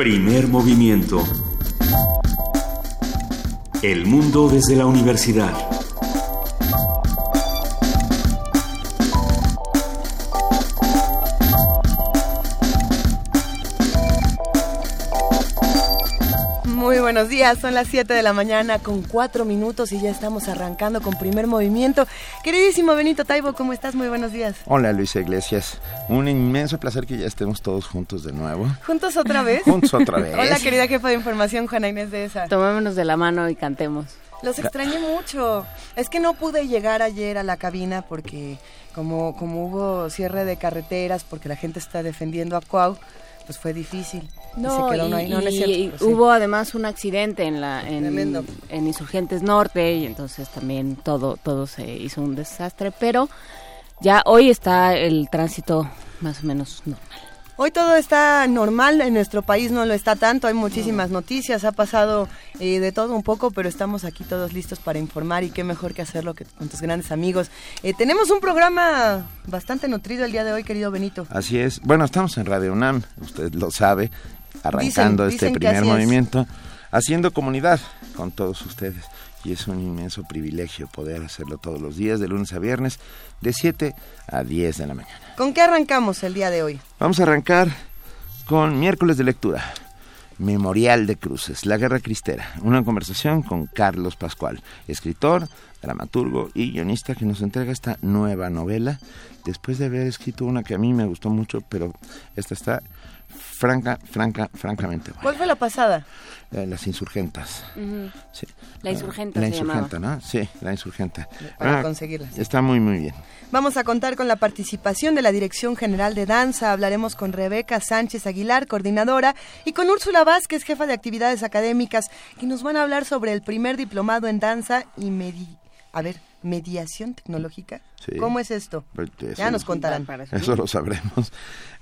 Primer movimiento. El mundo desde la universidad. Muy buenos días, son las 7 de la mañana con 4 minutos y ya estamos arrancando con primer movimiento. Queridísimo Benito Taibo, ¿cómo estás? Muy buenos días. Hola Luisa Iglesias, un inmenso placer que ya estemos todos juntos de nuevo. ¿Juntos otra vez? Juntos otra vez. Hola querida jefa de información, Juana Inés de esa. Tomémonos de la mano y cantemos. Los extrañé mucho. Es que no pude llegar ayer a la cabina porque como, como hubo cierre de carreteras, porque la gente está defendiendo a Cuau, pues fue difícil. No, y se quedó y, ahí. No, no es y- cierto, y pero sí. hubo además un accidente en la en, en Insurgentes Norte y entonces también todo todo se hizo un desastre, pero ya hoy está el tránsito más o menos normal. Hoy todo está normal, en nuestro país no lo está tanto, hay muchísimas noticias, ha pasado eh, de todo un poco, pero estamos aquí todos listos para informar y qué mejor que hacerlo que con tus grandes amigos. Eh, tenemos un programa bastante nutrido el día de hoy, querido Benito. Así es. Bueno, estamos en Radio UNAM, usted lo sabe, arrancando Dicen- este dicen primer es. movimiento, haciendo comunidad con todos ustedes. Y es un inmenso privilegio poder hacerlo todos los días, de lunes a viernes, de 7 a 10 de la mañana. ¿Con qué arrancamos el día de hoy? Vamos a arrancar con miércoles de lectura. Memorial de Cruces, La Guerra Cristera. Una conversación con Carlos Pascual, escritor, dramaturgo y guionista que nos entrega esta nueva novela después de haber escrito una que a mí me gustó mucho, pero esta está franca, franca, francamente buena. ¿Cuál fue la pasada? Eh, Las insurgentas. Sí. La insurgenta La se llamaba. ¿no? Sí, la insurgenta. Para Ah, conseguirlas. Está muy, muy bien. Vamos a contar con la participación de la Dirección General de Danza. Hablaremos con Rebeca Sánchez Aguilar, coordinadora, y con Úrsula Vázquez, jefa de actividades académicas, que nos van a hablar sobre el primer diplomado en danza y medi a ver, mediación tecnológica. Sí. ¿Cómo es esto? Pues, eso- Ya nos contarán. Eso lo sabremos.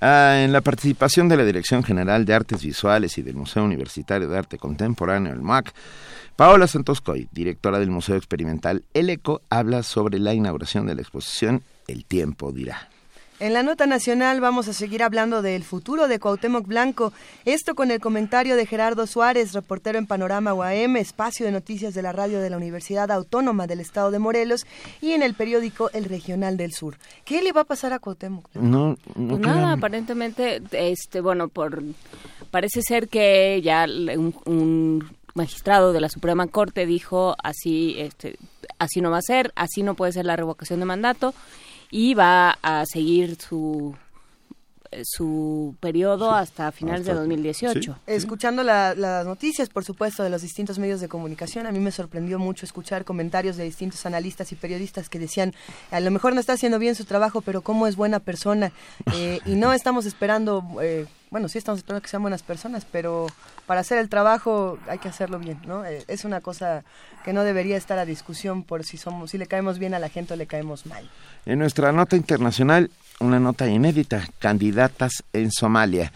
Ah, en la participación de la Dirección General de Artes Visuales y del Museo Universitario de Arte Contemporáneo, el MUAC, Paola Santoscoy, directora del Museo Experimental El Eco, habla sobre la inauguración de la exposición El Tiempo dirá. En la nota nacional vamos a seguir hablando del futuro de Cuauhtémoc Blanco. Esto con el comentario de Gerardo Suárez, reportero en Panorama UAM, espacio de noticias de la radio de la Universidad Autónoma del Estado de Morelos y en el periódico El Regional del Sur. ¿Qué le va a pasar a Cuauhtémoc? No, no Pues nada, aparentemente, este, bueno, por parece ser que ya le- un, un magistrado de la Suprema Corte dijo así, este, así no va a ser, así no puede ser la revocación de mandato y va a seguir su su periodo hasta finales de Hasta- 2018. Escuchando la- las noticias, por supuesto, de los distintos medios de comunicación, a mí me sorprendió mucho escuchar comentarios de distintos analistas y periodistas que decían, a lo mejor no está haciendo bien su trabajo, pero cómo es buena persona. Eh, y no estamos esperando, eh, bueno, sí estamos esperando que sean buenas personas, pero para hacer el trabajo hay que hacerlo bien, ¿no? Eh, es una cosa que no debería estar a discusión por si somos, si le caemos bien a la gente o le caemos mal. En nuestra nota internacional, una nota inédita, candidatas en Somalia.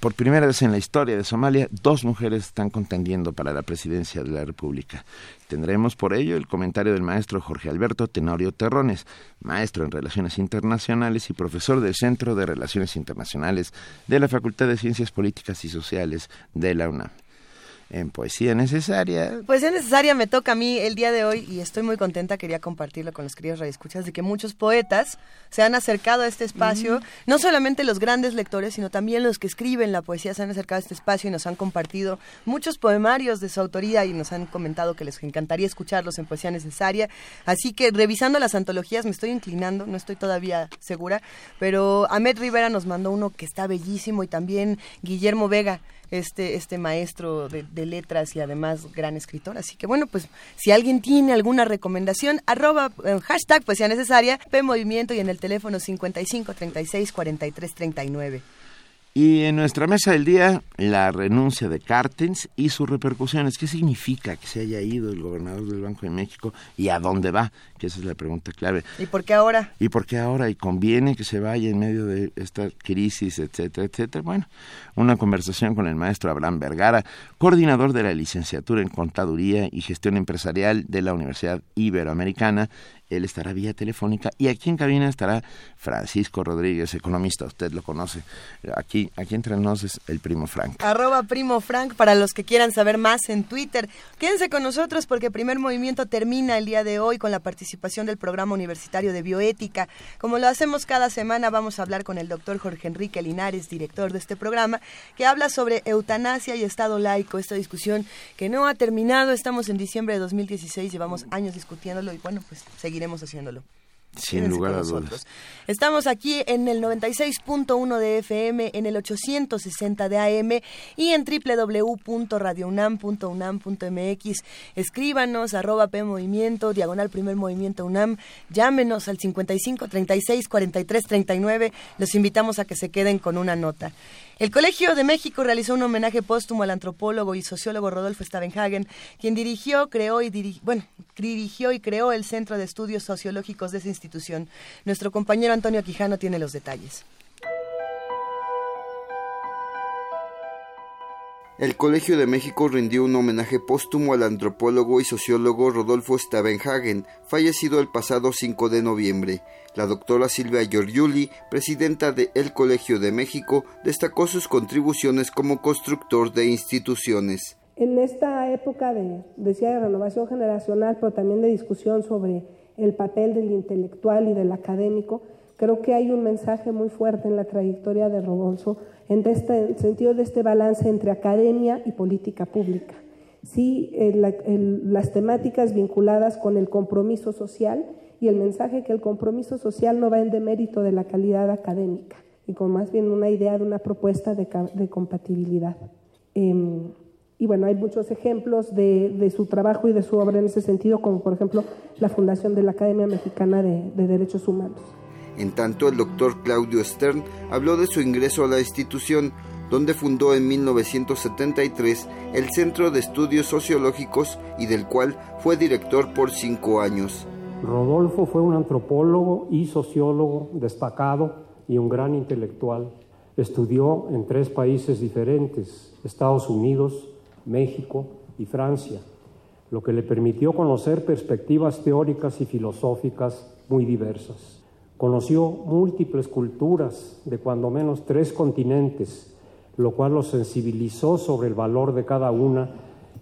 Por primera vez en la historia de Somalia, dos mujeres están contendiendo para la presidencia de la República. Tendremos por ello el comentario del maestro Jorge Alberto Tenorio Terrones, maestro en Relaciones Internacionales y profesor del Centro de Relaciones Internacionales de la Facultad de Ciencias Políticas y Sociales de la UNAM. En Poesía Necesaria, es necesaria, me toca a mí el día de hoy y estoy muy contenta, quería compartirlo con los queridos radioescuchas, de que muchos poetas se han acercado a este espacio, no solamente los grandes lectores, sino también los que escriben la poesía se han acercado a este espacio y nos han compartido muchos poemarios de su autoría y nos han comentado que les encantaría escucharlos en Poesía Necesaria. Así que revisando las antologías me estoy inclinando, no estoy todavía segura, pero Ahmed Rivera nos mandó uno que está bellísimo y también Guillermo Vega este, este maestro de, letras y además gran escritor. Así que bueno, pues si alguien tiene alguna recomendación, arroba, eh, hashtag poesía necesaria, P Movimiento y en el teléfono 55 36 43 39. Y en nuestra mesa del día, la renuncia de Cartens y sus repercusiones. ¿Qué significa que se haya ido el gobernador del Banco de México y a dónde va? Que esa es la pregunta clave. ¿Y por qué ahora? ¿Y por qué ahora? ¿Y conviene que se vaya en medio de esta crisis, etcétera, etcétera? Bueno, una conversación con el maestro Abraham Vergara, coordinador de la licenciatura en Contaduría y Gestión Empresarial de la Universidad Iberoamericana él estará vía telefónica y aquí en cabina estará Francisco Rodríguez, economista, usted lo conoce. Aquí, aquí entre nos es el primo Frank. Arroba primo Frank para los que quieran saber más en Twitter. Quédense con nosotros porque Primer Movimiento termina el día de hoy con la participación del programa universitario de bioética. Como lo hacemos cada semana, vamos a hablar con el doctor Jorge Enrique Linares, director de este programa, que habla sobre eutanasia y Estado laico, esta discusión que no ha terminado. Estamos en diciembre de 2016, llevamos años discutiéndolo y bueno, pues seguiremos haciéndolo. Sin lugar a dudas. Estamos aquí en el 96.1 de FM, en el 860 de AM y en www.radiounam.unam.mx. Escríbanos, arroba P Movimiento, diagonal Primer Movimiento UNAM. Llámenos al 55 36 43 39. Los invitamos a que se queden con una nota. El Colegio de México realizó un homenaje póstumo al antropólogo y sociólogo Rodolfo Stavenhagen, quien dirigió, creó y bueno, dirigió y creó el Centro de Estudios Sociológicos de esa institución. Nuestro compañero Antonio Quijano tiene los detalles. El Colegio de México rindió un homenaje póstumo al antropólogo y sociólogo Rodolfo Stavenhagen, fallecido el pasado 5 de noviembre. La doctora Silvia Giorgiuli, presidenta de El Colegio de México, destacó sus contribuciones como constructor de instituciones. En esta época de, decía, de renovación generacional, pero también de discusión sobre el papel del intelectual y del académico, creo que hay un mensaje muy fuerte en la trayectoria de Rodolfo en este, sentido de este balance entre academia y política pública. Sí, las temáticas vinculadas con el compromiso social y el mensaje que el compromiso social no va en demérito de la calidad académica y con más bien una idea de una propuesta de, compatibilidad. Em, y bueno, hay muchos ejemplos de, su trabajo y de su obra en ese sentido, como por ejemplo la fundación de la Academia Mexicana de Derechos Humanos. En tanto, el doctor Claudio Stern habló de su ingreso a la institución, donde fundó en 1973 el Centro de Estudios Sociológicos y del cual fue director por cinco años. Rodolfo fue un antropólogo y sociólogo destacado y un gran intelectual. Estudió en tres países diferentes, Estados Unidos, México y Francia, lo que le permitió conocer perspectivas teóricas y filosóficas muy diversas. Conoció múltiples culturas de cuando menos tres continentes, lo cual lo sensibilizó sobre el valor de cada una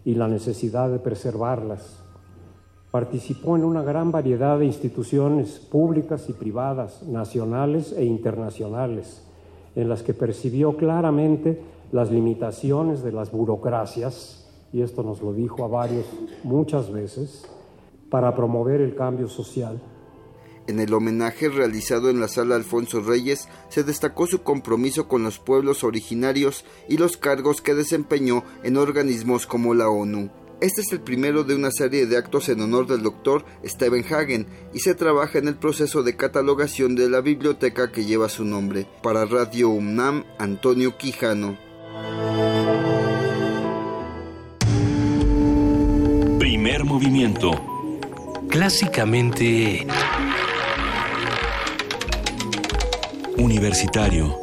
y la necesidad de preservarlas. Participó en una gran variedad de instituciones públicas y privadas, nacionales e internacionales, en las que percibió claramente las limitaciones de las burocracias, y esto nos lo dijo a varios muchas veces, para promover el cambio social. En el homenaje realizado en la sala Alfonso Reyes se destacó su compromiso con los pueblos originarios y los cargos que desempeñó en organismos como la ONU. Este es el primero de una serie de actos en honor del doctor Stephen Hagen y se trabaja en el proceso de catalogación de la biblioteca que lleva su nombre. Para Radio UNAM, Antonio Quijano. Primer movimiento. Clásicamente Universitario.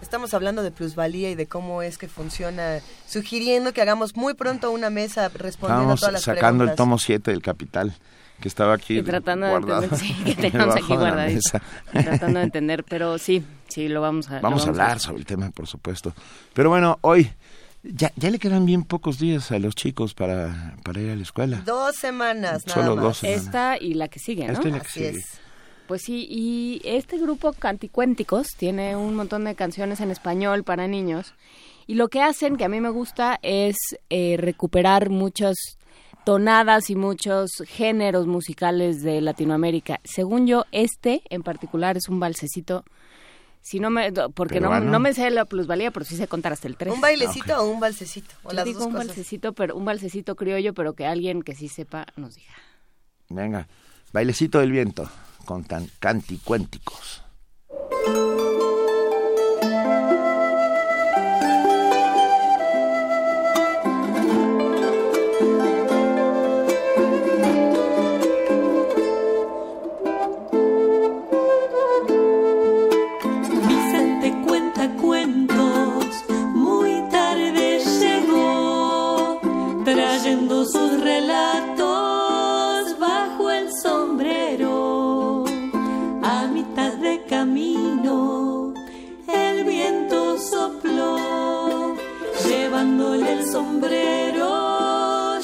Estamos hablando de plusvalía y de cómo es que funciona, sugiriendo que hagamos muy pronto una mesa respondiendo a todas las sacando el tomo 7 del Capital que estaba aquí tratando de entender, sí, que tenemos aquí guardadito, tratando de entender, pero sí, sí lo vamos a vamos, a hablar sobre el tema, por supuesto. Pero bueno, hoy ya, ya le quedan bien pocos días a los chicos para, para ir a la escuela. Dos semanas, Solo nada dos más. semanas. Esta y la que sigue, ¿no? Esta y la que Así sigue. es. Pues sí, y este grupo Canticuénticos tiene un montón de canciones en español para niños. Y lo que hacen, que a mí me gusta, es eh, recuperar muchas tonadas y muchos géneros musicales de Latinoamérica. Según yo, este en particular es un balsecito. Si no me, porque no, me sé la plusvalía, pero sí sé contar hasta el 3. ¿Un bailecito o un balsecito? O Yo las digo dos un cosas. balsecito, pero un balsecito criollo, pero que alguien que sí sepa nos diga. Venga, bailecito del viento con tan canticuénticos. llevándole el sombrero.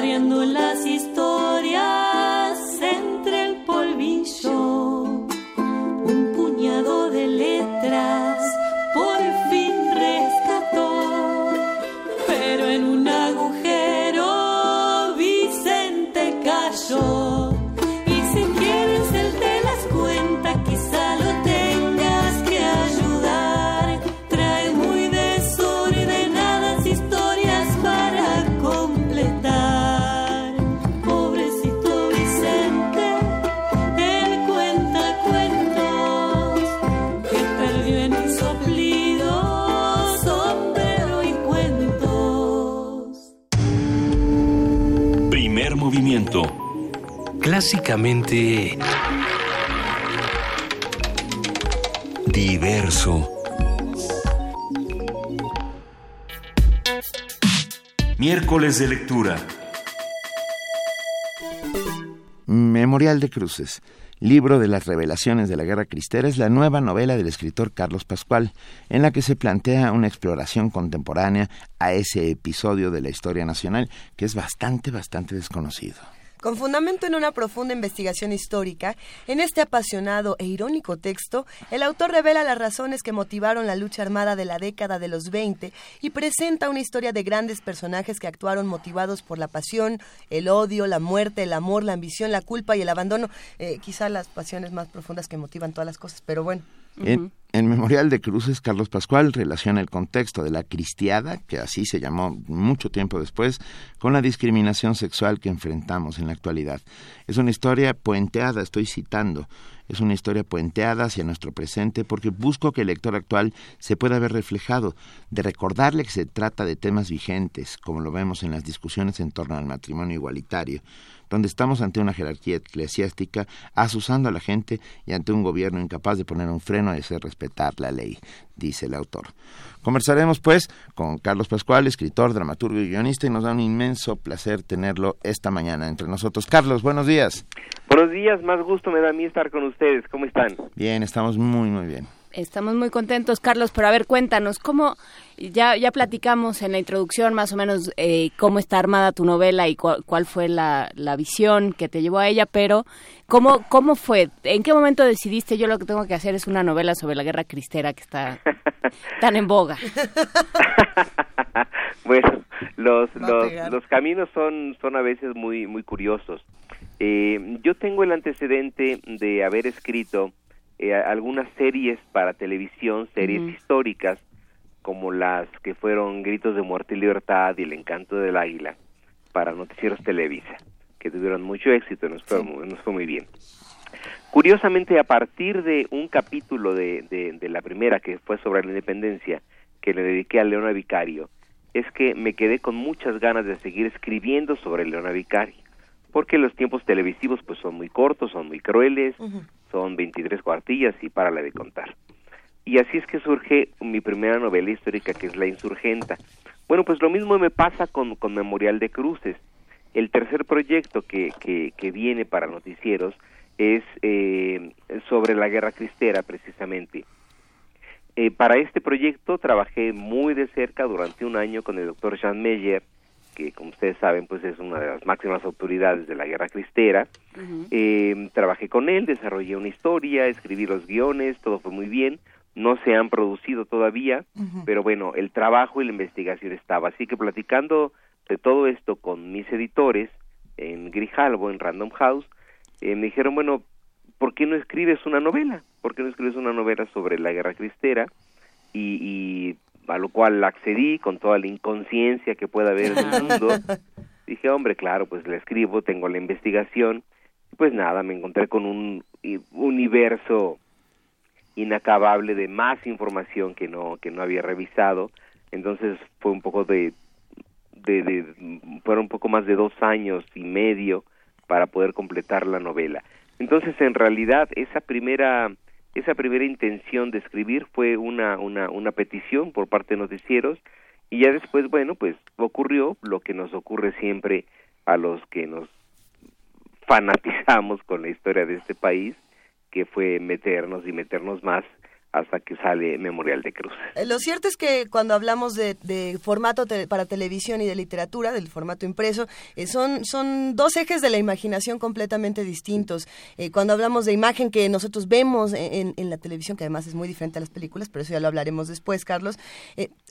Mareando las historias Clásicamente diverso. Miércoles de lectura. Memorial de Cruces. Libro de las revelaciones de la Guerra Cristera es la nueva novela del escritor Carlos Pascual, en la que se plantea una exploración contemporánea a ese episodio de la historia nacional que es bastante, bastante desconocido. Con fundamento en una profunda investigación histórica, en este apasionado e irónico texto, el autor revela las razones que motivaron la lucha armada de la década de los 20 y presenta una historia de grandes personajes que actuaron motivados por la pasión, el odio, la muerte, el amor, la ambición, la culpa y el abandono. Eh, quizá las pasiones más profundas que motivan todas las cosas, pero bueno. En, en Memorial de Cruces, Carlos Pascual relaciona el contexto de la cristiada, que así se llamó mucho tiempo después, con la discriminación sexual que enfrentamos en la actualidad. Es una historia puenteada, estoy citando, es una historia puenteada hacia nuestro presente porque busco que el lector actual se pueda ver reflejado, de recordarle que se trata de temas vigentes, como lo vemos en las discusiones en torno al matrimonio igualitario, donde estamos ante una jerarquía eclesiástica asusando a la gente y ante un gobierno incapaz de poner un freno y hacer respetar la ley, dice el autor. Conversaremos, pues, con Carlos Pascual, escritor, dramaturgo y guionista, y nos da un inmenso placer tenerlo esta mañana entre nosotros. Carlos, buenos días. Buenos días, más gusto me da a mí estar con ustedes. ¿Cómo están? Bien, estamos muy, muy bien. Estamos muy contentos, Carlos, pero a ver, cuéntanos, ¿cómo, ya, ya platicamos en la introducción más o menos eh, cómo está armada tu novela y cu- cuál fue la, la visión que te llevó a ella, pero ¿cómo, ¿cómo fue? ¿En qué momento decidiste yo lo que tengo que hacer es una novela sobre la guerra cristera que está tan en boga? Bueno, los, los, los caminos son, son a veces muy, muy curiosos. Eh, yo tengo el antecedente de haber escrito eh, algunas series para televisión, series históricas, como las que fueron Gritos de Muerte y Libertad y El Encanto del Águila, para Noticieros Televisa, que tuvieron mucho éxito, nos fue, nos fue muy bien. Curiosamente, a partir de un capítulo de, de, de la primera, que fue sobre la independencia, que le dediqué a Leona Vicario, es que me quedé con muchas ganas de seguir escribiendo sobre Leona Vicario, porque los tiempos televisivos pues son muy cortos, son muy crueles, son 23 cuartillas y párale de contar. Y así es que surge mi primera novela histórica, que es La Insurgenta. Bueno, pues lo mismo me pasa con, con Memorial de Cruces. El tercer proyecto que, que, que viene para noticieros es eh, sobre la guerra cristera, precisamente. Eh, para este proyecto trabajé muy de cerca durante un año con el doctor Jean Meyer, que como ustedes saben, pues es una de las máximas autoridades de la guerra cristera. Eh, trabajé con él, desarrollé una historia, escribí los guiones, todo fue muy bien. No se han producido todavía, pero bueno, el trabajo y la investigación estaba. Así que platicando de todo esto con mis editores en Grijalvo, en Random House, eh, me dijeron, bueno, ¿por qué no escribes una novela? ¿Por qué no escribes una novela sobre la guerra cristera? Y, y a lo cual accedí con toda la inconsciencia que pueda haber en el mundo. Dije, hombre, claro, pues la escribo, tengo la investigación. Y pues nada, me encontré con un universo inacabable de más información que no que no había revisado. Entonces fue un poco de de, de fueron un poco más de dos años y medio para poder completar la novela. Entonces, en realidad, esa primera esa primera intención de escribir fue una una una petición por parte de noticieros y ya después, bueno, pues ocurrió lo que nos ocurre siempre a los que nos fanatizamos con la historia de este país, que fue meternos y meternos más hasta que sale Memorial de Cruz. Eh, Lo cierto es que cuando hablamos de, de formato para televisión y de literatura, del formato impreso, eh, son, son dos ejes de la imaginación completamente distintos. Eh, cuando hablamos de imagen que nosotros vemos en, en- la televisión, que además es muy diferente a las películas, pero eso ya lo hablaremos después, Carlos,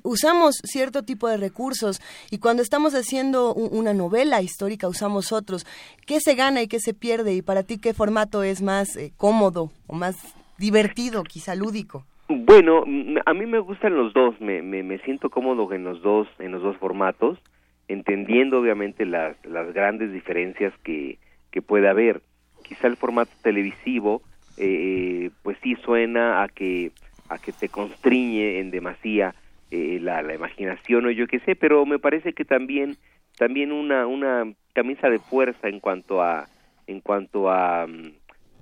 usamos cierto tipo de recursos y cuando estamos haciendo un- una novela histórica usamos otros. ¿Qué se gana y qué se pierde? Y para ti, ¿qué formato es más cómodo o más divertido, quizá lúdico? Bueno, a mí me gustan los dos, me, me, me siento cómodo en los dos, en los dos formatos, entendiendo obviamente las, las grandes diferencias que, que puede haber. Quizá el formato televisivo, eh, pues sí suena a que, a que te constriñe en demasía eh, la, la imaginación o yo qué sé, pero me parece que también, también una, una camisa de fuerza en cuanto a, en cuanto a mm,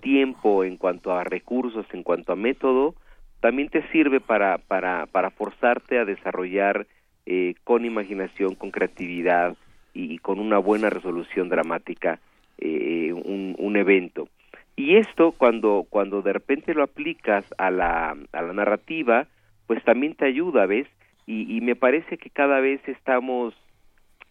tiempo, en cuanto a recursos, en cuanto a método, también te sirve para, para, para forzarte a desarrollar eh, con imaginación, con creatividad y, con una buena resolución dramática eh, un, un evento. Y esto cuando, cuando de repente lo aplicas a la, a la narrativa, pues también te ayuda, ¿ves? Y, y me parece que cada vez estamos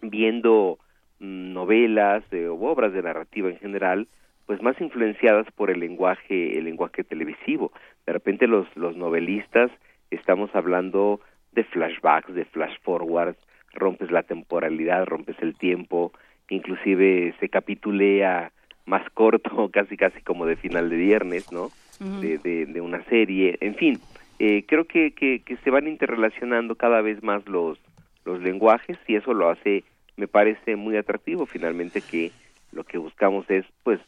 viendo mm, novelas eh, o obras de narrativa en general, pues más influenciadas por el lenguaje, el lenguaje televisivo. De repente los, los novelistas estamos hablando de flashbacks, de flash forwards, rompes la temporalidad, rompes el tiempo, inclusive se capitulea más corto, casi casi como de final de viernes, ¿no? de, de, de una serie, en fin, eh, creo que, que, que se van interrelacionando cada vez más los, los lenguajes y eso lo hace, me parece muy atractivo finalmente que lo que buscamos es, pues,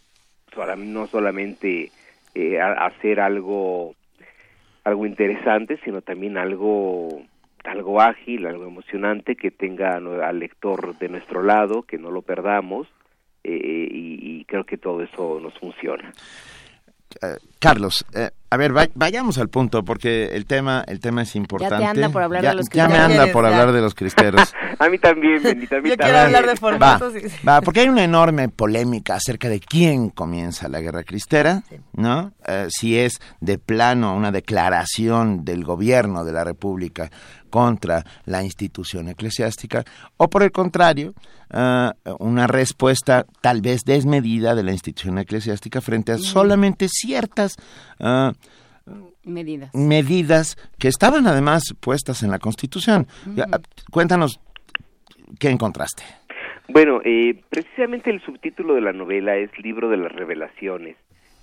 no solamente eh, hacer algo algo interesante, sino también algo algo ágil, algo emocionante que tenga al lector de nuestro lado, que no lo perdamos eh, y, y creo que todo eso nos funciona. Eh, Carlos, eh, a ver, va- vayamos al punto porque el tema, el tema es importante. anda por hablar Ya- de los Ya me anda por hablar de los cristeros. A mí también, Benita, a mí Yo también. quiero hablar de Va, formatos. y- va, porque hay una enorme polémica acerca de quién comienza la guerra cristera, ¿no? Eh, si es de plano una declaración del gobierno de la República contra la institución eclesiástica, o por el contrario, eh, una respuesta tal vez desmedida de la institución eclesiástica frente a solamente ciertas eh, Medidas. medidas que estaban además puestas en la Constitución. Cuéntanos qué encontraste. Bueno, eh, precisamente el subtítulo de la novela es Libro de las Revelaciones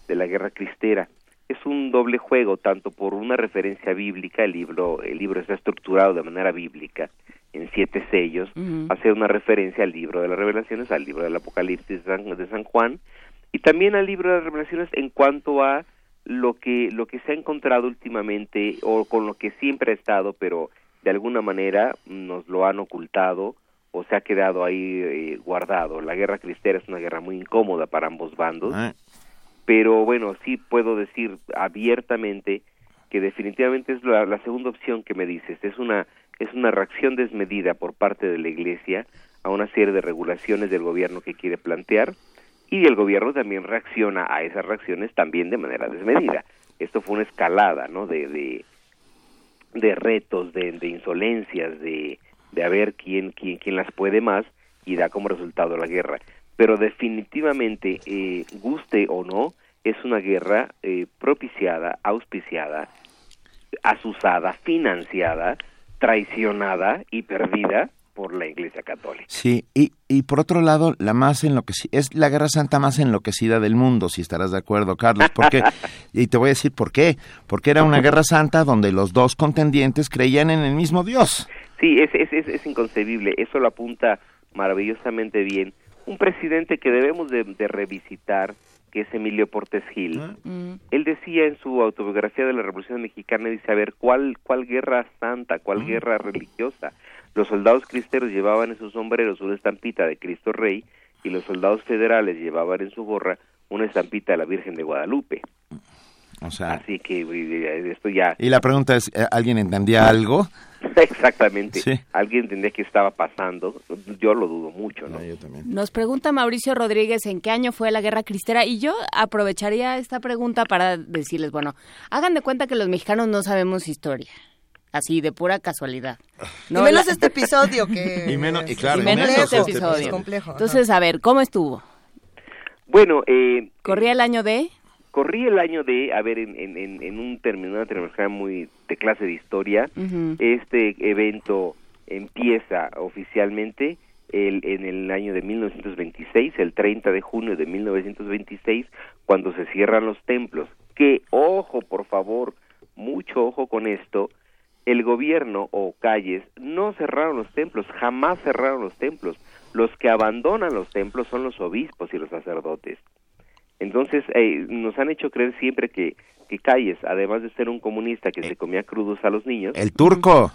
de la Guerra Cristera. Es un doble juego, tanto por una referencia bíblica, el libro, el libro está estructurado de manera bíblica, en siete sellos, hace una referencia al libro de las revelaciones, al libro del Apocalipsis de San, de San Juan, y también al libro de las revelaciones en cuanto a lo que, lo que se ha encontrado últimamente, o con lo que siempre ha estado, pero de alguna manera nos lo han ocultado, o se ha quedado ahí eh, guardado. La guerra cristera es una guerra muy incómoda para ambos bandos, Ah, pero bueno, sí puedo decir abiertamente que definitivamente es la, la segunda opción que me dices. Es una es una reacción desmedida por parte de la Iglesia a una serie de regulaciones del gobierno que quiere plantear y el gobierno también reacciona a esas reacciones también de manera desmedida. Esto fue una escalada, ¿no? De de, retos, de, de insolencias, de, de a ver quién, quién, quién las puede más y da como resultado la guerra. Pero definitivamente, eh, guste o no, es una guerra eh, propiciada, auspiciada, asusada, financiada, traicionada y perdida por la Iglesia Católica. Sí, y, y por otro lado, la más enloquecida, es la Guerra Santa más enloquecida del mundo, si estarás de acuerdo, Carlos, porque, y te voy a decir por qué, porque era una Guerra Santa donde los dos contendientes creían en el mismo Dios. Sí, es, es, es, es inconcebible, eso lo apunta maravillosamente bien. Un presidente que debemos de, de revisitar, que es Emilio Portes Gil. Él decía en su autobiografía de la Revolución Mexicana, dice, a ver, ¿cuál, cuál guerra santa, cuál guerra religiosa? Los soldados cristeros llevaban en sus sombreros una estampita de Cristo Rey y los soldados federales llevaban en su gorra una estampita de la Virgen de Guadalupe. O sea, Así que esto ya y la pregunta es, ¿eh, ¿alguien entendía algo? exactamente. Sí. Alguien entendía qué estaba pasando. Yo lo dudo mucho, ¿no? yo también. Nos pregunta Mauricio Rodríguez en qué año fue la Guerra Cristera y yo aprovecharía esta pregunta para decirles, bueno, hagan de cuenta que los mexicanos no sabemos historia, así de pura casualidad. y menos este episodio que Y menos- y es claro, y menos complejo, este es episodio. complejo. Entonces, a ver, ¿cómo estuvo? Bueno, eh, ¿Corría el año de? corrí el año de, a ver, en, en, en, en un término, una terminología muy de clase de historia, este evento empieza oficialmente el, en el año de 1926, el 30 de junio de 1926, cuando se cierran los templos. Que, ojo, por favor, mucho ojo con esto, el gobierno o calles no cerraron los templos, jamás cerraron los templos. Los que abandonan los templos son los obispos y los sacerdotes. Entonces, eh, nos han hecho creer siempre que, que Calles, además de ser un comunista que se comía crudos a los niños, El turco.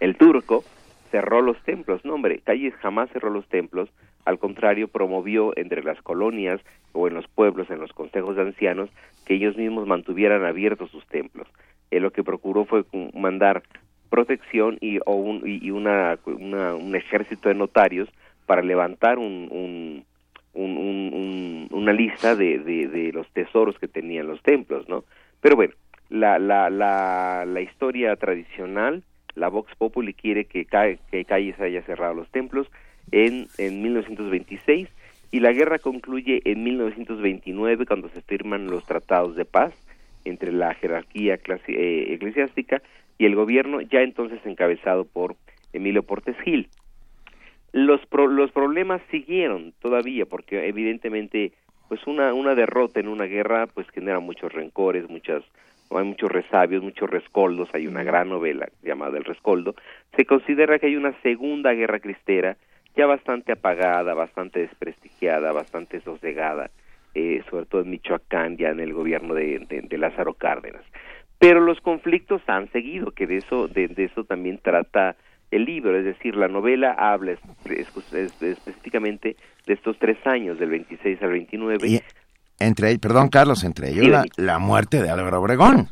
el turco cerró los templos. No, hombre, Calles jamás cerró los templos. Al contrario, promovió entre las colonias o en los pueblos, en los consejos de ancianos, que ellos mismos mantuvieran abiertos sus templos. Él lo que procuró fue mandar protección y, o un, y una, una- un ejército de notarios para levantar un, un, un- un- un- una lista de, los tesoros que tenían los templos, ¿no? Pero bueno, la, la, la, la historia tradicional, la Vox Populi quiere que, que Calles haya cerrado los templos en, en 1926 y la guerra concluye en 1929 cuando se firman los tratados de paz entre la jerarquía eh, eclesiástica y el gobierno ya entonces encabezado por Emilio Portes Gil. Los pro- los problemas siguieron todavía porque evidentemente pues una una derrota en una guerra pues genera muchos rencores muchas hay muchos resabios muchos rescoldos hay una gran novela llamada El Rescoldo. Se considera que hay una segunda guerra cristera ya bastante apagada bastante desprestigiada bastante sosegada eh, sobre todo en Michoacán ya en el gobierno de, de- de Lázaro Cárdenas pero los conflictos han seguido que de eso de, de eso también trata el libro, es decir, la novela habla es- es- es- específicamente de estos tres años, del 26 al 29, Y entre perdón, Carlos, entre ellos Sí, la, Benito. la muerte de Álvaro Obregón.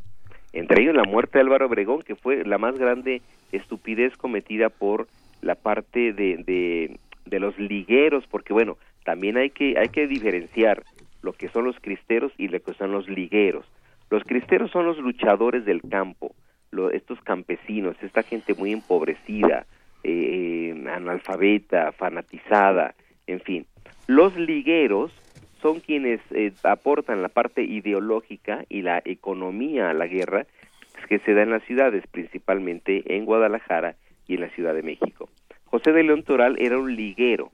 entre ellos la muerte de Álvaro Obregón, que fue la más grande estupidez cometida por la parte de, de, de los ligueros, porque bueno, también hay que, hay que diferenciar lo que son los cristeros y lo que son los ligueros. Los cristeros son los luchadores del campo, lo- estos campesinos, esta gente muy empobrecida, eh, analfabeta, fanatizada, en fin. Los ligueros son quienes eh, aportan la parte ideológica y la economía a la guerra que se da en las ciudades, principalmente en Guadalajara y en la Ciudad de México. José de León Toral era un liguero,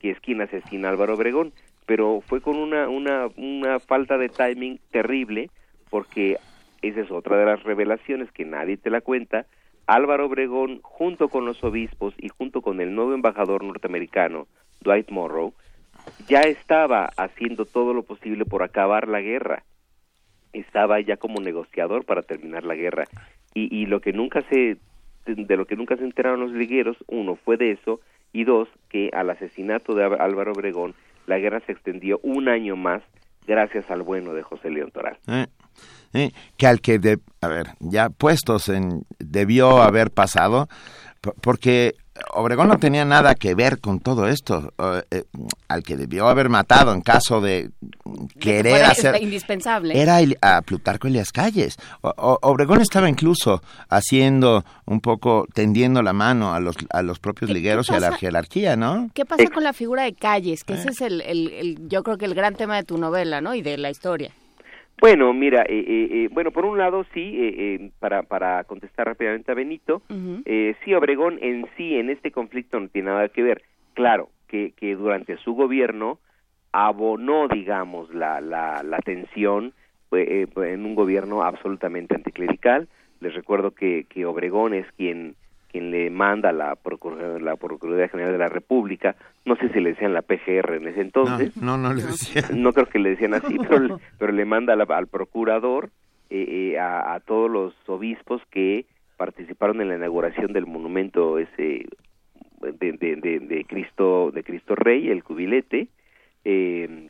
que es quien asesina a Álvaro Obregón, pero fue con una, una, una falta de timing terrible, porque esa es otra de las revelaciones que nadie te la cuenta. Álvaro Obregón, junto con los obispos y junto con el nuevo embajador norteamericano, Dwight Morrow, ya estaba haciendo todo lo posible por acabar la guerra. Estaba ya como negociador para terminar la guerra. Y, y lo que nunca se, de lo que nunca se enteraron los ligueros, uno fue de eso, y dos, que al asesinato de Ál- Álvaro Obregón, la guerra se extendió un año más gracias al bueno de José León Toral. ¿eh? ¿eh? Que al que, de, a ver, ya puestos en, debió haber pasado, porque Obregón no tenía nada que ver con todo esto, eh, eh, al que debió haber matado en caso de querer hacer... indispensable. Era el- a Plutarco Elias Calles. O- o- Obregón estaba incluso haciendo un poco, tendiendo la mano a los, a los propios ¿Qué- ligueros y a la jerarquía, ¿no? ¿Qué pasa con la figura de Calles? Que ese es el, el- el- yo creo que el gran tema de tu novela, ¿no? Y de la historia. Bueno, mira, eh, eh, eh, bueno, por un lado sí, eh, eh, para, para contestar rápidamente a Benito, eh, sí, Obregón en sí, en este conflicto no tiene nada que ver. Claro, que, que durante su gobierno abonó, digamos, la, la, la tensión en un gobierno absolutamente anticlerical. Les recuerdo que, que Obregón es quien quien le manda a la, Procur- la Procuraduría General de la República, no sé si le decían la PGR en ese entonces, No, no, no le decía. no creo que le decían así, pero, le- pero le manda la- al procurador eh, eh, a, a todos los obispos que participaron en la inauguración del monumento ese de, de, de, de Cristo de Cristo Rey, el cubilete, eh,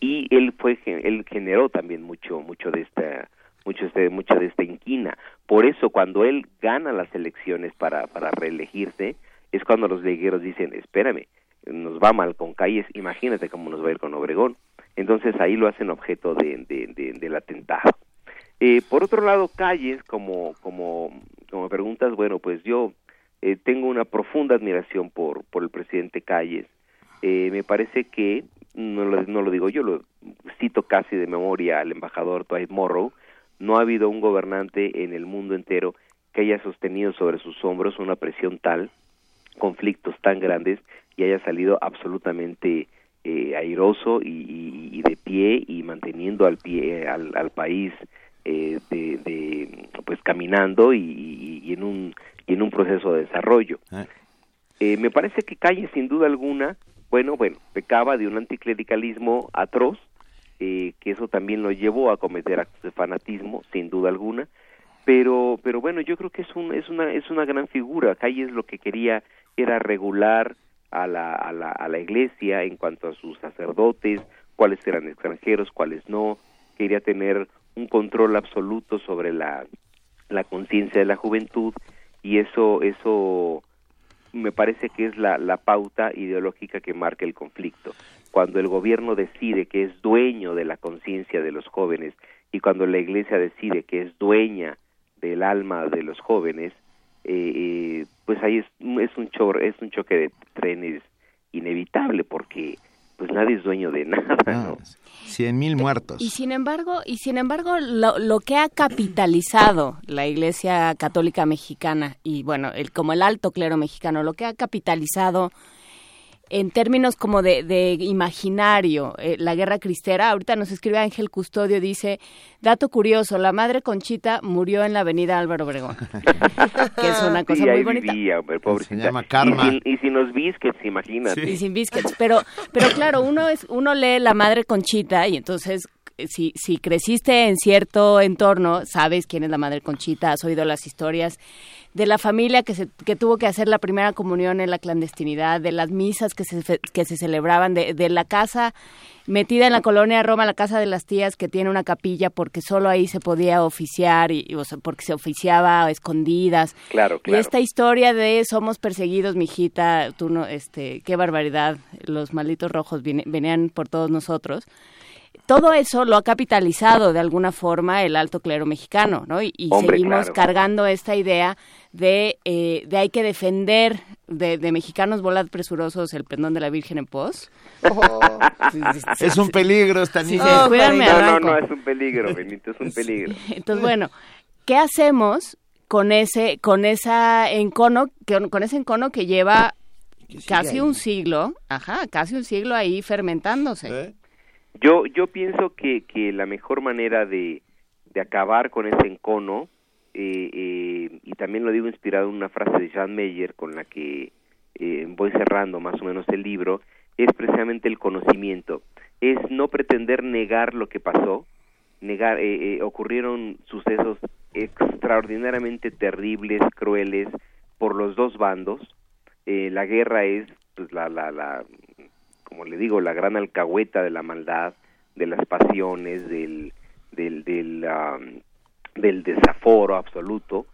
y él fue él generó también mucho mucho de esta mucho este mucho de esta inquina. Por eso cuando él gana las elecciones para para reelegirse es cuando los legueros dicen, "Espérame, nos va mal con Calles, imagínate cómo nos va a ir con Obregón." Entonces ahí lo hacen objeto de, de- de- del atentado. Eh, por otro lado, Calles, como, como, como preguntas, bueno, pues yo eh, tengo una profunda admiración por, por el presidente Calles. Eh, me parece que, no lo, no lo digo yo, lo cito casi de memoria al embajador Dwight Morrow, no ha habido un gobernante en el mundo entero que haya sostenido sobre sus hombros una presión tal, conflictos tan grandes y haya salido absolutamente eh, airoso y, y- y de pie y manteniendo al pie al, al país eh, de, de, pues caminando y, y- y en un y en un proceso de desarrollo. Eh, me parece que Calle sin duda alguna bueno bueno pecaba de un anticlericalismo atroz eh, que eso también lo llevó a cometer actos de fanatismo sin duda alguna. Pero pero bueno yo creo que es un es una es una gran figura. Calles lo que quería era regular a la, a la a la iglesia en cuanto a sus sacerdotes cuáles eran extranjeros cuáles no. Quería tener un control absoluto sobre la la conciencia de la juventud y eso eso me parece que es la, la pauta ideológica que marca el conflicto. Cuando el gobierno decide que es dueño de la conciencia de los jóvenes y cuando la iglesia decide que es dueña del alma de los jóvenes, eh, eh, pues ahí es, es un cho- es un choque de trenes inevitable porque pues nadie es dueño de nada, ¿no? Cien mil muertos. Y sin embargo, y sin embargo, lo, lo que ha capitalizado la Iglesia Católica Mexicana y bueno, el como el alto clero mexicano, lo que ha capitalizado en términos como de, de imaginario, eh, la guerra cristera, ahorita nos escribe Ángel Custodio, dice, dato curioso, la madre Conchita murió en la avenida Álvaro Obregón, que es una cosa Sí, muy bonita. vivía, hombre, pobrecita. llama Karma. Y sin, y sin los biscuits, imagínate. Y sin biscuits. Pero, pero claro, uno es, uno lee La Madre Conchita y entonces si, si creciste en cierto entorno, sabes quién es la Madre Conchita, has oído las historias de la familia que, se, que tuvo que hacer la primera comunión en la clandestinidad, de las misas que se, que se celebraban, de, de la casa metida en la colonia Roma, la casa de las tías que tiene una capilla porque solo ahí se podía oficiar y, y, o sea, porque se oficiaba a escondidas. Claro, Y claro. esta historia de somos perseguidos, mijita, tú no, este, qué barbaridad, los malditos rojos venían por todos nosotros. Todo eso lo ha capitalizado de alguna forma el alto clero mexicano, ¿no? Y, y Hombre, seguimos claro. cargando esta idea de, eh, de hay que defender de, de mexicanos volad presurosos el pendón de la Virgen en pos. Es un peligro esta Sí, niña. sí, cuídame, no, no, no, es un peligro, Benito, es un peligro. Entonces, bueno, ¿qué hacemos con ese, con esa encono, que- con ese encono que lleva casi ahí. un siglo, ajá, casi un siglo ahí fermentándose? ¿Eh? Yo, yo pienso que, que la mejor manera de, acabar con ese encono, eh, eh, y también lo digo inspirado en una frase de Jean Meyer con la que eh, voy cerrando más o menos el libro, es precisamente el conocimiento. Es no pretender negar lo que pasó, negar, eh, eh, ocurrieron sucesos extraordinariamente terribles, crueles, por los dos bandos. Eh, la guerra es pues, la, la, la, como le digo, la gran alcahueta de la maldad, de las pasiones, del, del, del, desaforo absoluto.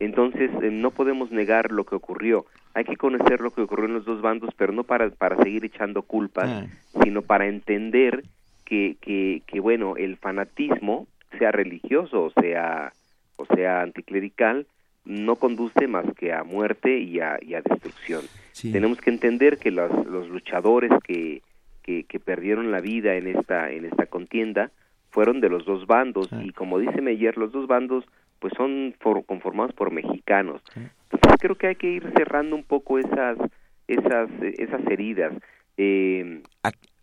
Entonces, eh, no podemos negar lo que ocurrió. Hay que conocer lo que ocurrió en los dos bandos, pero no para, para seguir echando culpas, Ah. sino para entender que, que, que, bueno, el fanatismo, sea religioso o sea, o sea anticlerical, no conduce más que a muerte y a, y a destrucción. Sí. Tenemos que entender que los, los luchadores que, que, que perdieron la vida en esta, en esta contienda fueron de los dos bandos y como dice Meyer, los dos bandos pues son for- conformados por mexicanos. Entonces creo que hay que ir cerrando un poco esas esas esas heridas. Eh,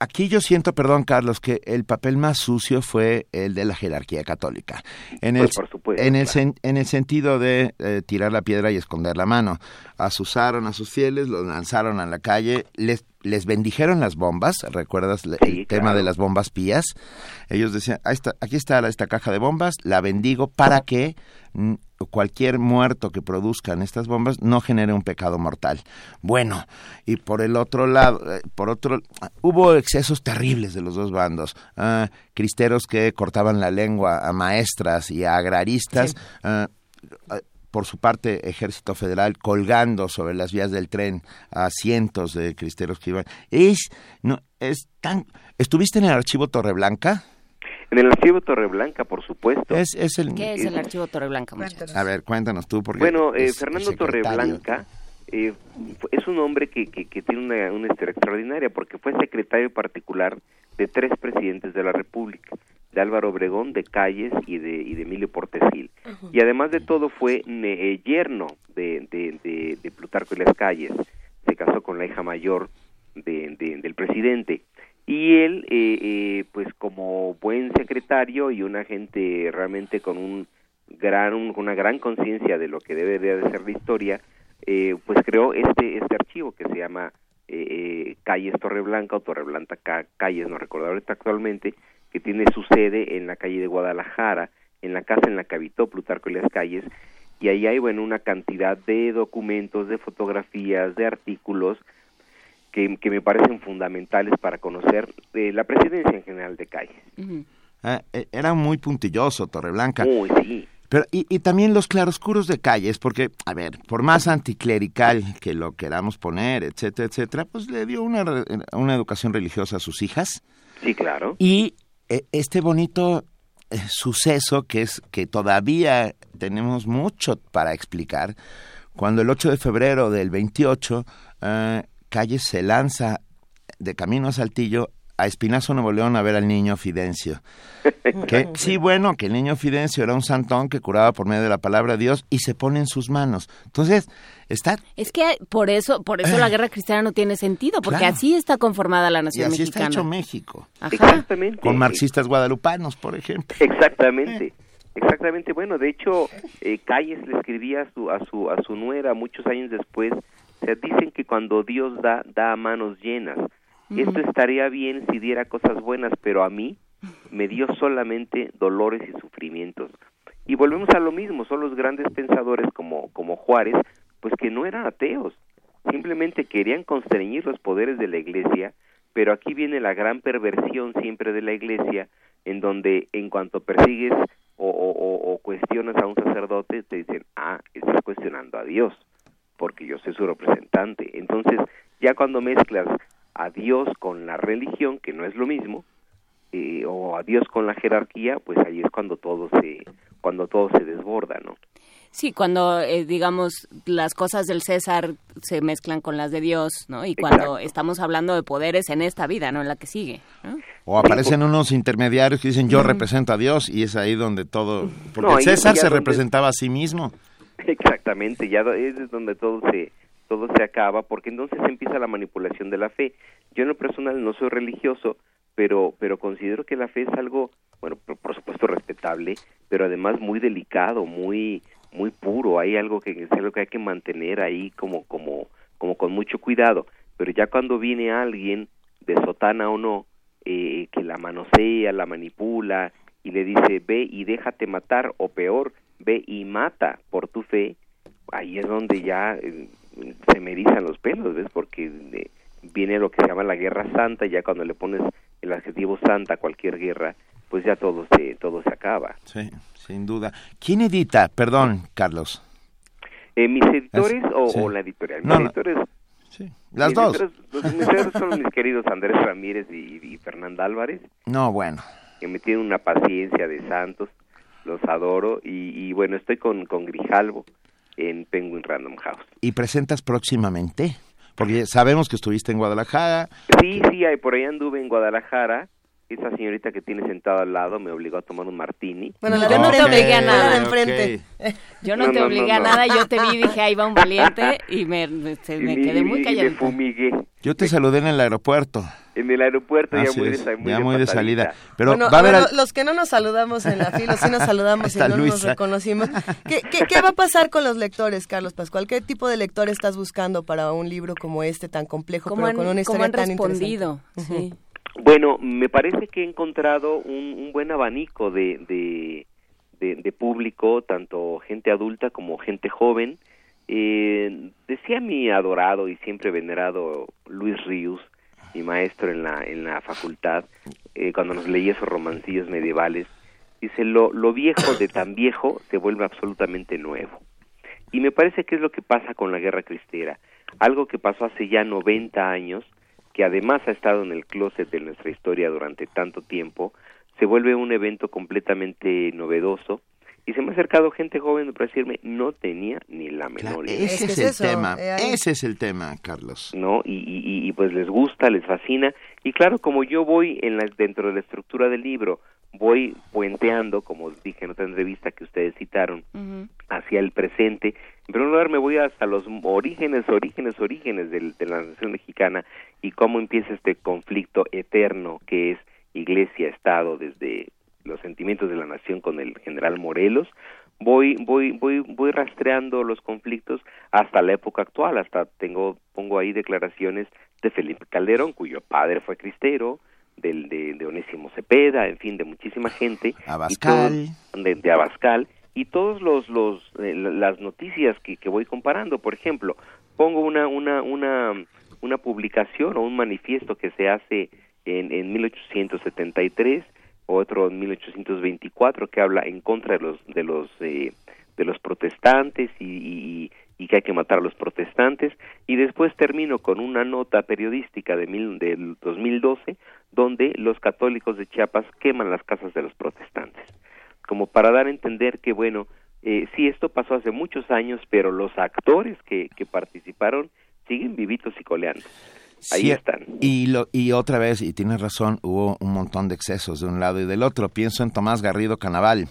Aquí yo siento, perdón Carlos, que el papel más sucio fue el de la jerarquía católica. En el, Pues, por supuesto, en el, claro. sen- en el sentido de eh, tirar la piedra y esconder la mano. Asusaron a sus fieles, los lanzaron a la calle, les, les bendijeron las bombas, ¿recuerdas el tema claro. de las bombas pías? Ellos decían, "Ahí está- aquí está la- esta caja de bombas, la bendigo para que cualquier muerto que produzcan estas bombas no genere un pecado mortal. Bueno, y por el otro lado, eh, por otro, hubo excesos terribles de los dos bandos. Ah, cristeros que cortaban la lengua a maestras y a agraristas. ah, ah, por su parte, Ejército Federal colgando sobre las vías del tren a cientos de cristeros que iban. Es, no, es tan... ¿Estuviste en el archivo Torreblanca? En el archivo Torreblanca, por supuesto. Es, es el... ¿Qué es el archivo Torreblanca, muchachos? A ver, cuéntanos tú, porque... Bueno, eh, Fernando. Torreblanca eh, es un hombre que, que, que tiene una, una historia extraordinaria porque fue secretario particular de tres presidentes de la República, de Álvaro Obregón, de Calles y de, y de Emilio Portesil. Y además de todo fue ne- eh, yerno de, de, de, de Plutarco y las Calles. Se casó con la hija mayor de, de- del presidente. Y él, eh, eh, pues como buen secretario y una gente realmente con un gran, un- una gran conciencia de lo que debe de ser la historia, eh, pues creó este, este archivo que se llama eh, eh, Calles Torreblanca o Torreblanca Ca- Calles, no recuerdo ahorita actualmente, que tiene su sede en la calle de Guadalajara, en la casa en la que habitó Plutarco y las Calles, y ahí hay, bueno, una cantidad de documentos, de fotografías, de artículos, que, que me parecen fundamentales para conocer eh, la presidencia en general de Calles. Ah, eh, era muy puntilloso Torreblanca. Muy, sí. Pero, y, y también los claroscuros de calles, porque, a ver, por más anticlerical que lo queramos poner, etcétera, etcétera, pues le dio una, re- una educación religiosa a sus hijas. Sí, claro. Y eh, este bonito eh, suceso que es que todavía tenemos mucho para explicar, cuando el 8 de febrero del 28, eh, Calles se lanza de camino a Saltillo a Espinazo, Nuevo León, a ver al niño Fidencio. Que, sí, bueno, que el niño Fidencio era un santón que curaba por medio de la palabra de Dios y se pone en sus manos. Entonces, está... Es que por eso, por eso la guerra cristiana no tiene sentido, porque Claro. así está conformada la Y nación así está mexicana. hecho México. Ajá. Exactamente. Con marxistas guadalupanos, por ejemplo. Exactamente. Exactamente. Bueno, de hecho, eh, Calles le escribía a su, a su, a su nuera muchos años después. O sea, dicen que cuando Dios da, da a manos llenas. Esto estaría bien si diera cosas buenas, pero a mí me dio solamente dolores y sufrimientos. Y volvemos a lo mismo, son los grandes pensadores como, como Juárez, pues que no eran ateos, simplemente querían constreñir los poderes de la iglesia, pero aquí viene la gran perversión siempre de la iglesia, en donde en cuanto persigues o, o- o- o cuestionas a un sacerdote, te dicen, ah, estás cuestionando a Dios, porque yo soy su representante. Entonces, ya cuando mezclas a Dios con la religión, que no es lo mismo, eh, o a Dios con la jerarquía, pues ahí es cuando todo se, cuando todo se desborda, ¿no? Sí, cuando, eh, digamos, las cosas del César se mezclan con las de Dios, ¿no? Y cuando estamos hablando de poderes en esta vida, no en la que sigue. ¿no? O aparecen unos intermediarios que dicen yo represento a Dios y es ahí donde todo... Porque No, César se donde- representaba a sí mismo. Exactamente, ya es donde todo se todo se acaba, porque entonces empieza la manipulación de la fe. Yo en lo personal no soy religioso, pero pero considero que la fe es algo, bueno, por supuesto respetable, pero además muy delicado, muy muy puro. Hay algo que es algo que hay que mantener ahí como como como con mucho cuidado. Pero ya cuando viene alguien de sotana o no eh, que la manosea, la manipula y le dice ve y déjate matar o peor ve y mata por tu fe, ahí es donde ya eh, se me erizan los pelos, ¿ves? Porque eh, viene lo que se llama la guerra santa, y ya cuando le pones el adjetivo santa a cualquier guerra, pues ya todo se, todo se acaba. Sí, sin duda. ¿Quién edita? Perdón, Carlos. Eh, ¿Mis editores o, sí. o la editorial? Mis No, no. Las mis dos. editores- los mis editores son mis queridos Andrés Ramírez y, y Fernanda Álvarez, No, bueno. que me tienen una paciencia de santos, los adoro, y, y bueno, estoy con, con Grijalvo en Penguin Random House. ¿Y presentas próximamente? Porque sabemos que estuviste en Guadalajara. Sí, sí, por ahí anduve en Guadalajara esa señorita que tiene sentada al lado me obligó a tomar un martini. Bueno, Yo no te obligué a nada. enfrente. Yo no, No, te obligué no, a no. nada, yo te vi y dije, ahí va un valiente y me, me- se- me Y- quedé muy y me fumigué Yo te saludé en el aeropuerto. en el aeropuerto ya muy, de, es, muy ya muy de salida. Pero bueno, va a haber... los que no nos saludamos en la fila, sí nos saludamos y no nos reconocimos. ¿Qué, qué, qué va a pasar con los lectores, Carlos Pascual? ¿Qué tipo de lector estás buscando para un libro como este tan complejo, ¿Cómo pero han, con una cómo historia han tan respondido? interesante? Sí. Bueno, me parece que he encontrado un, buen abanico de, de, de- de público, tanto gente adulta como gente joven. Eh, decía mi adorado y siempre venerado Luis Ríos, mi maestro en la, en la facultad, eh, cuando nos leía esos romancillos medievales, dice, lo, lo viejo de tan viejo se vuelve absolutamente nuevo. Y me parece que es lo que pasa con la guerra cristera. Algo que pasó hace ya 90 años, que además ha estado en el closet de nuestra historia durante tanto tiempo, se vuelve un evento completamente novedoso. Y se me ha acercado gente joven para decirme, no tenía ni la Claro, menor idea. ese Es el es eso, tema, eh, ahí- ese es el tema, Carlos. ¿no? Y- y, pues les gusta, les fascina. Y claro, como yo voy en la, dentro de la estructura del libro, voy puenteando, como dije en otra entrevista que ustedes citaron, hacia el presente. En primer lugar, me voy hasta los orígenes, orígenes, orígenes del- de la nación mexicana y cómo empieza este conflicto eterno que es Iglesia-Estado desde los sentimientos de la nación con el general Morelos. Voy, voy, voy, voy rastreando los conflictos hasta la época actual. Hasta tengo, pongo ahí declaraciones de Felipe Calderón, cuyo padre fue cristero, del, de, de Onésimo Cepeda, en fin, de muchísima gente. Abascal. de, de Abascal y todos los, los eh, la- las noticias que, que voy comparando por ejemplo pongo una una una una publicación o un manifiesto que se hace en, en 1873 otro en 1824 que habla en contra de los de los eh, de los protestantes y, y, y que hay que matar a los protestantes y después termino con una nota periodística de mil, del 2012 donde los católicos de Chiapas queman las casas de los protestantes como para dar a entender que bueno eh, sí esto pasó hace muchos años pero los actores que, que participaron siguen vivitos y coleando ahí Sí, están Y, lo, y otra vez, y tienes razón, hubo un montón de excesos de un lado y del otro. Pienso en Tomás Garrido Canaval,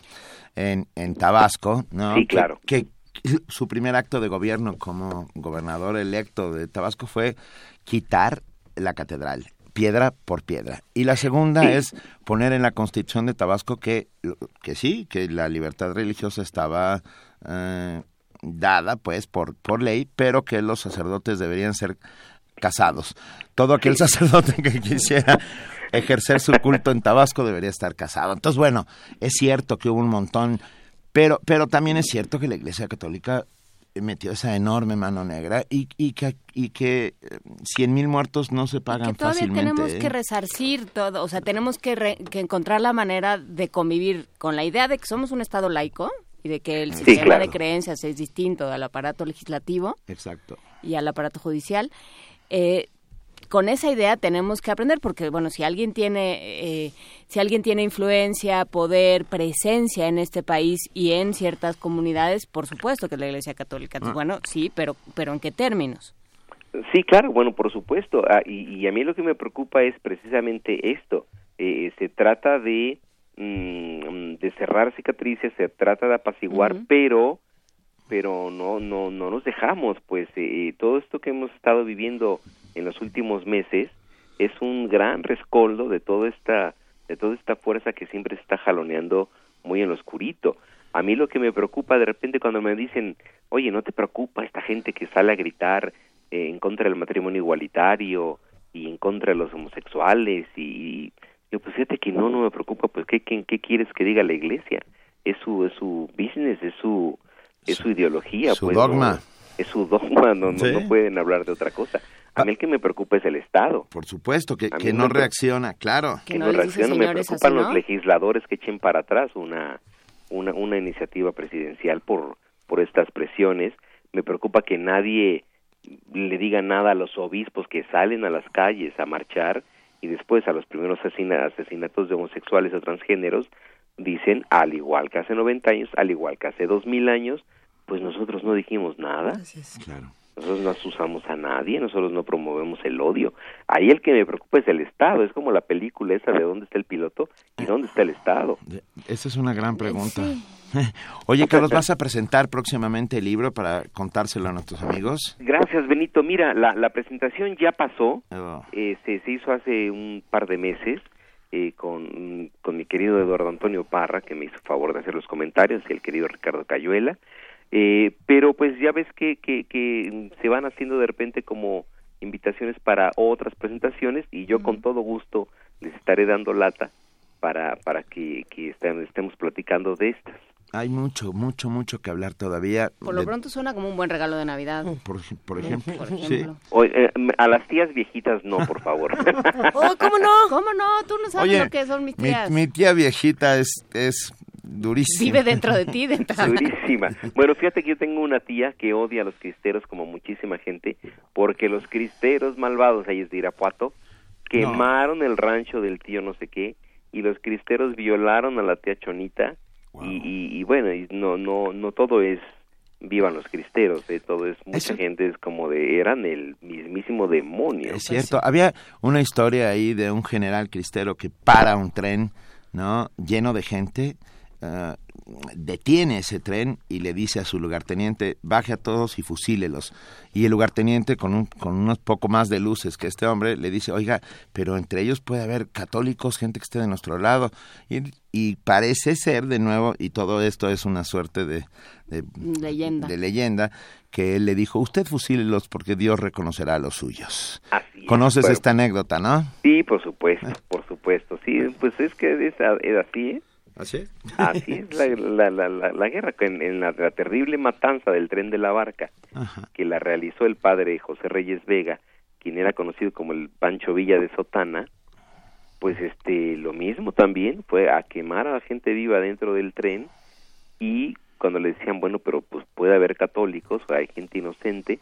en, en Tabasco, ¿no? Sí, Que- claro. Que, su primer acto de gobierno como gobernador electo de Tabasco fue quitar la catedral, piedra por piedra. Y la segunda Sí. es poner en la constitución de Tabasco que, que sí, que la libertad religiosa estaba... eh, dada pues por por ley pero que los sacerdotes deberían ser casados. Todo aquel sacerdote que quisiera ejercer su culto en Tabasco debería estar casado. Entonces, bueno, es cierto que hubo un montón, pero, pero también es cierto que la Iglesia Católica metió esa enorme mano negra y, y que, y que eh, cien mil muertos no se pagan que todavía fácilmente. tenemos ¿eh? que resarcir todo, o sea, tenemos que, re- que encontrar la manera de convivir con la idea de que somos un Estado laico y de que el Sí, sistema claro. de creencias es distinto al aparato legislativo Exacto. y al aparato judicial. Eh, con esa idea tenemos que aprender porque bueno si alguien tiene eh, si alguien tiene influencia poder presencia en este país y en ciertas comunidades por supuesto que es la Iglesia Católica Entonces, bueno sí pero pero en qué términos Sí, claro, bueno, por supuesto. Ah, y, y a mí lo que me preocupa es precisamente esto. Eh, se trata de, mm, de cerrar cicatrices, se trata de apaciguar, pero pero no no no nos dejamos, pues eh, todo esto que hemos estado viviendo en los últimos meses es un gran rescoldo de toda esta de toda esta fuerza que siempre se está jaloneando muy en lo oscurito. A mí lo que me preocupa de repente cuando me dicen, oye, no te preocupa esta gente que sale a gritar eh, en contra del matrimonio igualitario y en contra de los homosexuales y yo pues fíjate que no, no me preocupa, pues ¿qué, qué, qué quieres que diga la iglesia? Es su, es su business, es su, es su ideología. Su pues, dogma. ¿no? Es su dogma, no, no, Sí. no pueden hablar de otra cosa. A mí el que me preocupa es el Estado. Por supuesto, que, que no reacciona, claro. Que que no reaccionan. Me "Señores, preocupan así los no". legisladores que echen para atrás una, una, una iniciativa presidencial por, por estas presiones. Me preocupa que nadie le diga nada a los obispos que salen a las calles a marchar y después a los primeros asesina- asesinatos de homosexuales o transgéneros dicen, al igual que hace 90 años, al igual que hace 2000 años, pues nosotros no dijimos nada. Claro. Nosotros no asusamos a nadie, nosotros no promovemos el odio. Ahí el que me preocupa es el Estado, es como la película esa de dónde está el piloto y dónde está el Estado. Esa es una gran pregunta. Oye, Carlos, ¿vas a presentar próximamente el libro para contárselo a nuestros amigos? Gracias, Benito. Mira, la, la presentación ya pasó, Oh, eh, se, se hizo hace un par de meses eh, con, con mi querido Eduardo Antonio Parra, que me hizo favor de hacer los comentarios, y el querido Ricardo Cayuela. Eh, pero pues ya ves que, que, que se van haciendo de repente como invitaciones para otras presentaciones y yo con todo gusto les estaré dando lata para, para que, que estén- estemos platicando de estas. Hay mucho, mucho, mucho que hablar todavía. Por lo de- pronto suena como un buen regalo de Navidad. por, ej- por ejemplo, Por sí. ejemplo. O- eh, a las tías viejitas no, por favor. Oh, ¿cómo no? ¿Cómo no? Tú no sabes Oye, lo que son mis mi, tías. mi tía viejita es, es durísima. Vive dentro de ti, dentro de Durísima. Bueno, fíjate que yo tengo una tía que odia a los cristeros como muchísima gente, porque los cristeros malvados, ahí es de Irapuato, quemaron el rancho del tío no sé qué, y los cristeros violaron a la tía Chonita, y, y, y bueno, y no, no, no todo es vivan los cristeros, eh, todo es, mucha Eso- gente es como de, eran el mismísimo demonio. Es cierto, había una historia ahí de un general cristero que para un tren, ¿no? Lleno de gente, ah, detiene ese tren y le dice a su lugarteniente, baje a todos y fusílelos. Y el lugarteniente, con, un, con unos poco más de luces que este hombre, le dice, oiga, pero entre ellos puede haber católicos, gente que esté de nuestro lado. Y, y parece ser, de nuevo, y todo esto es una suerte de, de Leyenda. de leyenda, que él le dijo, usted fusílelos porque Dios reconocerá a los suyos. Así es. Conoces Bueno, esta anécdota, ¿no? Sí, por supuesto, por supuesto. Sí, pues es que es, es así, ¿Así? Así es la, la, la, la, la guerra, en, en la, la terrible matanza del tren de la barca, Ajá. que la realizó el padre José Reyes Vega, quien era conocido como el Pancho Villa de Sotana, pues este lo mismo también fue a quemar a la gente viva dentro del tren y cuando le decían bueno pero pues puede haber católicos hay gente inocente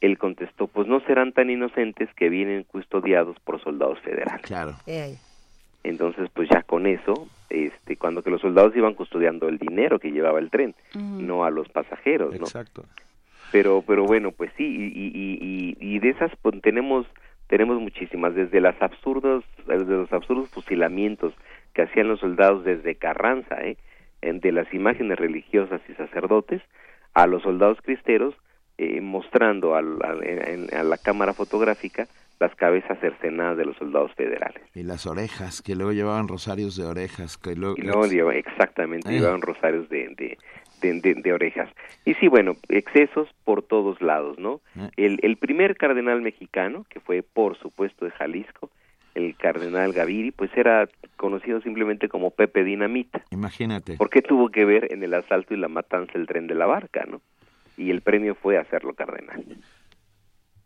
él contestó pues no serán tan inocentes que vienen custodiados por soldados federales Claro. Eh. Entonces, pues ya con eso, este, cuando que los soldados iban custodiando el dinero que llevaba el tren, no a los pasajeros, ¿no? Exacto. Pero, pero bueno, pues sí, y, y, y, y- y de esas pues, tenemos tenemos muchísimas, desde las absurdos, desde los absurdos fusilamientos que hacían los soldados desde Carranza, ¿eh? De las imágenes religiosas y sacerdotes, a los soldados cristeros eh, mostrando al- al- en- a la cámara fotográfica las cabezas cercenadas de los soldados federales. Y las orejas, que luego llevaban rosarios de orejas. Que luego, Y luego lleva- exactamente, Eh. llevaban rosarios de, de, de, de- de orejas. Y sí, bueno, excesos por todos lados, ¿no? Eh. El, el primer cardenal mexicano, que fue por supuesto de Jalisco, el cardenal Gaviri, pues era conocido simplemente como Pepe Dinamita. Imagínate. ¿Por qué tuvo que ver en el asalto y la matanza del tren de la barca, no? Y el premio fue hacerlo cardenal.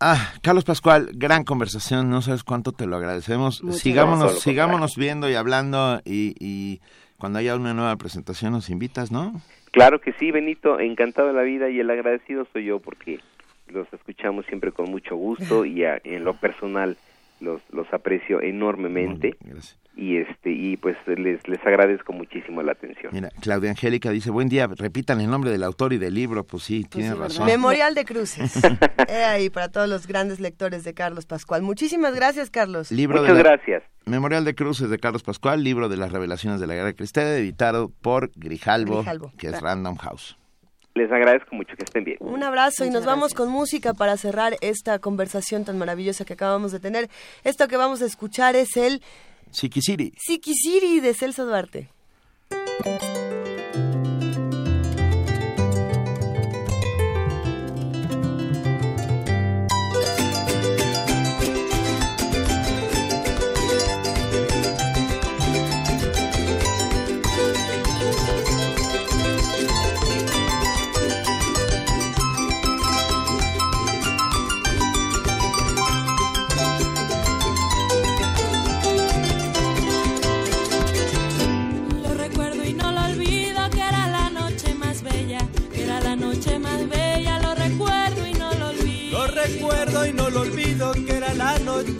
Ah, Carlos Pascual, gran conversación, no sabes cuánto te lo agradecemos. Muchas sigámonos, gracias. sigámonos viendo y hablando y, y cuando haya una nueva presentación nos invitas, ¿no? Claro que sí, Benito, encantado de la vida y el agradecido soy yo porque los escuchamos siempre con mucho gusto y a- en lo personal los, los aprecio enormemente Gracias. y este y pues les, les agradezco muchísimo la atención. Mira, Claudia Angélica dice, buen día, repitan el nombre del autor y del libro, pues sí, tiene sí, ¿verdad? razón. Memorial de Cruces. He ahí para todos los grandes lectores de Carlos Pascual. Muchísimas gracias, Carlos. Libro Muchas de la- gracias. Memorial de Cruces de Carlos Pascual, libro de las revelaciones de la guerra cristera, editado por Grijalbo, Grijalbo, que es. Random House. Les agradezco mucho que estén bien. Un abrazo y nos vamos con música para cerrar esta conversación tan maravillosa que acabamos de tener. Esto que vamos a escuchar es el Sikisiri. Sikisiri de Celso Duarte.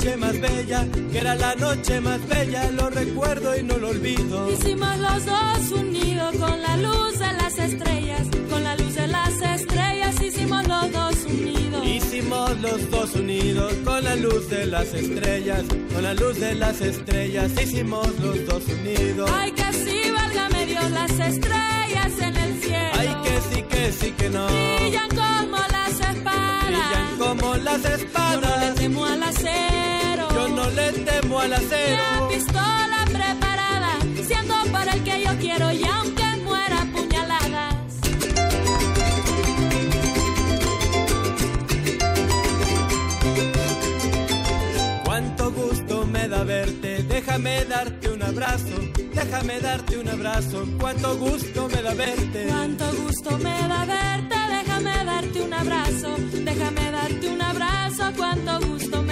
Noche más bella, que era la noche más bella, lo recuerdo y no lo olvido. Hicimos los dos unidos con la luz de las estrellas, con la luz de las estrellas hicimos los dos unidos. Hicimos los dos unidos con la luz de las estrellas, con la luz de las estrellas hicimos los dos unidos. Ay, que sí, válgame Dios, las estrellas en el cielo. Ay, que sí, que sí, que no. Brillan como las espadas. Brillan como las espadas. No le temo al acero. Yo no le temo al acero. La pistola preparada, siendo para el que yo quiero y aunque muera puñaladas. Cuánto gusto me da verte, déjame darte un abrazo, déjame darte un abrazo, cuánto gusto me da verte. Cuánto gusto me da verte, déjame darte un abrazo, déjame darte un abrazo, cuánto gusto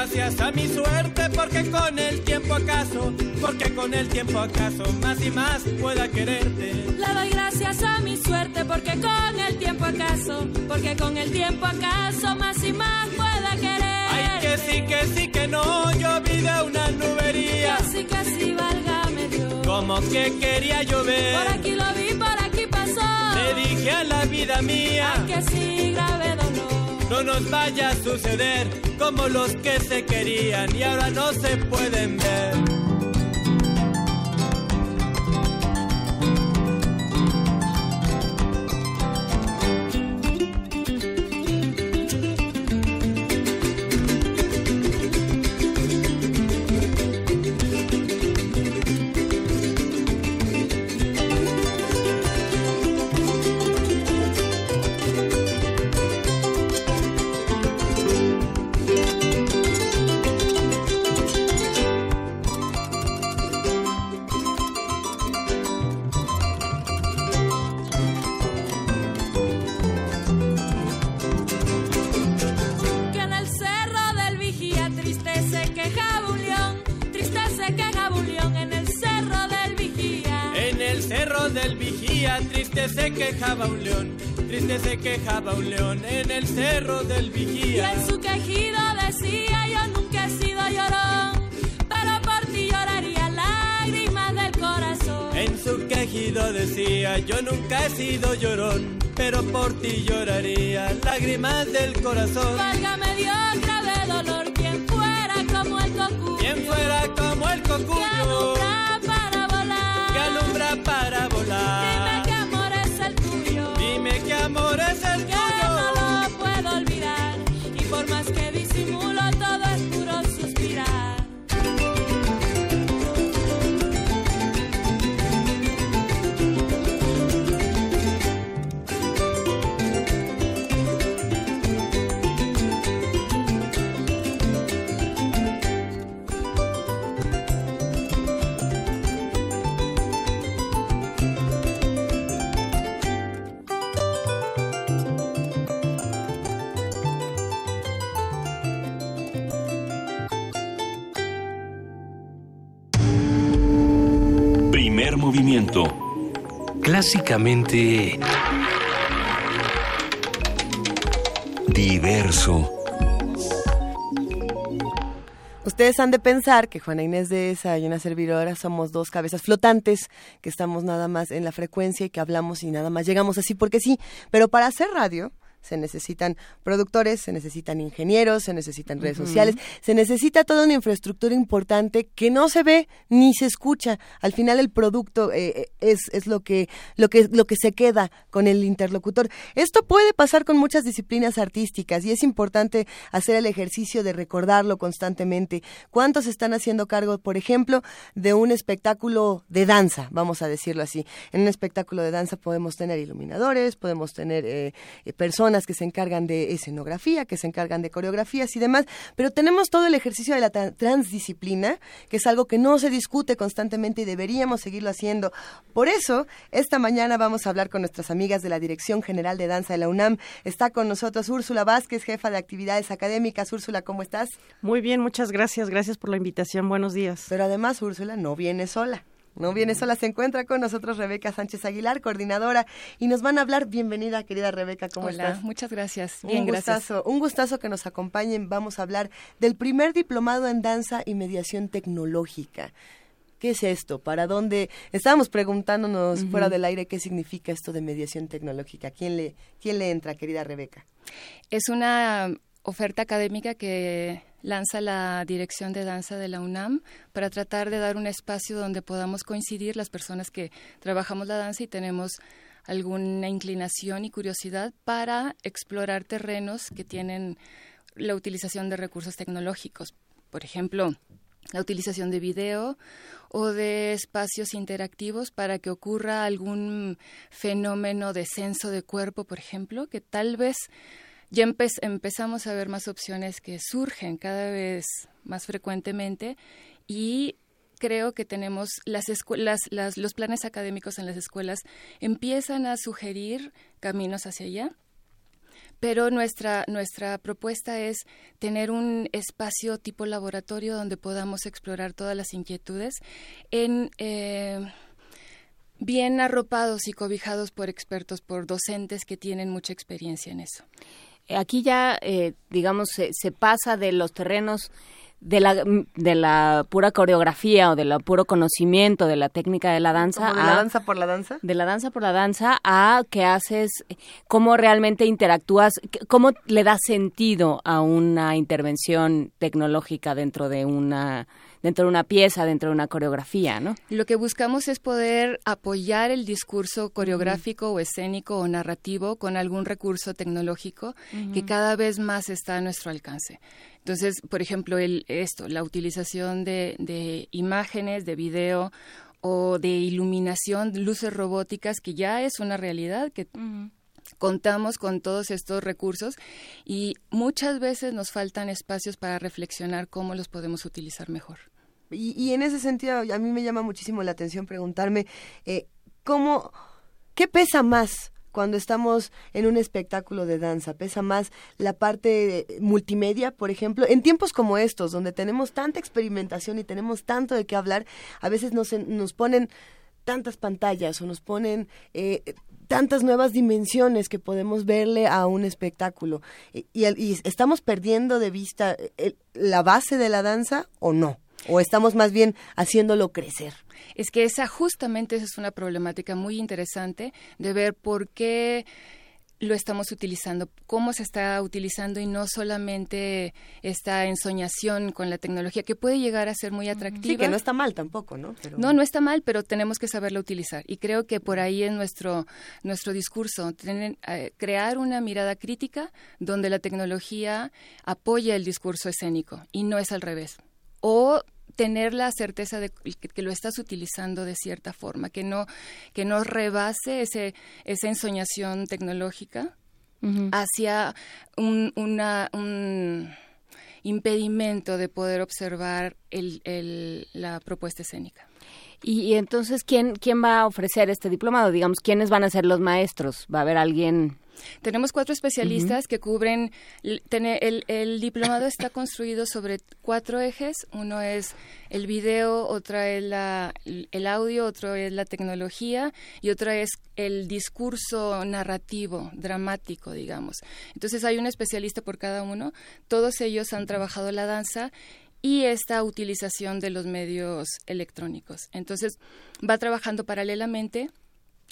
gracias a mi suerte porque con el tiempo acaso, porque con el tiempo acaso más y más pueda quererte. Le doy gracias a mi suerte porque con el tiempo acaso, porque con el tiempo acaso más y más pueda querer. Ay, que sí, que sí, que no, yo vi de una nubería. Que sí, que sí, válgame Dios. Como que quería llover. Por aquí lo vi, por aquí pasó. Le dije a la vida mía. Ay, que sí, grave. No nos vaya a suceder como los que se querían y ahora no se pueden ver. Se quejaba un león, triste se quejaba un león en el cerro del Y vigía. en su quejido decía yo nunca he sido llorón, pero por ti lloraría lágrimas del corazón. En su quejido decía yo nunca he sido llorón, pero por ti lloraría lágrimas del corazón. Válgame Dios, grave dolor, quien fuera como el cocuyo. Quien fuera como el cocuyo Clásicamente diverso. Ustedes han de pensar que Juana Inés de esa y una servidora somos dos cabezas flotantes, que estamos nada más en la frecuencia y que hablamos y nada más llegamos así porque sí. Pero para hacer radio se necesitan productores, se necesitan ingenieros, se necesitan redes sociales, se necesita toda una infraestructura importante que no se ve ni se escucha. Al final el producto eh, es, es lo que lo que lo que se queda con el interlocutor. Esto puede pasar con muchas disciplinas artísticas y es importante hacer el ejercicio de recordarlo constantemente. ¿Cuántos están haciendo cargo, por ejemplo, de un espectáculo de danza, vamos a decirlo así? En un espectáculo de danza podemos tener iluminadores, podemos tener eh, eh, personas que se encargan de escenografía, que se encargan de coreografías y demás, pero tenemos todo el ejercicio de la tra- transdisciplina, que es algo que no se discute constantemente y deberíamos seguirlo haciendo. Por eso, esta mañana vamos a hablar con nuestras amigas de la Dirección General de Danza de la UNAM. Está con nosotros Úrsula Vázquez, jefa de actividades académicas. Úrsula, ¿cómo estás? Muy bien, muchas gracias. Gracias por la invitación. Buenos días. Pero además, Úrsula no viene sola. No viene sola, se encuentra con nosotros Rebeca Sánchez Aguilar, coordinadora, y nos van a hablar. Bienvenida, querida Rebeca, ¿cómo Hola, estás? muchas gracias. Un Bien, gracias. gustazo, un gustazo que nos acompañen. Vamos a hablar del primer diplomado en danza y mediación tecnológica. ¿Qué es esto? ¿Para dónde? Estábamos preguntándonos fuera del aire qué significa esto de mediación tecnológica. ¿Quién le, quién le entra, querida Rebeca? Es una oferta académica que lanza la Dirección de Danza de la UNAM para tratar de dar un espacio donde podamos coincidir las personas que trabajamos la danza y tenemos alguna inclinación y curiosidad para explorar terrenos que tienen la utilización de recursos tecnológicos. Por ejemplo, la utilización de video o de espacios interactivos para que ocurra algún fenómeno de censo de cuerpo, por ejemplo, que tal vez ya empe- empezamos a ver más opciones que surgen cada vez más frecuentemente y creo que tenemos las escuelas, las, los planes académicos en las escuelas empiezan a sugerir caminos hacia allá pero nuestra nuestra propuesta es tener un espacio tipo laboratorio donde podamos explorar todas las inquietudes en eh, bien arropados y cobijados por expertos, por docentes que tienen mucha experiencia en eso. Aquí ya, eh, digamos, se, se pasa de los terrenos de la, de la pura coreografía o del puro conocimiento de la técnica de la danza. ¿Como de la danza por la danza? de la danza por la danza a que haces, cómo realmente interactúas, cómo le das sentido a una intervención tecnológica dentro de una dentro de una pieza, dentro de una coreografía, ¿no? Lo que buscamos es poder apoyar el discurso coreográfico o escénico o narrativo con algún recurso tecnológico que cada vez más está a nuestro alcance. Entonces, por ejemplo, el, esto, la utilización de, de imágenes, de video o de iluminación, luces robóticas, que ya es una realidad, que contamos con todos estos recursos y muchas veces nos faltan espacios para reflexionar cómo los podemos utilizar mejor. Y, y en ese sentido, a mí me llama muchísimo la atención preguntarme, eh, ¿cómo, qué pesa más cuando estamos en un espectáculo de danza? ¿Pesa más la parte eh, multimedia, por ejemplo? En tiempos como estos, donde tenemos tanta experimentación y tenemos tanto de qué hablar, a veces nos, nos ponen tantas pantallas o nos ponen eh, tantas nuevas dimensiones que podemos verle a un espectáculo. Y, estamos perdiendo de vista el- la base de la danza o no? ¿O estamos más bien haciéndolo crecer? Es que esa justamente esa es una problemática muy interesante de ver por qué lo estamos utilizando, cómo se está utilizando y no solamente esta ensoñación con la tecnología que puede llegar a ser muy atractiva. Sí, que no está mal tampoco, ¿no? Pero- No, no está mal, pero tenemos que saberla utilizar. Y creo que por ahí es nuestro, nuestro discurso, tener, eh, crear una mirada crítica donde la tecnología apoya el discurso escénico y no es al revés. O tener la certeza de que, lo estás utilizando de cierta forma, que no, que no rebase ese, esa ensoñación tecnológica hacia un, una, un impedimento de poder observar el, el- la propuesta escénica. Y, y entonces, ¿quién, ¿quién va a ofrecer este diplomado? Digamos, ¿quiénes van a ser los maestros? ¿Va a haber alguien...? Tenemos cuatro especialistas que cubren, el, el diplomado está construido sobre cuatro ejes, uno es el video, otra es la, el audio, otro es la tecnología y otra es el discurso narrativo, dramático, digamos. Entonces hay un especialista por cada uno, todos ellos han trabajado la danza y esta utilización de los medios electrónicos. Entonces va trabajando paralelamente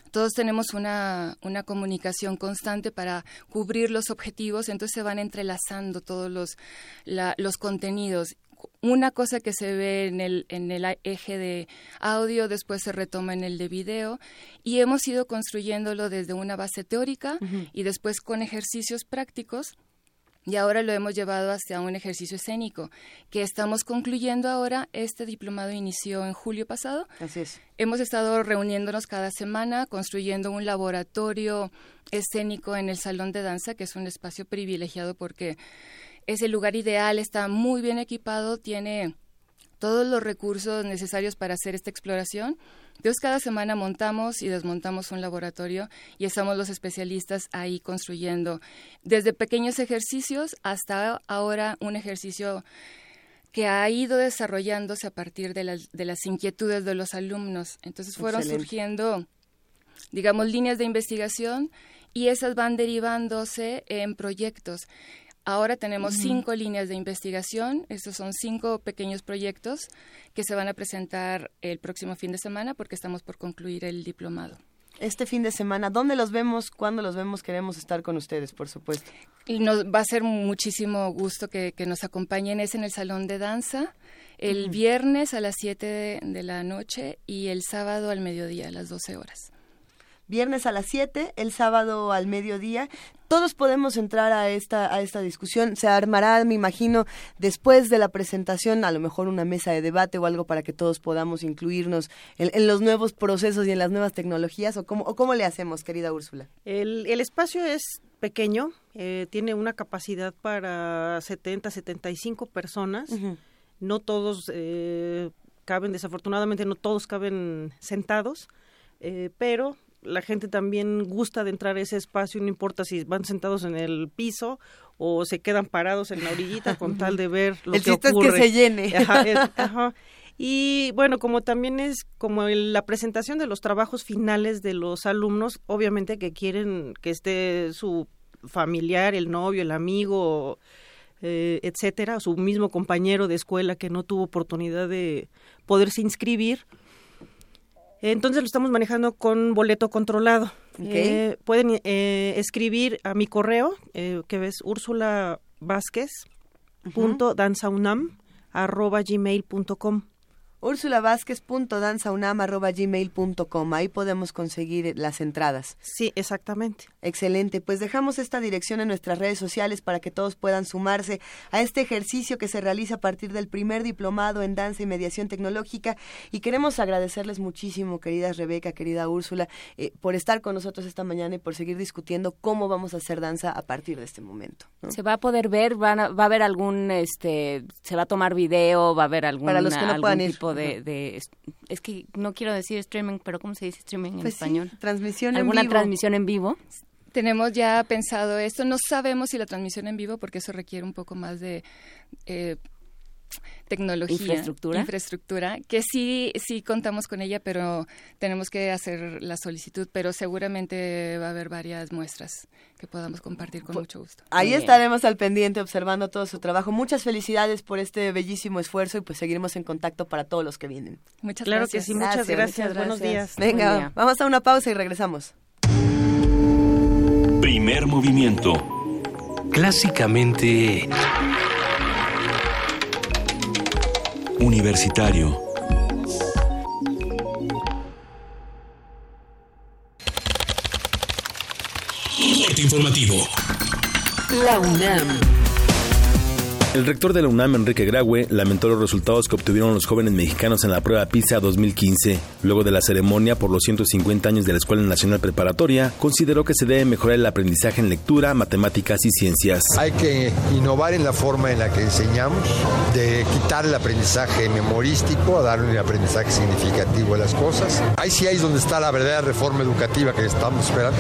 todos tenemos una, una comunicación constante para cubrir los objetivos, entonces se van entrelazando todos los, la- los contenidos. Una cosa que se ve en el, en el eje de audio, después se retoma en el de video, y hemos ido construyéndolo desde una base teórica y después con ejercicios prácticos y ahora lo hemos llevado hacia un ejercicio escénico que estamos concluyendo ahora. Este diplomado inició en julio pasado. Así es. Hemos estado reuniéndonos cada semana, construyendo un laboratorio escénico en el salón de danza, que es un espacio privilegiado porque es el lugar ideal, está muy bien equipado, tiene todos los recursos necesarios para hacer esta exploración. Entonces, cada semana montamos y desmontamos un laboratorio y estamos los especialistas ahí construyendo desde pequeños ejercicios hasta ahora un ejercicio que ha ido desarrollándose a partir de las, de las inquietudes de los alumnos. Entonces fueron Excelente. surgiendo, digamos, líneas de investigación y esas van derivándose en proyectos. Ahora tenemos cinco líneas de investigación. Estos son cinco pequeños proyectos que se van a presentar el próximo fin de semana porque estamos por concluir el diplomado. Este fin de semana, ¿dónde los vemos? ¿Cuándo los vemos? Queremos estar con ustedes, por supuesto. Y nos va a ser muchísimo gusto que, nos acompañen. Es en el Salón de Danza el viernes a las 7 de, de la noche y el sábado al mediodía a las 12 horas viernes a las 7, el sábado al mediodía. Todos podemos entrar a esta, a esta discusión. Se armará, me imagino, después de la presentación, a lo mejor una mesa de debate o algo para que todos podamos incluirnos en, los nuevos procesos y en las nuevas tecnologías. ¿O cómo, o cómo le hacemos, querida Úrsula? El, el espacio es pequeño, eh, tiene una capacidad para 70, 75 personas. No todos eh, caben, desafortunadamente no todos caben sentados, eh, pero la gente también gusta de entrar a ese espacio, no importa si van sentados en el piso o se quedan parados en la orillita con tal de ver lo el que ocurre. es que se llene. Y bueno, como también es como la presentación de los trabajos finales de los alumnos, obviamente que quieren que esté su familiar, el novio, el amigo, eh, etcétera, su mismo compañero de escuela que no tuvo oportunidad de poderse inscribir, entonces lo estamos manejando con boleto controlado. Eh, pueden eh, escribir a mi correo, eh, que es Úrsula Vázquez, punto arroba gmail.com. Ahí podemos conseguir las entradas. Sí, exactamente. Excelente. Pues dejamos esta dirección en nuestras redes sociales para que todos puedan sumarse a este ejercicio que se realiza a partir del primer diplomado en danza y mediación tecnológica. Y queremos agradecerles muchísimo, querida Rebeca, querida Úrsula, eh, por estar con nosotros esta mañana y por seguir discutiendo cómo vamos a hacer danza a partir de este momento. Se va a poder ver, va a haber algún, este, se va a tomar video, va a haber algún, para los que no puedan ir de, es que no quiero decir streaming, pero ¿cómo se dice streaming en pues español? transmisión ¿Alguna en vivo? transmisión en vivo? Tenemos ya pensado esto. No sabemos si la transmisión en vivo, porque eso requiere un poco más de eh, tecnología, infraestructura, infraestructura, que sí, sí contamos con ella, pero tenemos que hacer la solicitud, pero seguramente va a haber varias muestras que podamos compartir con mucho gusto. Ahí estaremos al pendiente observando todo su trabajo. Muchas felicidades por este bellísimo esfuerzo y pues seguiremos en contacto para todos los que vienen. Muchas claro gracias. que sí, muchas gracias. Buenos días. Venga, vamos a una pausa y regresamos. Primer movimiento. Clásicamente Universitario. informativo. La UNAM. El rector de la UNAM, Enrique Graue, lamentó los resultados que obtuvieron los jóvenes mexicanos en la prueba PISA 2015. Luego de la ceremonia por los 150 años de la Escuela Nacional Preparatoria, consideró que se debe mejorar el aprendizaje en lectura, matemáticas y ciencias. Hay que innovar en la forma en la que enseñamos, de quitar el aprendizaje memorístico a dar un aprendizaje significativo a las cosas. Ahí sí es donde está la verdadera reforma educativa que estamos esperando.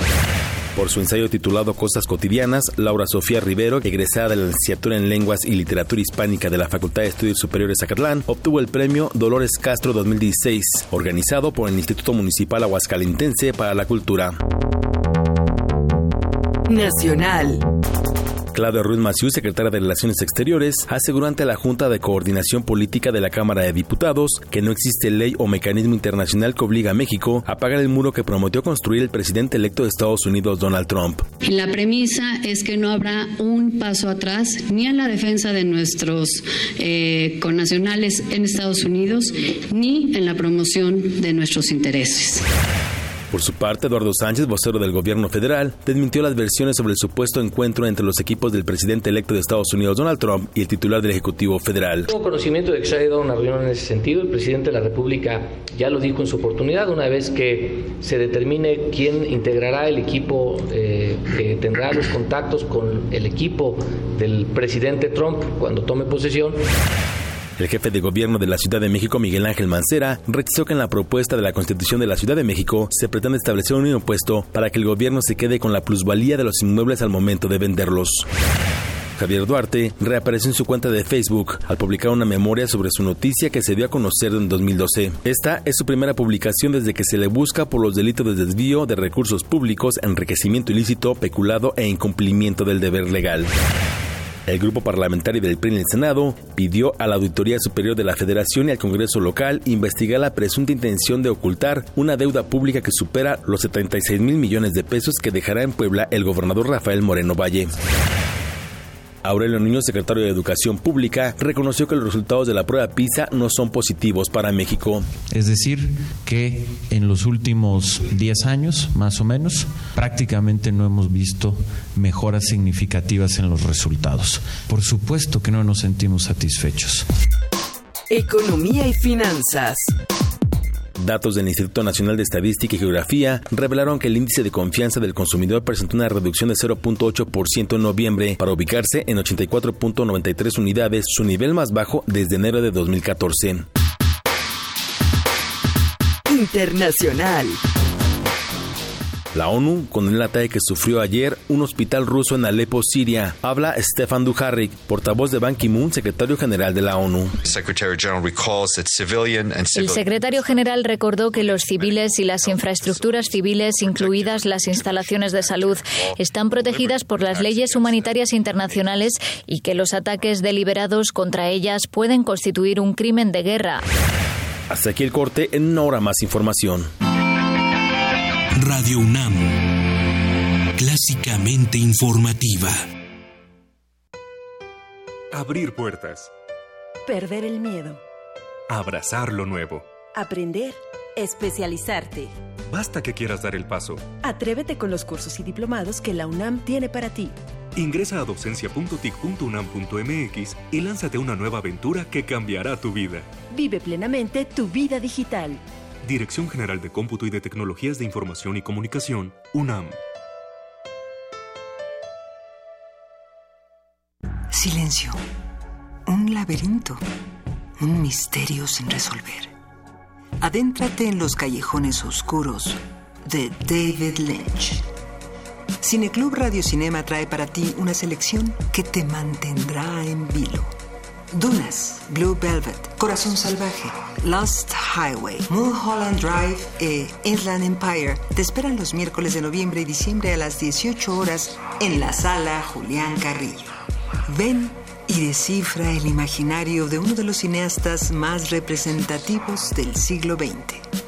Por su ensayo titulado Cosas Cotidianas, Laura Sofía Rivero, egresada de la licenciatura en Lenguas y Literatura Hispánica de la Facultad de Estudios Superiores Zacatlán, obtuvo el premio Dolores Castro 2016, organizado por el Instituto Municipal Aguascalentense para la Cultura. Nacional. Claudia Ruiz Maciú, secretaria de Relaciones Exteriores, aseguró ante la Junta de Coordinación Política de la Cámara de Diputados que no existe ley o mecanismo internacional que obliga a México a pagar el muro que prometió construir el presidente electo de Estados Unidos, Donald Trump. La premisa es que no habrá un paso atrás ni en la defensa de nuestros eh, connacionales en Estados Unidos ni en la promoción de nuestros intereses. Por su parte, Eduardo Sánchez, vocero del gobierno federal, desmintió las versiones sobre el supuesto encuentro entre los equipos del presidente electo de Estados Unidos, Donald Trump, y el titular del Ejecutivo Federal. Tengo conocimiento de que se ha dado una reunión en ese sentido. El presidente de la República ya lo dijo en su oportunidad. Una vez que se determine quién integrará el equipo eh, que tendrá los contactos con el equipo del presidente Trump cuando tome posesión, el jefe de gobierno de la Ciudad de México, Miguel Ángel Mancera, rechazó que en la propuesta de la Constitución de la Ciudad de México se pretende establecer un impuesto para que el gobierno se quede con la plusvalía de los inmuebles al momento de venderlos. Javier Duarte reapareció en su cuenta de Facebook al publicar una memoria sobre su noticia que se dio a conocer en 2012. Esta es su primera publicación desde que se le busca por los delitos de desvío de recursos públicos, enriquecimiento ilícito, peculado e incumplimiento del deber legal. El grupo parlamentario del PRI en el Senado pidió a la Auditoría Superior de la Federación y al Congreso local investigar la presunta intención de ocultar una deuda pública que supera los 76 mil millones de pesos que dejará en Puebla el gobernador Rafael Moreno Valle. Aurelio Niño, secretario de Educación Pública, reconoció que los resultados de la prueba PISA no son positivos para México. Es decir, que en los últimos 10 años, más o menos, prácticamente no hemos visto mejoras significativas en los resultados. Por supuesto que no nos sentimos satisfechos. Economía y finanzas. Datos del Instituto Nacional de Estadística y Geografía revelaron que el índice de confianza del consumidor presentó una reducción de 0.8% en noviembre para ubicarse en 84.93 unidades, su nivel más bajo desde enero de 2014. Internacional. La ONU condenó el ataque que sufrió ayer un hospital ruso en Alepo, Siria. Habla Stefan Dujarric, portavoz de Ban Ki-moon, secretario general de la ONU. El secretario general recordó que los civiles y las infraestructuras civiles, incluidas las instalaciones de salud, están protegidas por las leyes humanitarias internacionales y que los ataques deliberados contra ellas pueden constituir un crimen de guerra. Hasta aquí el corte, en una hora más información. Radio UNAM, clásicamente informativa. Abrir puertas. Perder el miedo. Abrazar lo nuevo. Aprender. Especializarte. Basta que quieras dar el paso. Atrévete con los cursos y diplomados que la UNAM tiene para ti. Ingresa a docencia.tic.unam.mx y lánzate a una nueva aventura que cambiará tu vida. Vive plenamente tu vida digital. Dirección General de Cómputo y de Tecnologías de Información y Comunicación, UNAM. Silencio. Un laberinto. Un misterio sin resolver. Adéntrate en los callejones oscuros de David Lynch. Cineclub Radio Cinema trae para ti una selección que te mantendrá en vilo. Dunas, Blue Velvet, Corazón Salvaje, Lost Highway, Mulholland Drive e Inland Empire te esperan los miércoles de noviembre y diciembre a las 18 horas en la sala Julián Carrillo. Ven y descifra el imaginario de uno de los cineastas más representativos del siglo XX.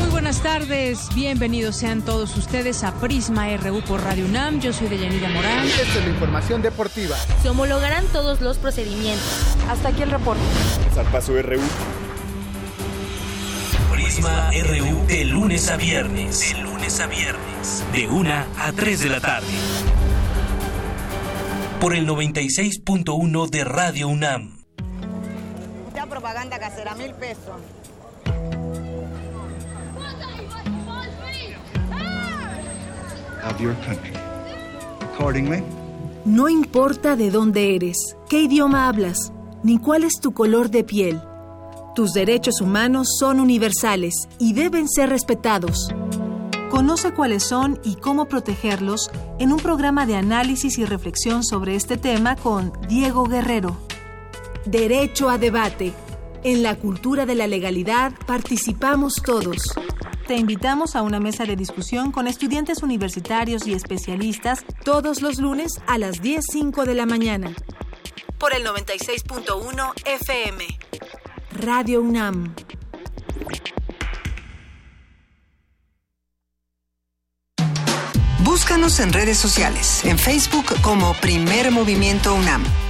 Muy buenas tardes, bienvenidos sean todos ustedes a Prisma RU por Radio UNAM. Yo soy Deyanira Morán. Esta es la información deportiva. Se homologarán todos los procedimientos. Hasta aquí el reporte. Zarpazo RU. Prisma RU de lunes a viernes. De lunes a viernes. De 1 a 3 de la tarde. Por el 96.1 de Radio UNAM. Propaganda casera, mil pesos. of your country. Accordingly, No importa de dónde eres, qué idioma hablas, ni cuál es tu color de piel. Tus derechos humanos son universales y deben ser respetados. Conoce cuáles son y cómo protegerlos en un programa de análisis y reflexión sobre este tema con Diego Guerrero. Derecho a debate. En la cultura de la legalidad participamos todos. Te invitamos a una mesa de discusión con estudiantes universitarios y especialistas todos los lunes a las 10.05 de la mañana. Por el 96.1 FM. Radio UNAM. Búscanos en redes sociales, en Facebook como Primer Movimiento UNAM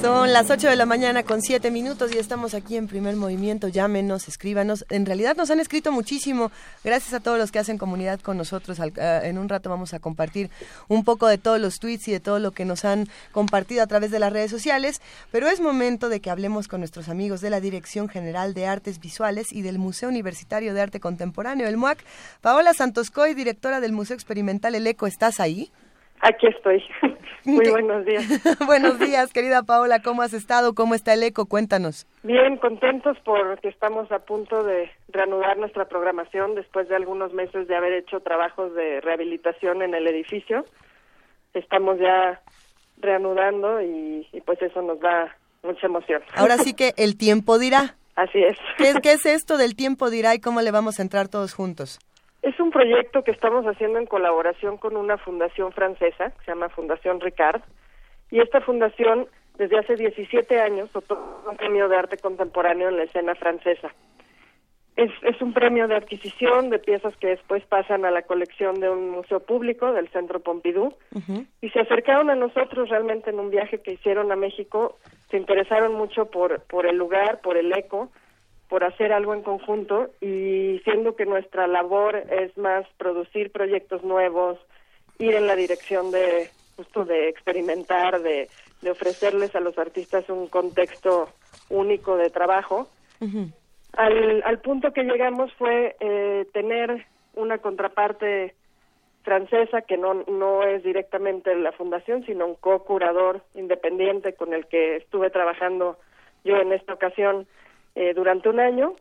Son las 8 de la mañana con 7 minutos y estamos aquí en primer movimiento. Llámenos, escríbanos. En realidad nos han escrito muchísimo. Gracias a todos los que hacen comunidad con nosotros. Ah, en un rato vamos a compartir un poco de todos los tweets y de todo lo que nos han compartido a través de las redes sociales. Pero es momento de que hablemos con nuestros amigos de la Dirección General de Artes Visuales y del Museo Universitario de Arte Contemporáneo, el MUAC. Paola Santoscoy, directora del Museo Experimental El Eco, ¿estás ahí? Aquí estoy. Muy buenos días. buenos días, querida Paola. ¿Cómo has estado? ¿Cómo está el eco? Cuéntanos. Bien, contentos porque estamos a punto de reanudar nuestra programación después de algunos meses de haber hecho trabajos de rehabilitación en el edificio. Estamos ya reanudando y, pues eso nos da mucha emoción. Ahora sí que el tiempo dirá. Así es. ¿Qué, ¿Qué es esto del tiempo dirá y cómo le vamos a entrar todos juntos? Es un proyecto que estamos haciendo en colaboración con una fundación francesa, que se llama Fundación Ricard, y esta fundación desde hace 17 años otorga un premio de arte contemporáneo en la escena francesa. Es, es un premio de adquisición de piezas que después pasan a la colección de un museo público del Centro Pompidou. Y se acercaron a nosotros realmente en un viaje que hicieron a México, se interesaron mucho por, por el lugar, por el eco, por hacer algo en conjunto y siendo que nuestra labor es más producir proyectos nuevos, ir en la dirección de justo de experimentar, de, de ofrecerles a los artistas un contexto único de trabajo. al, al punto que llegamos fue eh, tener una contraparte francesa que no, no es directamente la fundación, sino un co-curador independiente con el que estuve trabajando yo en esta ocasión eh, durante un año.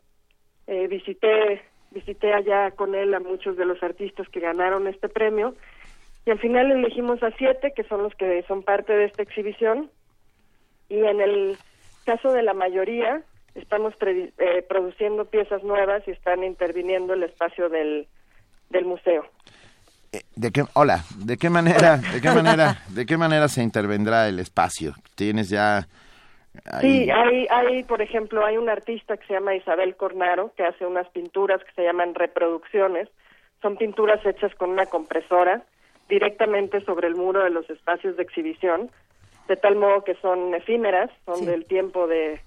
Eh, visité visité allá con él a muchos de los artistas que ganaron este premio y al final elegimos a siete que son los que son parte de esta exhibición y en el caso de la mayoría estamos eh, produciendo piezas nuevas y están interviniendo el espacio del, del museo. ¿De qué, hola, ¿de qué manera, de qué manera, de qué manera se intervendrá el espacio? ¿Tienes ya Sí, hay, hay, por ejemplo, hay un artista que se llama Isabel Cornaro que hace unas pinturas que se llaman reproducciones. Son pinturas hechas con una compresora directamente sobre el muro de los espacios de exhibición, de tal modo que son efímeras, son del tiempo de,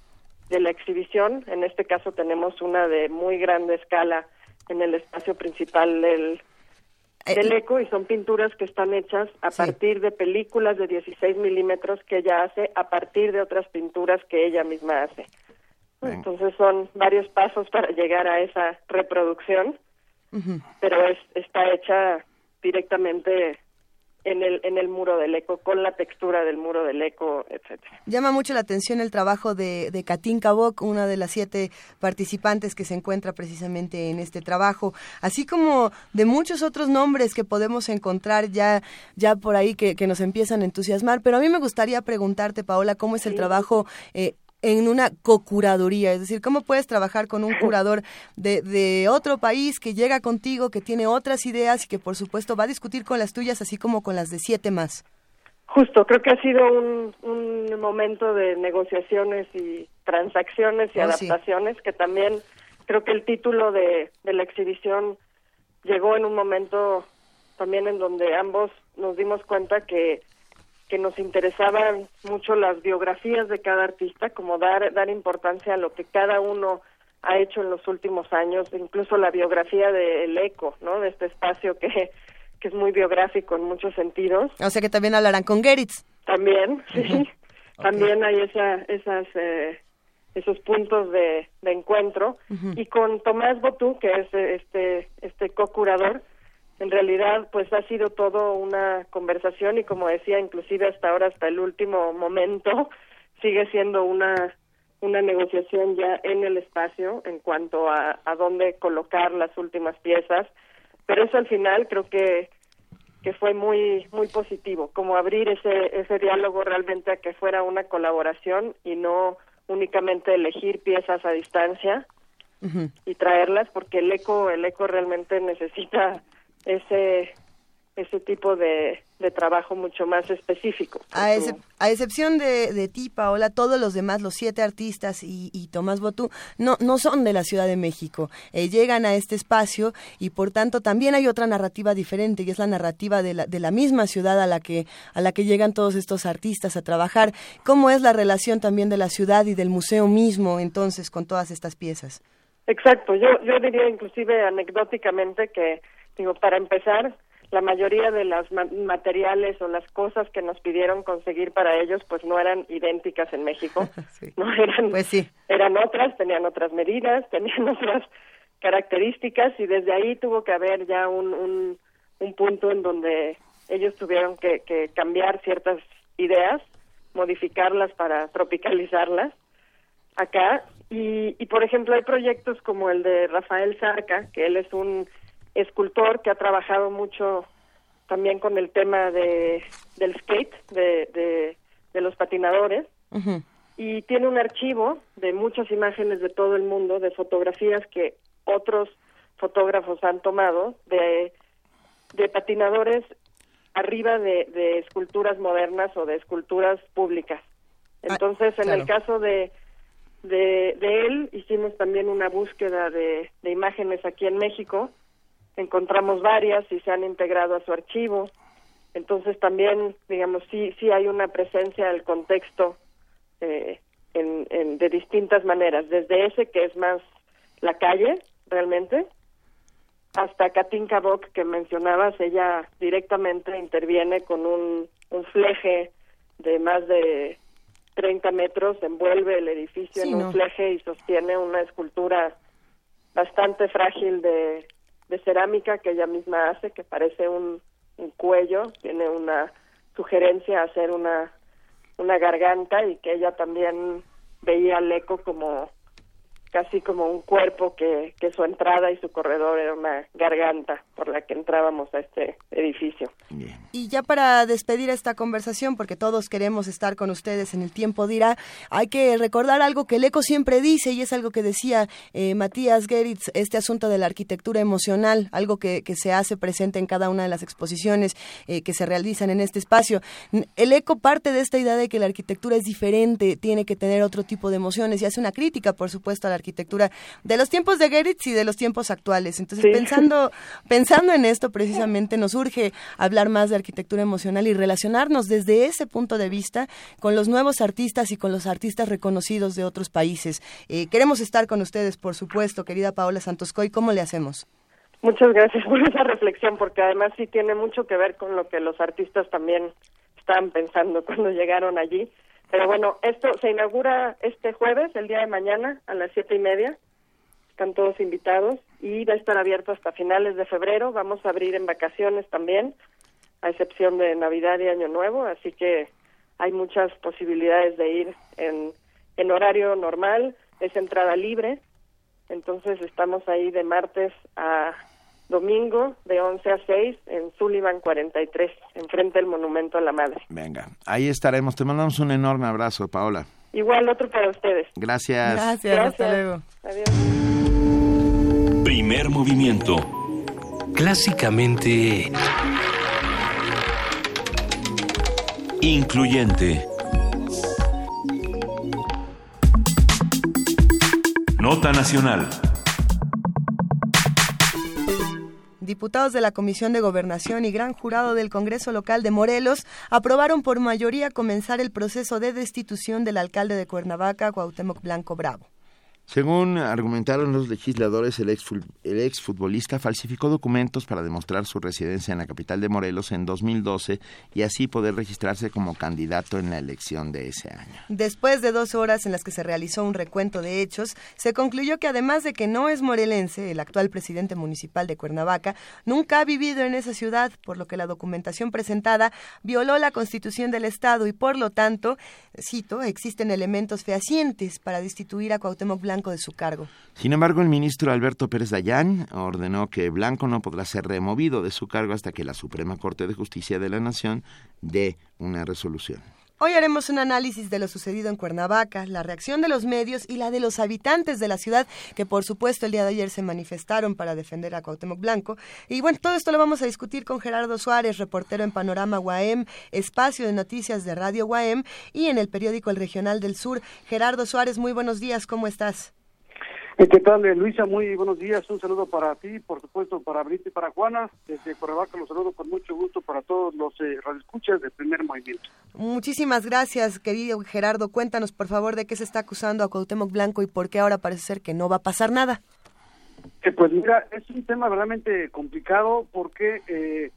de la exhibición. En este caso tenemos una de muy grande escala en el espacio principal del, del eco y son pinturas que están hechas a partir de películas de 16 milímetros que ella hace a partir de otras pinturas que ella misma hace. Entonces son varios pasos para llegar a esa reproducción, pero es, está hecha directamente en el, en el muro del eco, con la textura del muro del eco, etcétera. Llama mucho la atención el trabajo de, de Kabok, una de las siete participantes que se encuentra precisamente en este trabajo, así como de muchos otros nombres que podemos encontrar ya, ya por ahí que, que nos empiezan a entusiasmar. Pero a mí me gustaría preguntarte, Paola, cómo es el trabajo eh, en una co-curaduría, es decir, cómo puedes trabajar con un curador de, de, otro país que llega contigo, que tiene otras ideas y que por supuesto va a discutir con las tuyas así como con las de siete más. Justo, creo que ha sido un, un momento de negociaciones y transacciones y oh, adaptaciones que también creo que el título de, de la exhibición llegó en un momento también en donde ambos nos dimos cuenta que que nos interesaban mucho las biografías de cada artista, como dar, dar importancia a lo que cada uno ha hecho en los últimos años, incluso la biografía del eco, ¿no? De este espacio que, que es muy biográfico en muchos sentidos. O sea que también hablarán con Geritz. También, sí. También hay esa, esas, eh, esos puntos de, de encuentro. Y con Tomás Botú, que es este, este co-curador, en realidad pues ha sido todo una conversación y como decía inclusive hasta ahora hasta el último momento sigue siendo una una negociación ya en el espacio en cuanto a, a dónde colocar las últimas piezas. Pero eso al final creo que que fue muy muy positivo como abrir ese ese diálogo realmente a que fuera una colaboración y no únicamente elegir piezas a distancia y traerlas porque el eco el eco realmente necesita ese ese tipo de, de trabajo mucho más específico. A, a excepción de, de, ti, Paola, todos los demás, los siete artistas y, y Tomás Botú, no, no son de la Ciudad de México. Eh, llegan a este espacio y por tanto también hay otra narrativa diferente y es la narrativa de la, de la misma ciudad a la, que, a la que llegan todos estos artistas a trabajar. ¿Cómo es la relación también de la ciudad y del museo mismo entonces con todas estas piezas? Exacto, yo, yo diría inclusive anecdóticamente que, digo, para empezar, la mayoría de los materiales o las cosas que nos pidieron conseguir para ellos pues no eran idénticas en México. No eran pues sí. eran otras tenían otras medidas tenían otras características y desde ahí tuvo que haber ya un, un, un punto en donde ellos tuvieron que, que cambiar ciertas ideas modificarlas para tropicalizarlas acá. Y, y por ejemplo hay proyectos como el de Rafael Zarca que él es un escultor que ha trabajado mucho también con el tema de del skate, de, de, los patinadores, y tiene un archivo de muchas imágenes de todo el mundo, de fotografías que otros fotógrafos han tomado de, de patinadores arriba de, de esculturas modernas o de esculturas públicas. Ah, Entonces, en el caso de, de, de él, hicimos también una búsqueda de, de imágenes aquí en México encontramos varias y se han integrado a su archivo. Entonces también, digamos, sí, sí hay una presencia del contexto eh, en, de distintas maneras, desde ese que es más la calle, realmente, hasta Katinka Bock que mencionabas, ella directamente interviene con un, un fleje de más de 30 metros, envuelve el edificio en un fleje y sostiene una escultura bastante frágil de de cerámica que ella misma hace, que parece un, un cuello, tiene una sugerencia a hacer una, una garganta y que ella también veía al eco como casi como un cuerpo que, que su entrada y su corredor era una garganta por la que entrábamos a este edificio. Y ya para despedir esta conversación, porque todos queremos estar con ustedes en el tiempo dirá, hay que recordar algo que el eco siempre dice y es algo que decía eh, Matías Geritz, este asunto de la arquitectura emocional, algo que, que, se hace presente en cada una de las exposiciones eh, que se realizan en este espacio. El eco parte de esta idea de que la arquitectura es diferente, tiene que tener otro tipo de emociones y hace una crítica, por supuesto, a la arquitectura de los tiempos de Geritz y de los tiempos actuales. Entonces, pensando, pensando en esto precisamente, nos urge hablar más de arquitectura emocional y relacionarnos desde ese punto de vista con los nuevos artistas y con los artistas reconocidos de otros países. Eh, queremos estar con ustedes, por supuesto, querida Paola Santoscoy. ¿Cómo le hacemos? Muchas gracias por esa reflexión, porque además sí tiene mucho que ver con lo que los artistas también estaban pensando cuando llegaron allí. Pero bueno, esto se inaugura este jueves, el día de mañana, a las siete y media. Están todos invitados y va a estar abierto hasta finales de febrero. Vamos a abrir en vacaciones también, a excepción de Navidad y Año Nuevo. Así que hay muchas posibilidades de ir en, horario normal. Es entrada libre. Entonces estamos ahí de martes a domingo de 11 a 6 en Sullivan 43, enfrente del Monumento a la Madre. Venga, ahí estaremos. Te mandamos un enorme abrazo, Paola. Igual otro para ustedes. Gracias. Gracias, hasta luego. Adiós. Primer movimiento. Clásicamente... Incluyente. Nota Nacional. Diputados de la Comisión de Gobernación y gran jurado del Congreso Local de Morelos aprobaron por mayoría comenzar el proceso de destitución del alcalde de Cuernavaca, Cuauhtémoc Blanco Bravo. Según argumentaron los legisladores, el, ex, el exfutbolista falsificó documentos para demostrar su residencia en la capital de Morelos en 2012 y así poder registrarse como candidato en la elección de ese año. Después de dos horas en las que se realizó un recuento de hechos, se concluyó que además de que no es morelense, el actual presidente municipal de Cuernavaca nunca ha vivido en esa ciudad, por lo que la documentación presentada violó la constitución del Estado y por lo tanto, cito, existen elementos fehacientes para destituir a Cuauhtémoc Blanco de su cargo. Sin embargo, el ministro Alberto Pérez Dayán ordenó que Blanco no podrá ser removido de su cargo hasta que la Suprema Corte de Justicia de la Nación dé una resolución. Hoy haremos un análisis de lo sucedido en Cuernavaca, la reacción de los medios y la de los habitantes de la ciudad, que por supuesto el día de ayer se manifestaron para defender a Cuauhtémoc Blanco. Y bueno, todo esto lo vamos a discutir con Gerardo Suárez, reportero en Panorama Guaem, espacio de noticias de Radio Guaem y en el periódico El Regional del Sur. Gerardo Suárez, muy buenos días, ¿cómo estás? Eh, ¿Qué tal, eh, Luisa? Muy buenos días. Un saludo para ti, por supuesto, para Brito y para Juana. Desde Cuernavaca los saludo con mucho gusto para todos los eh, radioescuchas del primer movimiento. Muchísimas gracias, querido Gerardo. Cuéntanos, por favor, de qué se está acusando a Cuauhtémoc Blanco y por qué ahora parece ser que no va a pasar nada. Eh, pues mira, es un tema realmente complicado porque eh,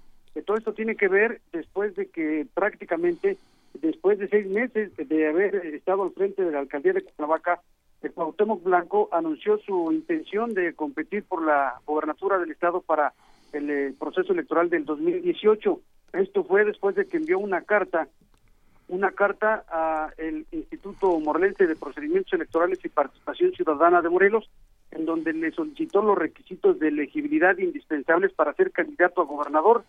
todo esto tiene que ver después de que prácticamente, después de seis meses de haber estado al frente de la alcaldía de Cuernavaca, Cuauhtémoc Blanco anunció su intención de competir por la gobernatura del estado para el eh, proceso electoral del 2018. Esto fue después de que envió una carta, una carta al Instituto Morelense de Procedimientos Electorales y Participación Ciudadana de Morelos, en donde le solicitó los requisitos de elegibilidad indispensables para ser candidato a gobernador.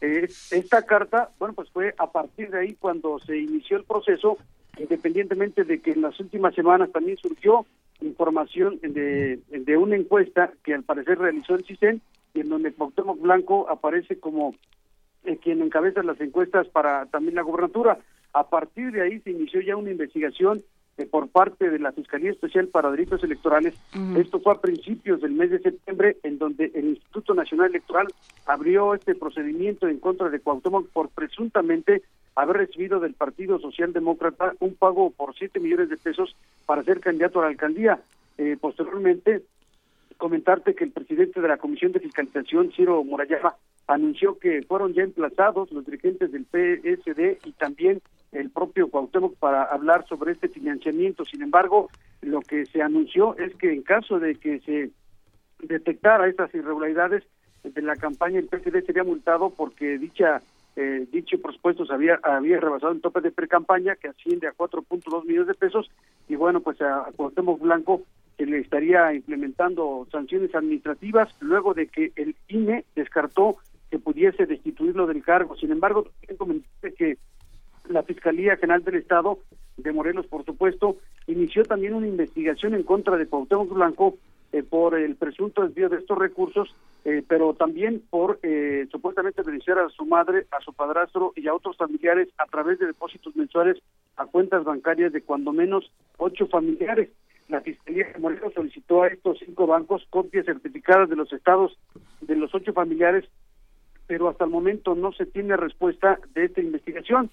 Eh, esta carta, bueno, pues fue a partir de ahí cuando se inició el proceso independientemente de que en las últimas semanas también surgió información de, de una encuesta que al parecer realizó el CISEN y en donde Cuauhtémoc Blanco aparece como eh, quien encabeza las encuestas para también la gobernatura. A partir de ahí se inició ya una investigación eh, por parte de la Fiscalía Especial para Delitos Electorales. Esto fue a principios del mes de septiembre, en donde el Instituto Nacional Electoral abrió este procedimiento en contra de Cuauhtémoc por presuntamente haber recibido del Partido Socialdemócrata un pago por 7 millones de pesos para ser candidato a la alcaldía. Eh, posteriormente, comentarte que el presidente de la Comisión de Fiscalización, Ciro Murayama, anunció que fueron ya emplazados los dirigentes del PSD y también el propio Cuauhtémoc para hablar sobre este financiamiento. Sin embargo, lo que se anunció es que en caso de que se detectara estas irregularidades de la campaña, el PSD sería multado porque dicha eh, dicho presupuesto había, había rebasado el tope de pre-campaña que asciende a 4.2 millones de pesos y bueno, pues a Cuauhtémoc Blanco se le estaría implementando sanciones administrativas luego de que el INE descartó que pudiese destituirlo del cargo. Sin embargo, comenté que la Fiscalía General del Estado de Morelos, por supuesto, inició también una investigación en contra de Cuauhtémoc Blanco eh, por el presunto desvío de estos recursos eh, pero también por eh, supuestamente beneficiar a su madre, a su padrastro y a otros familiares a través de depósitos mensuales a cuentas bancarias de cuando menos ocho familiares. La Fiscalía de Morelos solicitó a estos cinco bancos copias certificadas de los estados de los ocho familiares, pero hasta el momento no se tiene respuesta de esta investigación.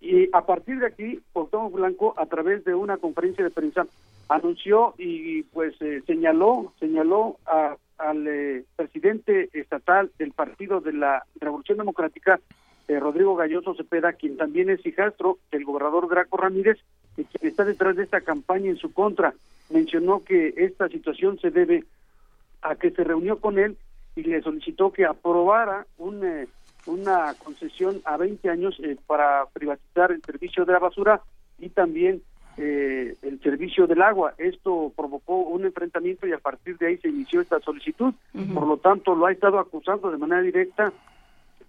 Y a partir de aquí, Cuauhtémoc Blanco, a través de una conferencia de prensa, anunció y pues eh, señaló, señaló a al eh, presidente estatal del Partido de la Revolución Democrática, eh, Rodrigo Galloso Cepeda, quien también es hijastro del gobernador Draco Ramírez, quien está detrás de esta campaña en su contra. Mencionó que esta situación se debe a que se reunió con él y le solicitó que aprobara un, eh, una concesión a 20 años para privatizar el servicio de la basura y también eh, el servicio del agua. Esto provocó un enfrentamiento y a partir de ahí se inició esta solicitud. Por lo tanto, lo ha estado acusando de manera directa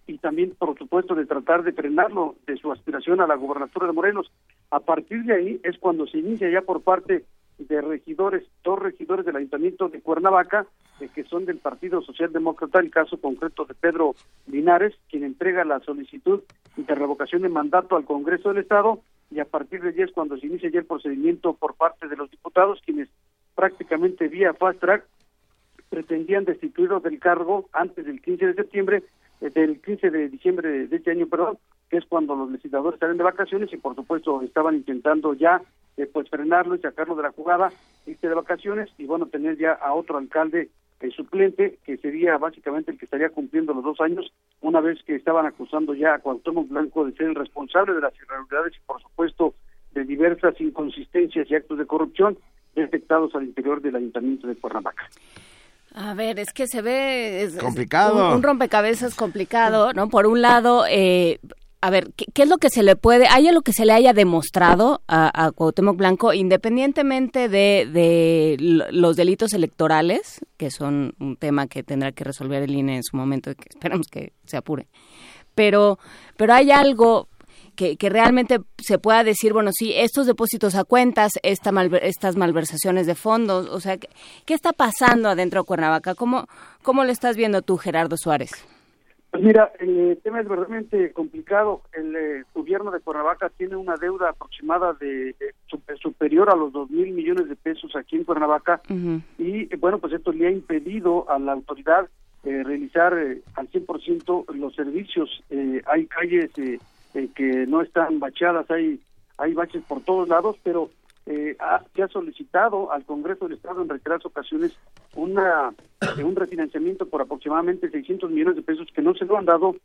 y también, por supuesto, de tratar de frenarlo de su aspiración a la gobernatura de Morelos. A partir de ahí es cuando se inicia ya por parte de regidores, dos regidores del Ayuntamiento de Cuernavaca, eh, que son del Partido Socialdemócrata, el caso concreto de Pedro Linares, quien entrega la solicitud de revocación de mandato al Congreso del Estado, y a partir de es cuando se inicia ya el procedimiento por parte de los diputados, quienes prácticamente vía fast track pretendían destituirlo del cargo antes del 15 de septiembre, eh, del 15 de diciembre de este año, perdón, que es cuando los legisladores salen de vacaciones y por supuesto estaban intentando ya eh, pues frenarlo y sacarlo de la jugada, irse de vacaciones y bueno, tener ya a otro alcalde el suplente, que sería básicamente el que estaría cumpliendo los dos años, una vez que estaban acusando ya a Cuauhtémoc Blanco de ser el responsable de las irregularidades y, por supuesto, de diversas inconsistencias y actos de corrupción detectados al interior del Ayuntamiento de Cuernavaca. A ver, es que se ve complicado. Un, rompecabezas complicado, ¿no? Por un lado, eh, a ver, ¿qué, es lo que se le puede, hay algo que se le haya demostrado a, Cuauhtémoc Blanco, independientemente de, de, los delitos electorales, que son un tema que tendrá que resolver el INE en su momento, que esperamos que se apure. Pero, pero hay algo que, que, realmente se pueda decir, bueno, sí, estos depósitos a cuentas, esta estas malversaciones de fondos, o sea, ¿qué, está pasando adentro de Cuernavaca? ¿Cómo, ¿Cómo lo estás viendo tú, Gerardo Suárez? Pues mira, el tema es verdaderamente complicado. El eh, gobierno de Cuernavaca tiene una deuda aproximada de, superior a los dos mil millones de pesos aquí en Cuernavaca y bueno, pues esto le ha impedido a la autoridad eh, realizar eh, al 100% los servicios. hay calles que no están bachadas, hay hay baches por todos lados, pero eh, ha, se ha solicitado al Congreso del Estado en reiteradas ocasiones una eh, un refinanciamiento por aproximadamente 600 millones de pesos que no se lo han dado.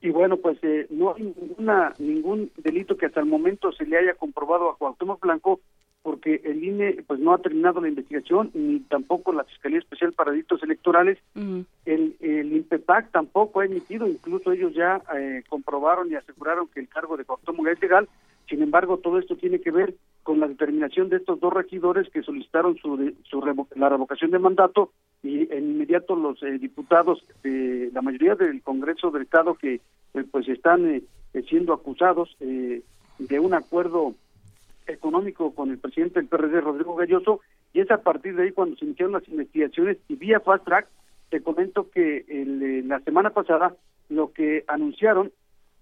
Y bueno pues eh, no hay ninguna ningún delito que hasta el momento se le haya comprobado a Cuauhtémoc Blanco porque el INE pues no ha terminado la investigación ni tampoco la Fiscalía Especial para Delitos Electorales. El, el INPEPAC tampoco ha emitido incluso ellos ya eh, comprobaron y aseguraron que el cargo de Cuauhtémoc es legal. Sin embargo todo esto tiene que ver con la determinación de estos dos regidores que solicitaron su, su la revocación de mandato y en inmediato los eh, diputados de la mayoría del Congreso del Estado que eh, pues están eh, siendo acusados de un acuerdo económico con el presidente del PRD Rodrigo Galloso y es a partir de ahí cuando se iniciaron las investigaciones y vía fast track te comento que el, la semana pasada lo que anunciaron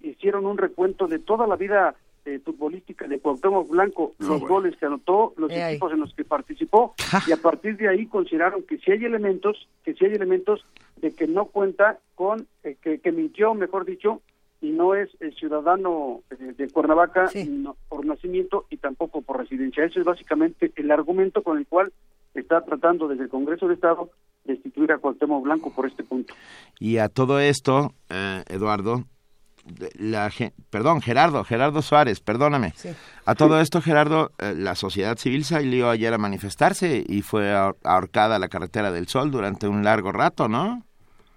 hicieron un recuento de toda la vida eh, futbolística de Cuauhtémoc Blanco, los goles que anotó, los equipos en los que participó y a partir de ahí consideraron que si hay elementos, que si hay elementos de que no cuenta con, eh, que, mintió, mejor dicho, y no es el ciudadano eh, de Cuernavaca por nacimiento y tampoco por residencia. Ese es básicamente el argumento con el cual está tratando desde el Congreso de Estado destituir a Cuauhtémoc Blanco por este punto. Y a todo esto, Eduardo, la, perdón, Gerardo, Gerardo Suárez, perdóname. A todo esto, Gerardo, eh, la sociedad civil salió ayer a manifestarse y fue ahorcada a la carretera del Sol durante un largo rato, ¿no?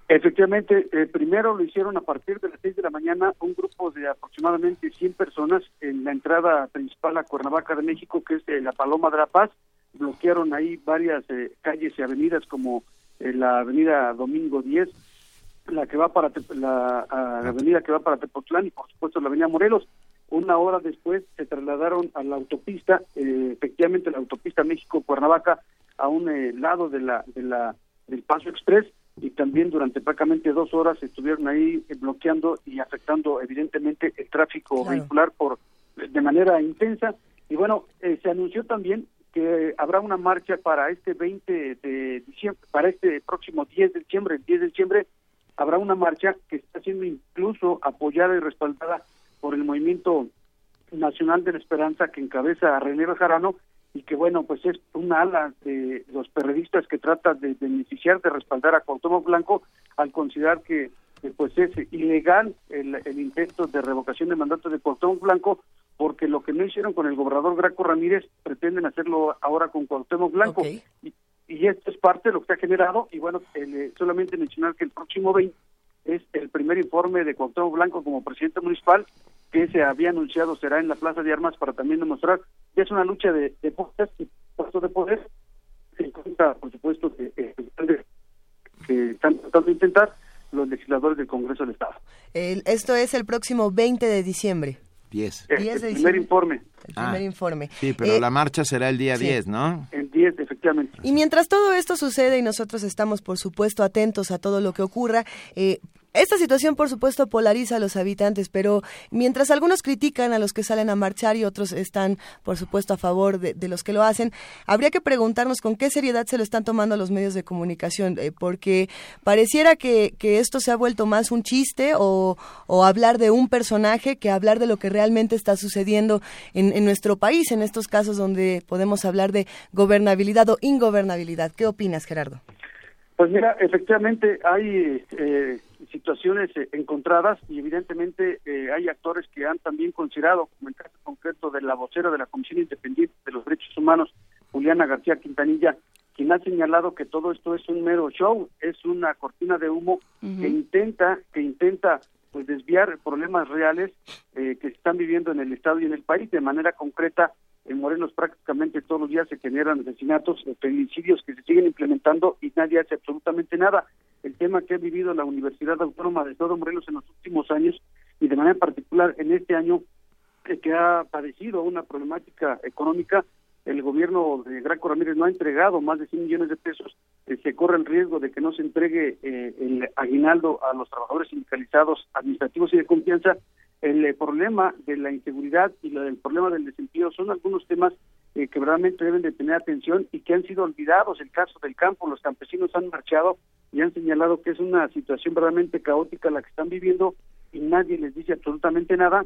Efectivamente, eh, primero lo hicieron a partir de las seis de la mañana un grupo de aproximadamente 100 personas en la entrada principal a Cuernavaca de México, que es la Paloma de la Paz. Bloquearon ahí varias eh, calles y avenidas como la avenida Domingo 10, la que va para la, avenida que va para Tepotlán y por supuesto la avenida Morelos. Una hora después se trasladaron a la autopista, eh, efectivamente la autopista México-Cuernavaca, a un eh, lado de la, de la, del Paso Express y también durante prácticamente dos horas estuvieron ahí eh, bloqueando y afectando evidentemente el tráfico vehicular por de manera intensa. Y bueno, se anunció también que habrá una marcha para este 20 de diciembre, para este próximo 10 de diciembre, el 10 de diciembre, habrá una marcha que está siendo incluso apoyada y respaldada por el Movimiento Nacional de la Esperanza que encabeza a René Bejarano y que bueno, pues es una ala de los periodistas que trata de beneficiar, de respaldar a Cuauhtémoc Blanco al considerar que pues es ilegal el, intento de revocación de mandato de Cuauhtémoc Blanco porque lo que no hicieron con el gobernador Graco Ramírez pretenden hacerlo ahora con Cuauhtémoc Blanco. Y esto es parte de lo que se ha generado y bueno, eh, solamente mencionar que el próximo 20 es el primer informe de Cuauhtémoc Blanco como presidente municipal que se había anunciado será en la Plaza de Armas para también demostrar que es una lucha de, de y puestos de poder en contra, por supuesto, que, que están tratando de intentar los legisladores del Congreso del Estado. esto es el próximo 20 de diciembre. 10. el primer informe. El primer ah. informe. Sí, pero eh, la marcha será el día 10, ¿no? El 10, Y mientras todo esto sucede y nosotros estamos, por supuesto, atentos a todo lo que ocurra, eh, esta situación, por supuesto, polariza a los habitantes, pero mientras algunos critican a los que salen a marchar y otros están, por supuesto, a favor de, los que lo hacen, habría que preguntarnos con qué seriedad se lo están tomando los medios de comunicación, eh, porque pareciera que, esto se ha vuelto más un chiste o, hablar de un personaje que hablar de lo que realmente está sucediendo en, en nuestro país, en estos casos donde podemos hablar de gobernabilidad o ingobernabilidad. ¿Qué opinas, Gerardo? Pues mira, efectivamente hay eh, situaciones eh, encontradas y evidentemente eh, hay actores que han también considerado, como el caso concreto de la vocera de la Comisión Independiente de los Derechos Humanos, Juliana García Quintanilla, quien ha señalado que todo esto es un mero show, es una cortina de humo que intenta que intenta pues desviar problemas reales que se están viviendo en el estado y en el país de manera concreta en Morelos prácticamente todos los días se generan asesinatos, feminicidios que se siguen implementando y nadie hace absolutamente nada. El tema que ha vivido la Universidad Autónoma de Estado Morelos en los últimos años y de manera particular en este año que ha padecido una problemática económica. El gobierno de Graco Ramírez no ha entregado más de 100 millones de pesos. Eh, se corre el riesgo de que no se entregue eh, el aguinaldo a los trabajadores sindicalizados, administrativos y de confianza. El eh, problema de la inseguridad y el problema del desempleo son algunos temas eh, que realmente deben de tener atención y que han sido olvidados. El caso del campo, los campesinos han marchado y han señalado que es una situación verdaderamente caótica la que están viviendo y nadie les dice absolutamente nada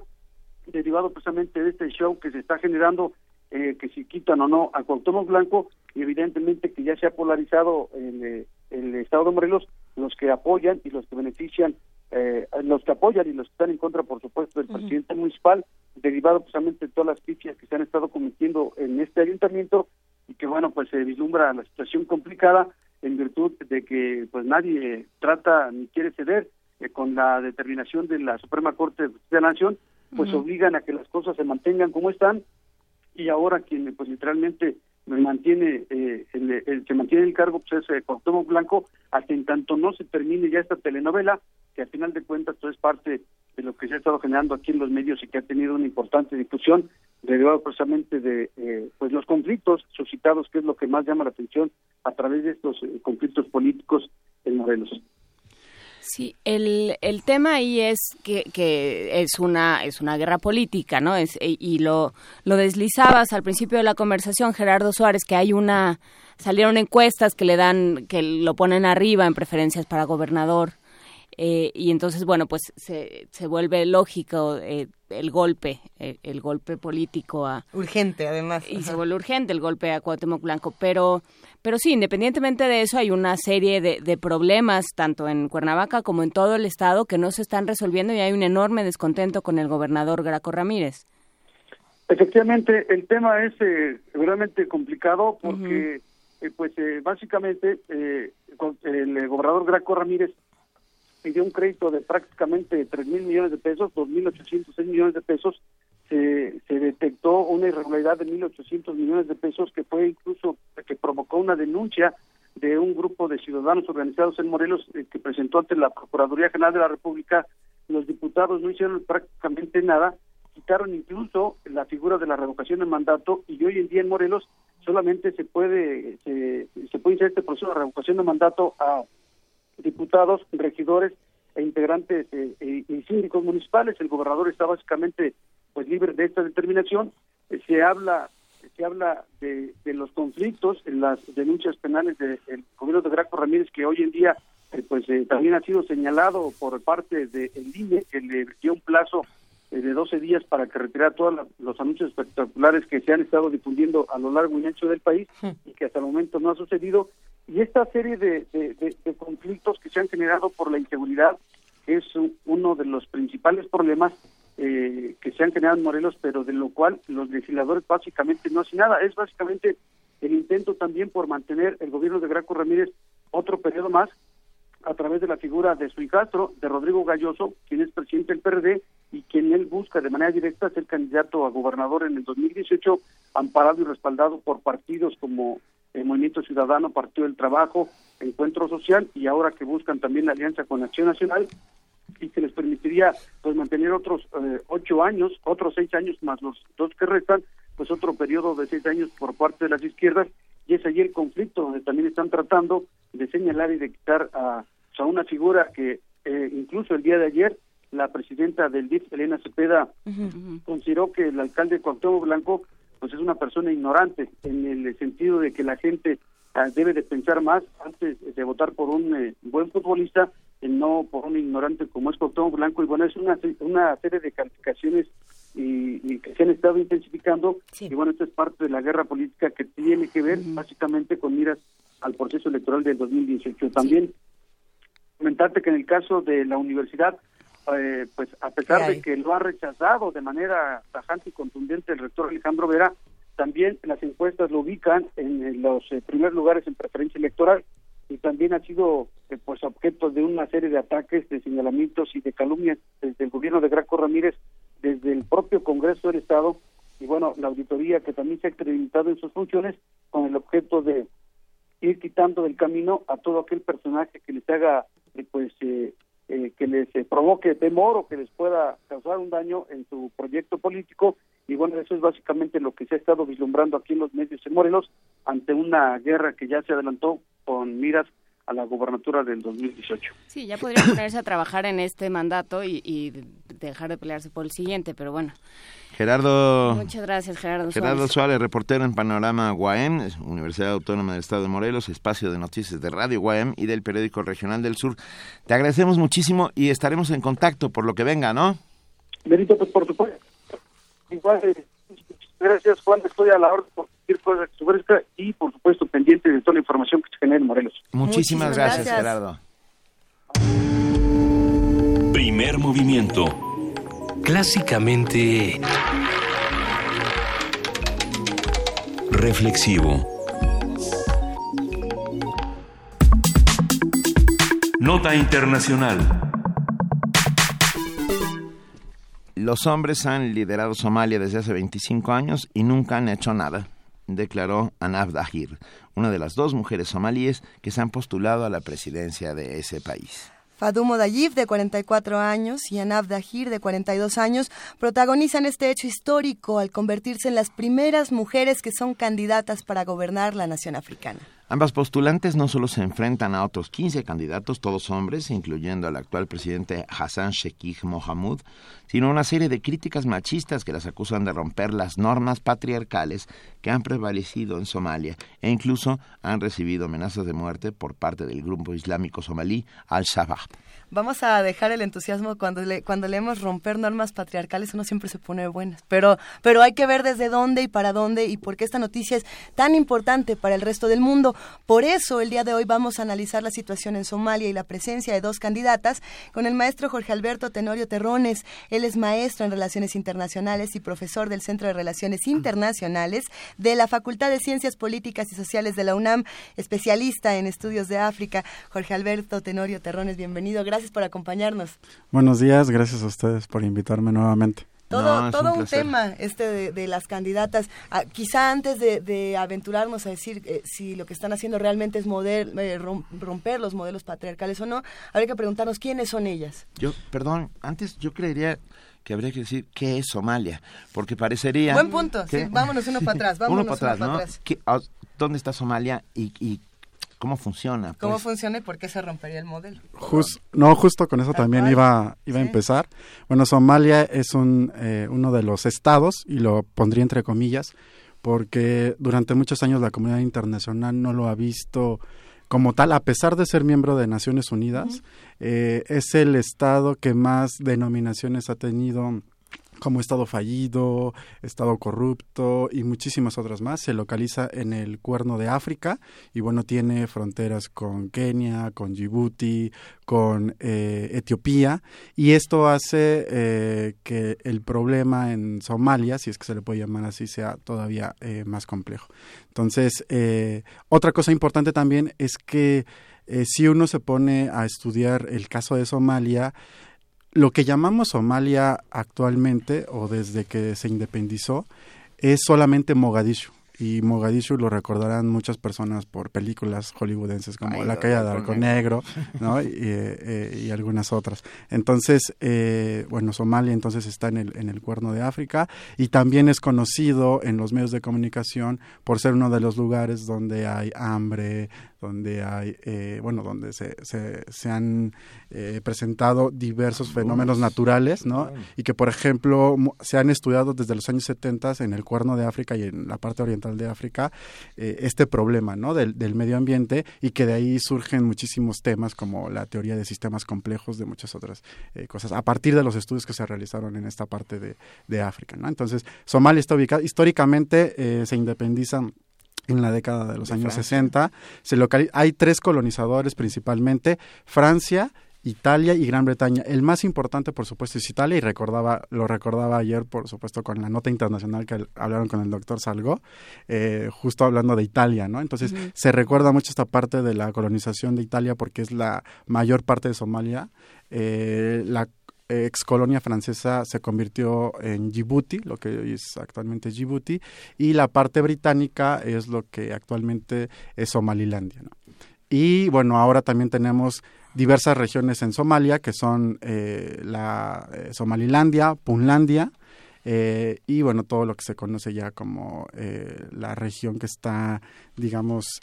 derivado precisamente de este show que se está generando, eh, que si quitan o no a Cuauhtémoc Blanco, y evidentemente que ya se ha polarizado el, eh, el Estado de Morelos, los que apoyan y los que benefician, eh, los que apoyan y los que están en contra, por supuesto, del presidente municipal, derivado precisamente de todas las pifias que se han estado cometiendo en este ayuntamiento, y que bueno, pues se vislumbra la situación complicada en virtud de que pues nadie trata ni quiere ceder eh, con la determinación de la Suprema Corte de Justicia de la Nación, pues obligan a que las cosas se mantengan como están y ahora quien pues literalmente mantiene eh, el, el- se mantiene el cargo pues es eh, Cuauhtémoc Blanco hasta en tanto no se termine ya esta telenovela que al final de cuentas pues, es parte de lo que se ha estado generando aquí en los medios y que ha tenido una importante difusión derivado precisamente de eh, pues los conflictos suscitados que es lo que más llama la atención a través de estos eh, conflictos políticos en Morelos. Sí, el, el tema ahí es que, que es una es una guerra política, ¿no? Es, y y lo, lo deslizabas al principio de la conversación, Gerardo Suárez, que hay una salieron encuestas que le dan que lo ponen arriba en preferencias para gobernador eh, y entonces bueno pues se, se vuelve lógico eh, el golpe eh, el golpe político a urgente además y se vuelve urgente el golpe a Cuauhtémoc Blanco. Pero pero sí independientemente de eso hay una serie de, de problemas tanto en Cuernavaca como en todo el estado que no se están resolviendo y hay un enorme descontento con el gobernador Graco Ramírez. Efectivamente, el tema es eh, realmente complicado porque, eh, pues, eh, básicamente, eh, con- el gobernador Graco Ramírez pidió un crédito de prácticamente tres mil millones de pesos, dos mil ochocientos seis millones de pesos. Se, detectó una irregularidad de mil ochocientos millones de pesos que fue incluso que provocó una denuncia de un grupo de ciudadanos organizados en Morelos eh, que presentó ante la Procuraduría General de la República. Los diputados no hicieron prácticamente nada quitaron incluso la figura de la revocación de mandato y hoy en día en Morelos solamente se puede se, se puede iniciar este proceso de revocación de mandato a diputados, regidores e integrantes eh, eh, y síndicos municipales. El gobernador está básicamente pues libre de esta determinación. Eh, se habla se habla de, de los conflictos en las denuncias penales del gobierno de Graco Ramírez que hoy en día pues eh, también ha sido señalado por parte del INE que le dio un plazo de 12 días para que retirara todos los anuncios espectaculares que se han estado difundiendo a lo largo y ancho del país y que hasta el momento no ha sucedido. Y esta serie de, de- conflictos que se han generado por la inseguridad que es uno de los principales problemas eh, que se han generado en Morelos, pero de lo cual los legisladores básicamente no hacen nada. Es básicamente el intento también por mantener el gobierno de Graco Ramírez otro periodo más a través de la figura de su hijastro, de Rodrigo Galloso, quien es presidente del PRD y quien él busca de manera directa ser candidato a gobernador en el 2018, amparado y respaldado por partidos como el Movimiento Ciudadano, Partido del Trabajo, Encuentro Social y ahora que buscan también la alianza con Acción Nacional y que les permitiría pues mantener otros eh, ocho años, otros seis años más los dos que restan, pues otro periodo de seis años por parte de las izquierdas. Y es allí el conflicto donde también están tratando de señalar y de quitar a, a una figura que eh, incluso el día de ayer la presidenta del DIF, Elena Cepeda, consideró que el alcalde Cuauhtémoc Blanco pues es una persona ignorante en el sentido de que la gente ah, debe de pensar más antes de votar por un eh, buen futbolista y no por un ignorante como es Cuauhtémoc Blanco. Y bueno es una una serie de calificaciones y, y que se han estado intensificando. Y bueno esto es parte de la guerra política que tiene que ver básicamente con miras al proceso electoral del 2018 también comentarte que en el caso de la universidad, eh, pues a pesar de que lo ha rechazado de manera tajante y contundente el rector Alejandro Vera, también las encuestas lo ubican en, los eh, primeros lugares en preferencia electoral y también ha sido eh, pues objeto de una serie de ataques, de señalamientos y de calumnias desde el gobierno de Graco Ramírez, desde el propio Congreso del Estado y bueno, la auditoría que también se ha acreditado en sus funciones con el objeto de ir quitando del camino a todo aquel personaje que les haga eh, pues eh, eh, que les eh, provoque temor o que les pueda causar un daño en su proyecto político. Y bueno, eso es básicamente lo que se ha estado vislumbrando aquí en los medios en Morelos ante una guerra que ya se adelantó con miras a la gobernatura del 2018. Sí, ya podría ponerse a trabajar en este mandato y, y dejar de pelearse por el siguiente, pero bueno. Gerardo. Muchas gracias, Gerardo. Gerardo Suárez, reportero en Panorama Guaem, Universidad Autónoma del Estado de Morelos, espacio de noticias de Radio Guaem y del periódico Regional del Sur. Te agradecemos muchísimo y estaremos en contacto por lo que venga, ¿no? Benito, pues por supuesto. Igual, eh, gracias, Juan. Estoy a la orden por cualquier cosa que se ofrezca y, por supuesto, pendiente de toda la información que se genere en Morelos. Muchísimas, gracias, gracias, Gerardo. Primer movimiento. Clásicamente reflexivo. Nota internacional. Los hombres han liderado Somalia desde hace 25 años y nunca han hecho nada, declaró Anab Dahir, una de las dos mujeres somalíes que se han postulado a la presidencia de ese país. Fadumo Dayif, de 44 años, y Anab Dahir, de 42 años, protagonizan este hecho histórico al convertirse en las primeras mujeres que son candidatas para gobernar la nación africana. Ambas postulantes no solo se enfrentan a otros 15 candidatos, todos hombres, incluyendo al actual presidente Hassan Sheikh Mohamud, sino una serie de críticas machistas que las acusan de romper las normas patriarcales que han prevalecido en Somalia e incluso han recibido amenazas de muerte por parte del grupo islámico somalí Al-Shabaab. Vamos a dejar el entusiasmo cuando le, cuando leemos romper normas patriarcales, uno siempre se pone buenas, pero, pero hay que ver desde dónde y para dónde y por qué esta noticia es tan importante para el resto del mundo. Por eso el día de hoy vamos a analizar la situación en Somalia y la presencia de dos candidatas con el maestro Jorge Alberto Tenorio Terrones. Él es maestro en Relaciones Internacionales y profesor del Centro de Relaciones Internacionales de la Facultad de Ciencias Políticas y Sociales de la UNAM, especialista en estudios de África. Jorge Alberto Tenorio Terrones, bienvenido. Gracias por acompañarnos. Buenos días, gracias a ustedes por invitarme nuevamente. Todo, no, todo un, un, tema este de, de las candidatas. Ah, quizá antes de, de, aventurarnos a decir eh, si lo que están haciendo realmente es model, eh, romper los modelos patriarcales o no, habría que preguntarnos quiénes son ellas. Yo, perdón, antes yo creería que habría que decir qué es Somalia, porque parecería... Buen punto, que, sí, vámonos uno para atrás, vámonos uno para atrás, uno ¿no? para atrás. ¿Qué, a, ¿Dónde está Somalia y, y cómo funciona? Pues? ¿Cómo funciona y por qué se rompería el modelo? Just, no, justo con eso también iba, iba sí. a empezar. Bueno, Somalia es un, eh, uno de los estados, y lo pondría entre comillas, porque durante muchos años la comunidad internacional no lo ha visto como tal, a pesar de ser miembro de Naciones Unidas, uh -huh. eh, es el estado que más denominaciones ha tenido como Estado fallido, Estado corrupto y muchísimas otras más. Se localiza en el cuerno de África y bueno, tiene fronteras con Kenia, con Djibouti, con eh, Etiopía y esto hace eh, que el problema en Somalia, si es que se le puede llamar así, sea todavía eh, más complejo. Entonces, otra cosa importante también es que si uno se pone a estudiar el caso de Somalia, lo que llamamos Somalia actualmente o desde que se independizó es solamente Mogadishu. Y Mogadishu lo recordarán muchas personas por películas hollywoodenses como Ay, La caída de Arco Negro, ¿no? y, eh, y, algunas otras. Entonces, eh, bueno, Somalia entonces está en el, en el cuerno de África y también es conocido en los medios de comunicación por ser uno de los lugares donde hay hambre, donde hay, eh, bueno, donde se, se, se han eh, presentado diversos fenómenos naturales, ¿no? Y que, por ejemplo, se han estudiado desde los años 70 en el Cuerno de África y en la parte oriental de África eh, este problema, ¿no? Del, del, medio ambiente y que de ahí surgen muchísimos temas como la teoría de sistemas complejos de muchas otras eh, cosas, a partir de los estudios que se realizaron en esta parte de, de África, ¿no? Entonces, Somalia está ubicada, históricamente eh, se independiza en la década de los de años Francia. 60. Se local... Hay tres colonizadores principalmente, Francia, Italia y Gran Bretaña. El más importante, por supuesto, es Italia y recordaba, lo recordaba ayer, por supuesto, con la nota internacional que hablaron con el doctor Salgo, eh, justo hablando de Italia, ¿no? Entonces, uh -huh. se recuerda mucho esta parte de la colonización de Italia porque es la mayor parte de Somalia. Eh, la ex colonia francesa se convirtió en Djibouti, lo que hoy es actualmente Djibouti, y la parte británica es lo que actualmente es Somalilandia. Y bueno, ahora también tenemos diversas regiones en Somalia, que son eh, la eh, Somalilandia, Punlandia, eh, y bueno, todo lo que se conoce ya como la región que está, digamos,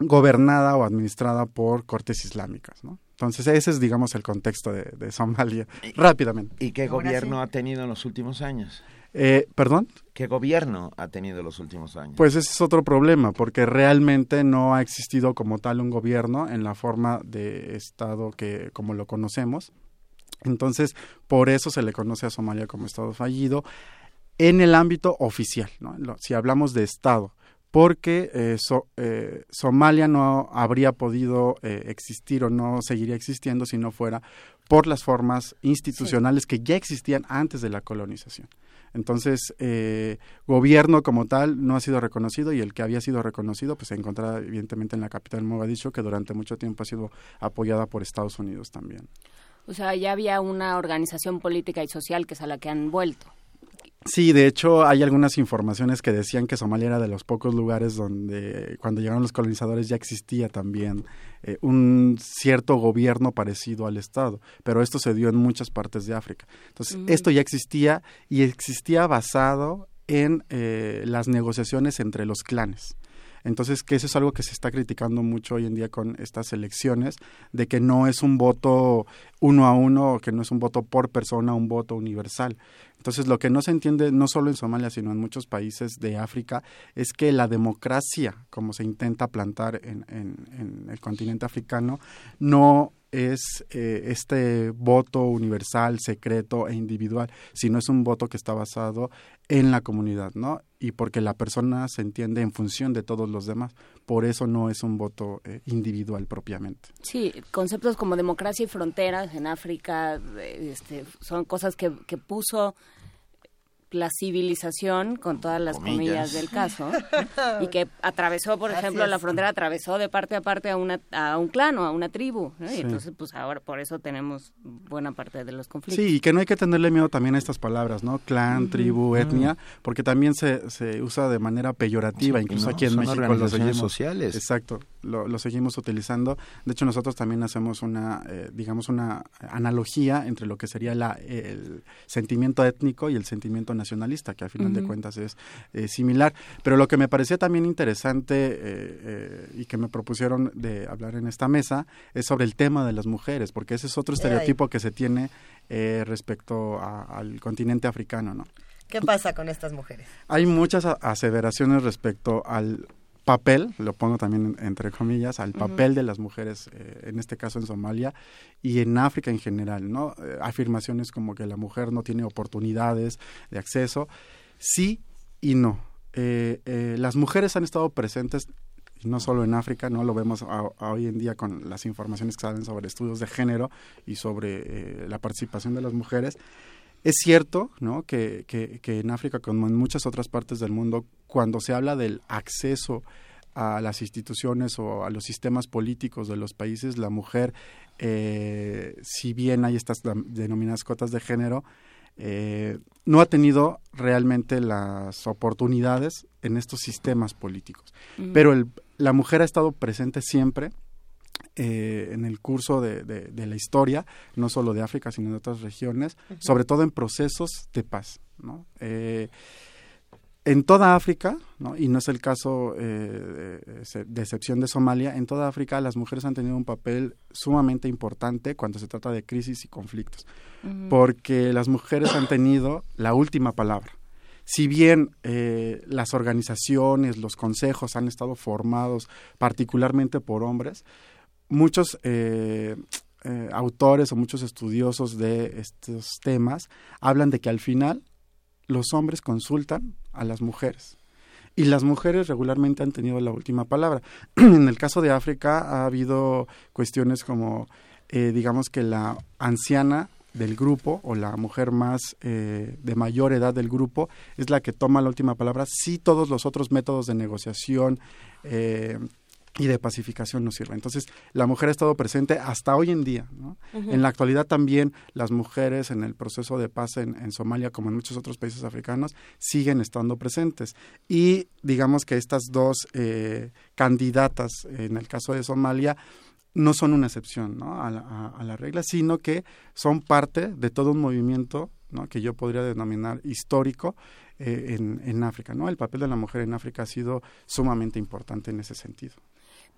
gobernada o administrada por cortes islámicas, ¿no? Entonces ese es, digamos, el contexto de, Somalia, rápidamente. ¿Y qué gobierno ha tenido en los últimos años? Eh, ¿Perdón? ¿Qué gobierno ha tenido en los últimos años? Pues ese es otro problema, porque realmente no ha existido como tal un gobierno en la forma de Estado que como lo conocemos. Entonces, por eso se le conoce a Somalia como Estado fallido en el ámbito oficial, ¿no? si hablamos de Estado porque eh, eh, Somalia no habría podido eh, existir o no seguiría existiendo si no fuera por las formas institucionales que ya existían antes de la colonización. Entonces, gobierno como tal no ha sido reconocido y el que había sido reconocido pues se encontraba evidentemente en la capital Mogadiscio, que durante mucho tiempo ha sido apoyada por Estados Unidos también. O sea, ya había una organización política y social que es a la que han vuelto. Sí, de hecho hay algunas informaciones que decían que Somalia era de los pocos lugares donde cuando llegaron los colonizadores ya existía también eh, un cierto gobierno parecido al Estado, pero esto se dio en muchas partes de África. Entonces, esto ya existía y existía basado en eh, las negociaciones entre los clanes. Entonces, que eso es algo que se está criticando mucho hoy en día con estas elecciones, de que no es un voto uno a uno, que no es un voto por persona, un voto universal. Entonces, lo que no se entiende, no solo en Somalia, sino en muchos países de África, es que la democracia, como se intenta plantar en, en el continente africano, no es eh, este voto universal, secreto e individual, sino es un voto que está basado en la comunidad, ¿no? Y porque la persona se entiende en función de todos los demás. Por eso no es un voto eh, individual propiamente. Sí, conceptos como democracia y fronteras en África este, son cosas que, que puso la civilización, con todas las comillas, del caso, y que atravesó, por ejemplo, la frontera, atravesó de parte a parte a, una, a un clan o a una tribu. Y entonces, pues ahora por eso tenemos buena parte de los conflictos. Sí, y que no hay que tenerle miedo también a estas palabras, ¿no? Clan, tribu, etnia, porque también se, se usa de manera peyorativa, incluso aquí en México los seguimos. sociales. Exacto, lo, seguimos utilizando. De hecho, nosotros también hacemos una, eh, digamos, una analogía entre lo que sería la, el sentimiento étnico y el sentimiento nacionalista, que al final de cuentas es eh, similar. Pero lo que me parecía también interesante eh, y que me propusieron de hablar en esta mesa es sobre el tema de las mujeres, porque ese es otro estereotipo que se tiene respecto al continente africano, ¿no? ¿Qué pasa con estas mujeres? Hay muchas aseveraciones respecto al papel, lo pongo también entre comillas, al papel de las mujeres, eh, en este caso en Somalia y en África en general, ¿no? Eh, afirmaciones como que la mujer no tiene oportunidades de acceso, sí y no. Eh, las mujeres han estado presentes no solo en África, no lo vemos hoy en día con las informaciones que salen sobre estudios de género y sobre la participación de las mujeres, es cierto ¿no? que, que, en África, como en muchas otras partes del mundo, cuando se habla del acceso a las instituciones o a los sistemas políticos de los países, la mujer, eh, si bien hay estas denominadas cotas de género, eh, no ha tenido realmente las oportunidades en estos sistemas políticos. Pero el, la mujer ha estado presente siempre eh, en el curso de, de, la historia, no solo de África, sino de otras regiones, sobre todo en procesos de paz. ¿no? Eh, en toda África, ¿no? y no es el caso eh, de excepción de Somalia, en toda África las mujeres han tenido un papel sumamente importante cuando se trata de crisis y conflictos, porque las mujeres han tenido la última palabra. Si bien eh, las organizaciones, los consejos han estado formados particularmente por hombres, muchos eh, eh, autores o muchos estudiosos de estos temas hablan de que al final los hombres consultan a las mujeres. Y las mujeres regularmente han tenido la última palabra. en el caso de África ha habido cuestiones como, eh, digamos que la anciana del grupo o la mujer más de mayor edad del grupo es la que toma la última palabra si todos los otros métodos de negociación y de pacificación no sirve. Entonces, la mujer ha estado presente hasta hoy en día. En la actualidad también las mujeres en el proceso de paz en, Somalia, como en muchos otros países africanos, siguen estando presentes. Y digamos que estas dos eh, candidatas, en el caso de Somalia, no son una excepción ¿no? a, la, a, la, regla, sino que son parte de todo un movimiento ¿no? que yo podría denominar histórico eh, en, en África. ¿no? El papel de la mujer en África ha sido sumamente importante en ese sentido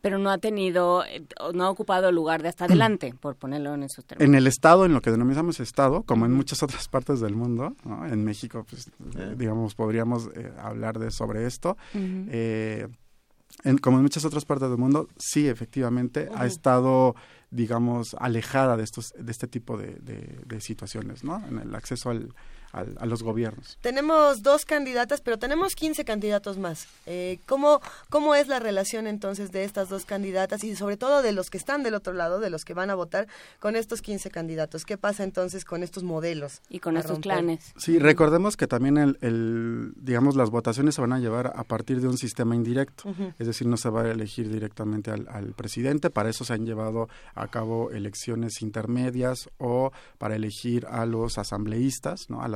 pero no ha tenido, eh, no ha ocupado el lugar de hasta adelante, por ponerlo en esos términos. En el Estado, en lo que denominamos Estado, como en muchas otras partes del mundo, ¿no? en México, pues, eh. digamos, podríamos eh, hablar de sobre esto. en, como en muchas otras partes del mundo, sí, efectivamente, ha estado, digamos, alejada de estos, de este tipo de, de situaciones, ¿no? En el acceso al, a, los gobiernos. Tenemos dos candidatas, pero tenemos 15 candidatos más. Eh, ¿cómo, ¿Cómo es la relación entonces de estas dos candidatas y sobre todo de los que están del otro lado, de los que van a votar con estos 15 candidatos? ¿Qué pasa entonces con estos modelos? Y con estos clanes. Sí, recordemos que también el, digamos, las votaciones se van a llevar a partir de un sistema indirecto, es decir, no se va a elegir directamente al, al presidente, para eso se han llevado a cabo elecciones intermedias o para elegir a los asambleístas, ¿no? a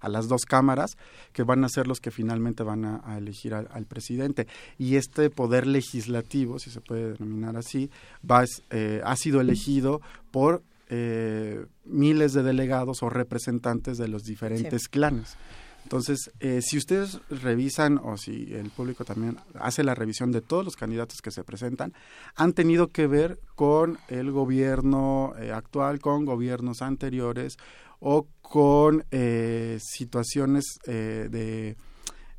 a, las dos cámaras que van a ser los que finalmente van a, elegir al, presidente. Y este poder legislativo, si se puede denominar así, va, eh, ha sido elegido por eh, miles de delegados o representantes de los diferentes clanes. Entonces, eh, si ustedes revisan o si el público también hace la revisión de todos los candidatos que se presentan, han tenido que ver con el gobierno actual, con gobiernos anteriores o con eh, situaciones eh, de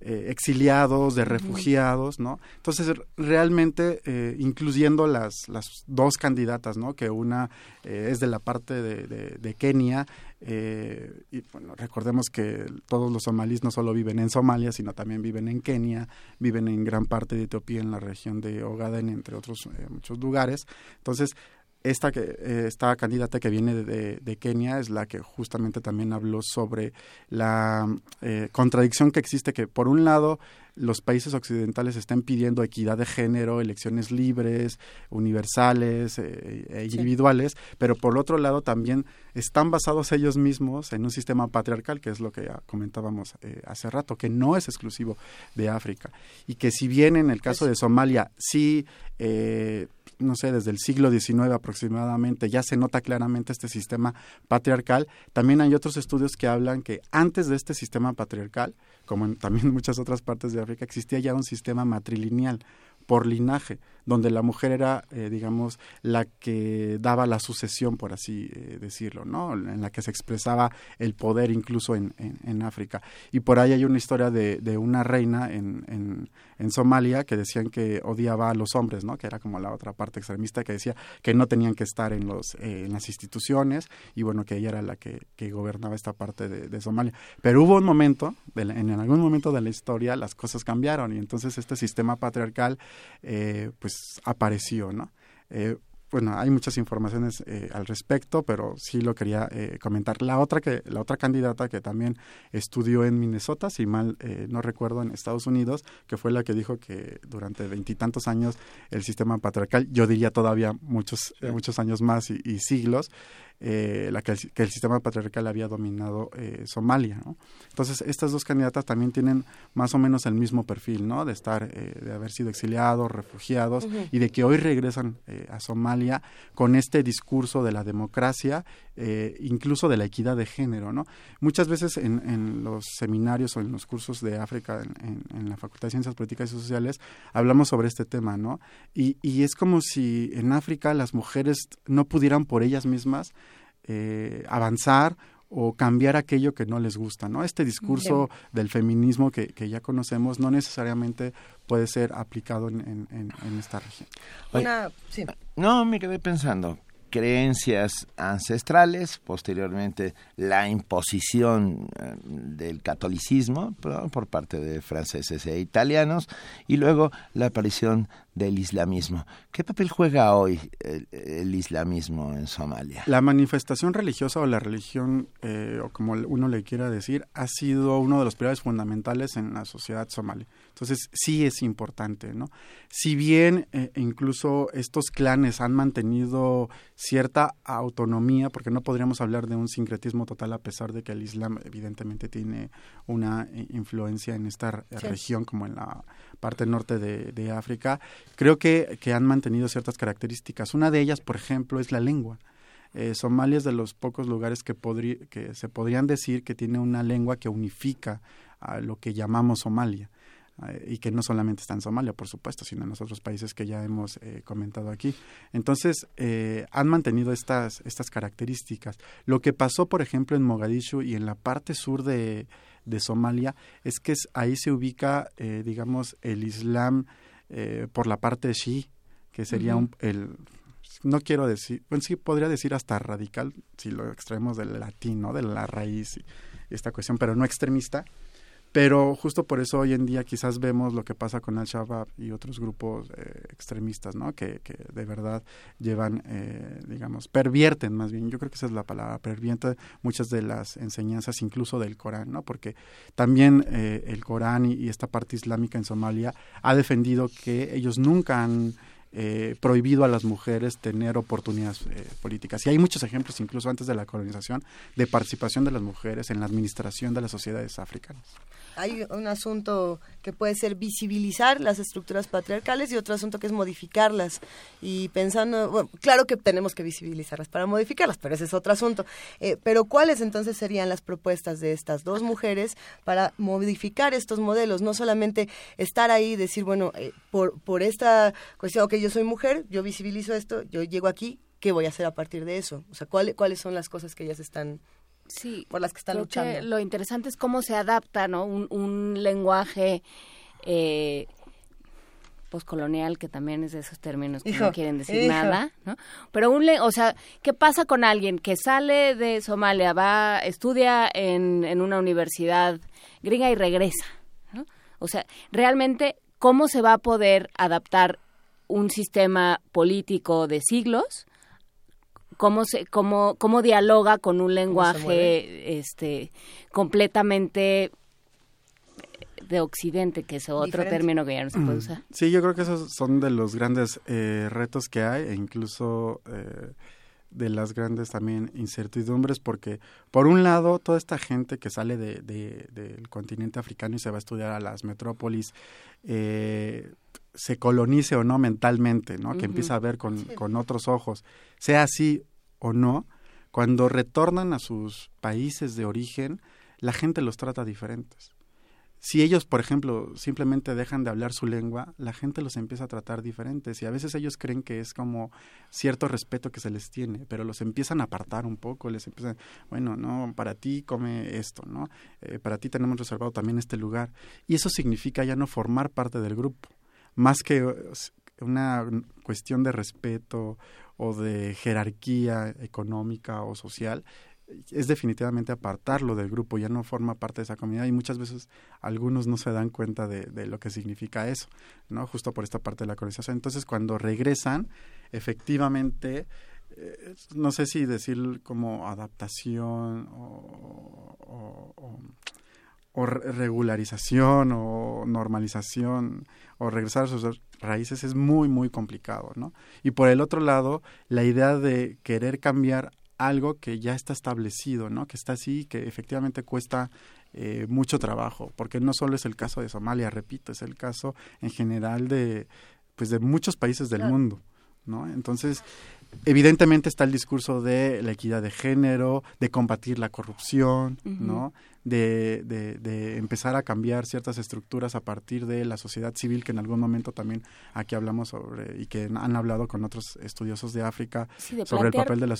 eh, exiliados, de refugiados, ¿no? Entonces, realmente, incluyendo las, las dos candidatas, ¿no? Que una es de la parte de, de, Kenia, y bueno, recordemos que todos los somalíes no solo viven en Somalia, sino también viven en Kenia, viven en gran parte de Etiopía, en la región de Ogaden, entre otros muchos lugares. Entonces, esta, eh, esta candidata que viene de, Kenia es la que justamente también habló sobre la eh, contradicción que existe que por un lado los países occidentales están pidiendo equidad de género, elecciones libres, universales eh, e individuales, pero por otro lado también están basados ellos mismos en un sistema patriarcal, que es lo que comentábamos hace rato, que no es exclusivo de África. Y que si bien en el caso de Somalia sí no sé, desde el siglo XIX aproximadamente, ya se nota claramente este sistema patriarcal. También hay otros estudios que hablan que antes de este sistema patriarcal, como en también muchas otras partes de África, existía ya un sistema matrilineal por linaje, donde la mujer era, eh, digamos, la que daba la sucesión, por así eh, decirlo, ¿no? En la que se expresaba el poder incluso en, en, África. Y por ahí hay una historia de, de una reina en, en, Somalia que decían que odiaba a los hombres, ¿no? Que era como la otra parte extremista que decía que no tenían que estar en, los, eh, en las instituciones y bueno, que ella era la que, que gobernaba esta parte de, Somalia. Pero hubo un momento, en algún momento de la historia, las cosas cambiaron y entonces este sistema patriarcal, pues apareció, ¿no? Eh, bueno, hay muchas informaciones eh, al respecto, pero sí lo quería eh, comentar. La otra que la otra candidata que también estudió en Minnesota, si mal no recuerdo, en Estados Unidos, que fue la que dijo que durante veintitantos años el sistema patriarcal, yo diría todavía muchos muchos años más y siglos, eh, la que el, sistema patriarcal había dominado eh, Somalia. ¿no? Entonces, estas dos candidatas también tienen más o menos el mismo perfil, ¿no? De estar, eh, de haber sido exiliados, refugiados y de que hoy regresan a Somalia con este discurso de la democracia, incluso de la equidad de género, ¿no? Muchas veces en, los seminarios o en los cursos de África en, la Facultad de Ciencias Políticas y Sociales hablamos sobre este tema, ¿no? Y, y es como si en África las mujeres no pudieran por ellas mismas eh, avanzar o cambiar aquello que no les gusta, ¿no? Este discurso del feminismo que, que, ya conocemos no necesariamente puede ser aplicado en, en, esta región. No, me quedé pensando, creencias ancestrales, posteriormente la imposición eh, del catolicismo por parte de franceses e italianos y luego la aparición del islamismo. ¿Qué papel juega hoy el, islamismo en Somalia? La manifestación religiosa o la religión, eh, o como uno le quiera decir, ha sido uno de los pilares fundamentales en la sociedad somalí. Entonces, sí es importante, ¿no? Si bien eh, incluso estos clanes han mantenido cierta autonomía, porque no podríamos hablar de un sincretismo total a pesar de que el Islam evidentemente tiene una eh, influencia en esta región como en la parte norte de, África. Creo que, que, han mantenido ciertas características. Una de ellas, por ejemplo, es la lengua. Eh, Somalia es de los pocos lugares que, que se podrían decir que tiene una lengua que unifica a lo que llamamos Somalia y que no solamente está en Somalia, por supuesto, sino en los otros países que ya hemos eh, comentado aquí. Entonces, eh, han mantenido estas, estas características. Lo que pasó, por ejemplo, en Mogadishu y en la parte sur de, de Somalia es que ahí se ubica, eh, digamos, el Islam por la parte Shi, que sería un, el no quiero decir, bueno, sí podría decir hasta radical, si lo extraemos del latín, ¿no? De la raíz y esta cuestión, pero no extremista, pero justo por eso hoy en día quizás vemos lo que pasa con Al-Shabaab y otros grupos eh, extremistas, ¿no? Que, que, de verdad llevan, eh, digamos, pervierten más bien, yo creo que esa es la palabra, pervierten muchas de las enseñanzas incluso del Corán, ¿no? Porque también eh, el Corán y, esta parte islámica en Somalia ha defendido que ellos nunca han eh, prohibido a las mujeres tener oportunidades eh, políticas. Y hay muchos ejemplos, incluso antes de la colonización, de participación de las mujeres en la administración de las sociedades africanas. Hay un asunto que puede ser visibilizar las estructuras patriarcales y otro asunto que es modificarlas. Y pensando, bueno, claro que tenemos que visibilizarlas para modificarlas, pero ese es otro asunto. Eh, pero ¿cuáles entonces serían las propuestas de estas dos mujeres para modificar estos modelos? No solamente estar ahí y decir, bueno, por, por esta cuestión, ok, yo soy mujer, yo visibilizo esto, yo llego aquí, ¿qué voy a hacer a partir de eso? O sea, ¿cuáles son las cosas que ellas están sí, por las que están luchando. lo interesante es cómo se adapta, ¿no? Un, lenguaje eh, poscolonial que también es de esos términos que no quieren decir nada, ¿no? Pero un, o sea, ¿qué pasa con alguien que sale de Somalia, va, estudia en, en una universidad gringa y regresa, ¿no? O sea, realmente cómo se va a poder adaptar un sistema político de siglos, cómo se, cómo, cómo dialoga con un lenguaje este completamente de Occidente, que es otro término que ya no se puede mm. usar. Sí, yo creo que esos son de los grandes eh, retos que hay e incluso eh, de las grandes también incertidumbres, porque por un lado, toda esta gente que sale de, del continente africano y se va a estudiar a las metrópolis, eh, se colonice o no mentalmente, ¿no? Que empieza a ver con, con otros ojos, sea así o no, cuando retornan a sus países de origen, la gente los trata diferentes. Si ellos, por ejemplo, simplemente dejan de hablar su lengua, la gente los empieza a tratar diferentes y a veces ellos creen que es como cierto respeto que se les tiene, pero los empiezan a apartar un poco, les empiezan, bueno, no, para ti come esto, ¿no? Eh, para ti tenemos reservado también este lugar y eso significa ya no formar parte del grupo más que una cuestión de respeto o de jerarquía económica o social, es definitivamente apartarlo del grupo, ya no forma parte de esa comunidad y muchas veces algunos no se dan cuenta de, lo que significa eso, ¿no? Justo por esta parte de la colonización. Entonces, cuando regresan, efectivamente, eh, no sé si decir como adaptación o o regularización o normalización o regresar a sus raíces es muy muy complicado, ¿no? Y por el otro lado, la idea de querer cambiar algo que ya está establecido, ¿no? Que está así, que efectivamente cuesta eh, mucho trabajo, porque no solo es el caso de Somalia, repito, es el caso en general de pues de muchos países del mundo, ¿no? Entonces, evidentemente está el discurso de la equidad de género, de combatir la corrupción, ¿no? De, de, empezar a cambiar ciertas estructuras a partir de la sociedad civil que en algún momento también aquí hablamos sobre y que han hablado con otros estudiosos de África sobre el papel de la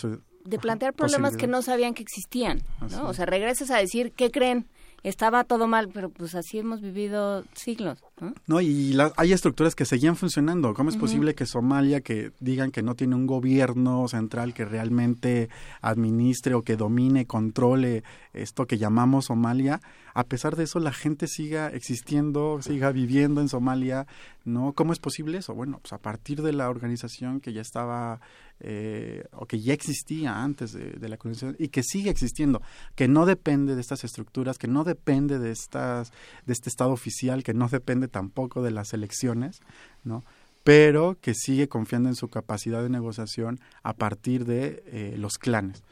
de plantear problemas que no sabían que existían, ¿no? O sea, regresas a decir, ¿qué creen? Estaba todo mal, pero pues así hemos vivido siglos. No, y hay estructuras que seguían funcionando. ¿Cómo es posible que Somalia, que digan que no tiene un gobierno central que realmente administre o que domine, controle esto que llamamos Somalia, a pesar de eso la gente siga existiendo, siga viviendo en Somalia, ¿no? ¿Cómo es posible eso? Bueno, pues a partir de la organización que ya estaba eh, o que ya existía antes de, la colonización y que sigue existiendo, que no depende de estas estructuras, que no depende de estas de este estado oficial, que no depende tampoco de las elecciones, ¿no? pero que sigue confiando en su capacidad de negociación a partir de eh, los clanes,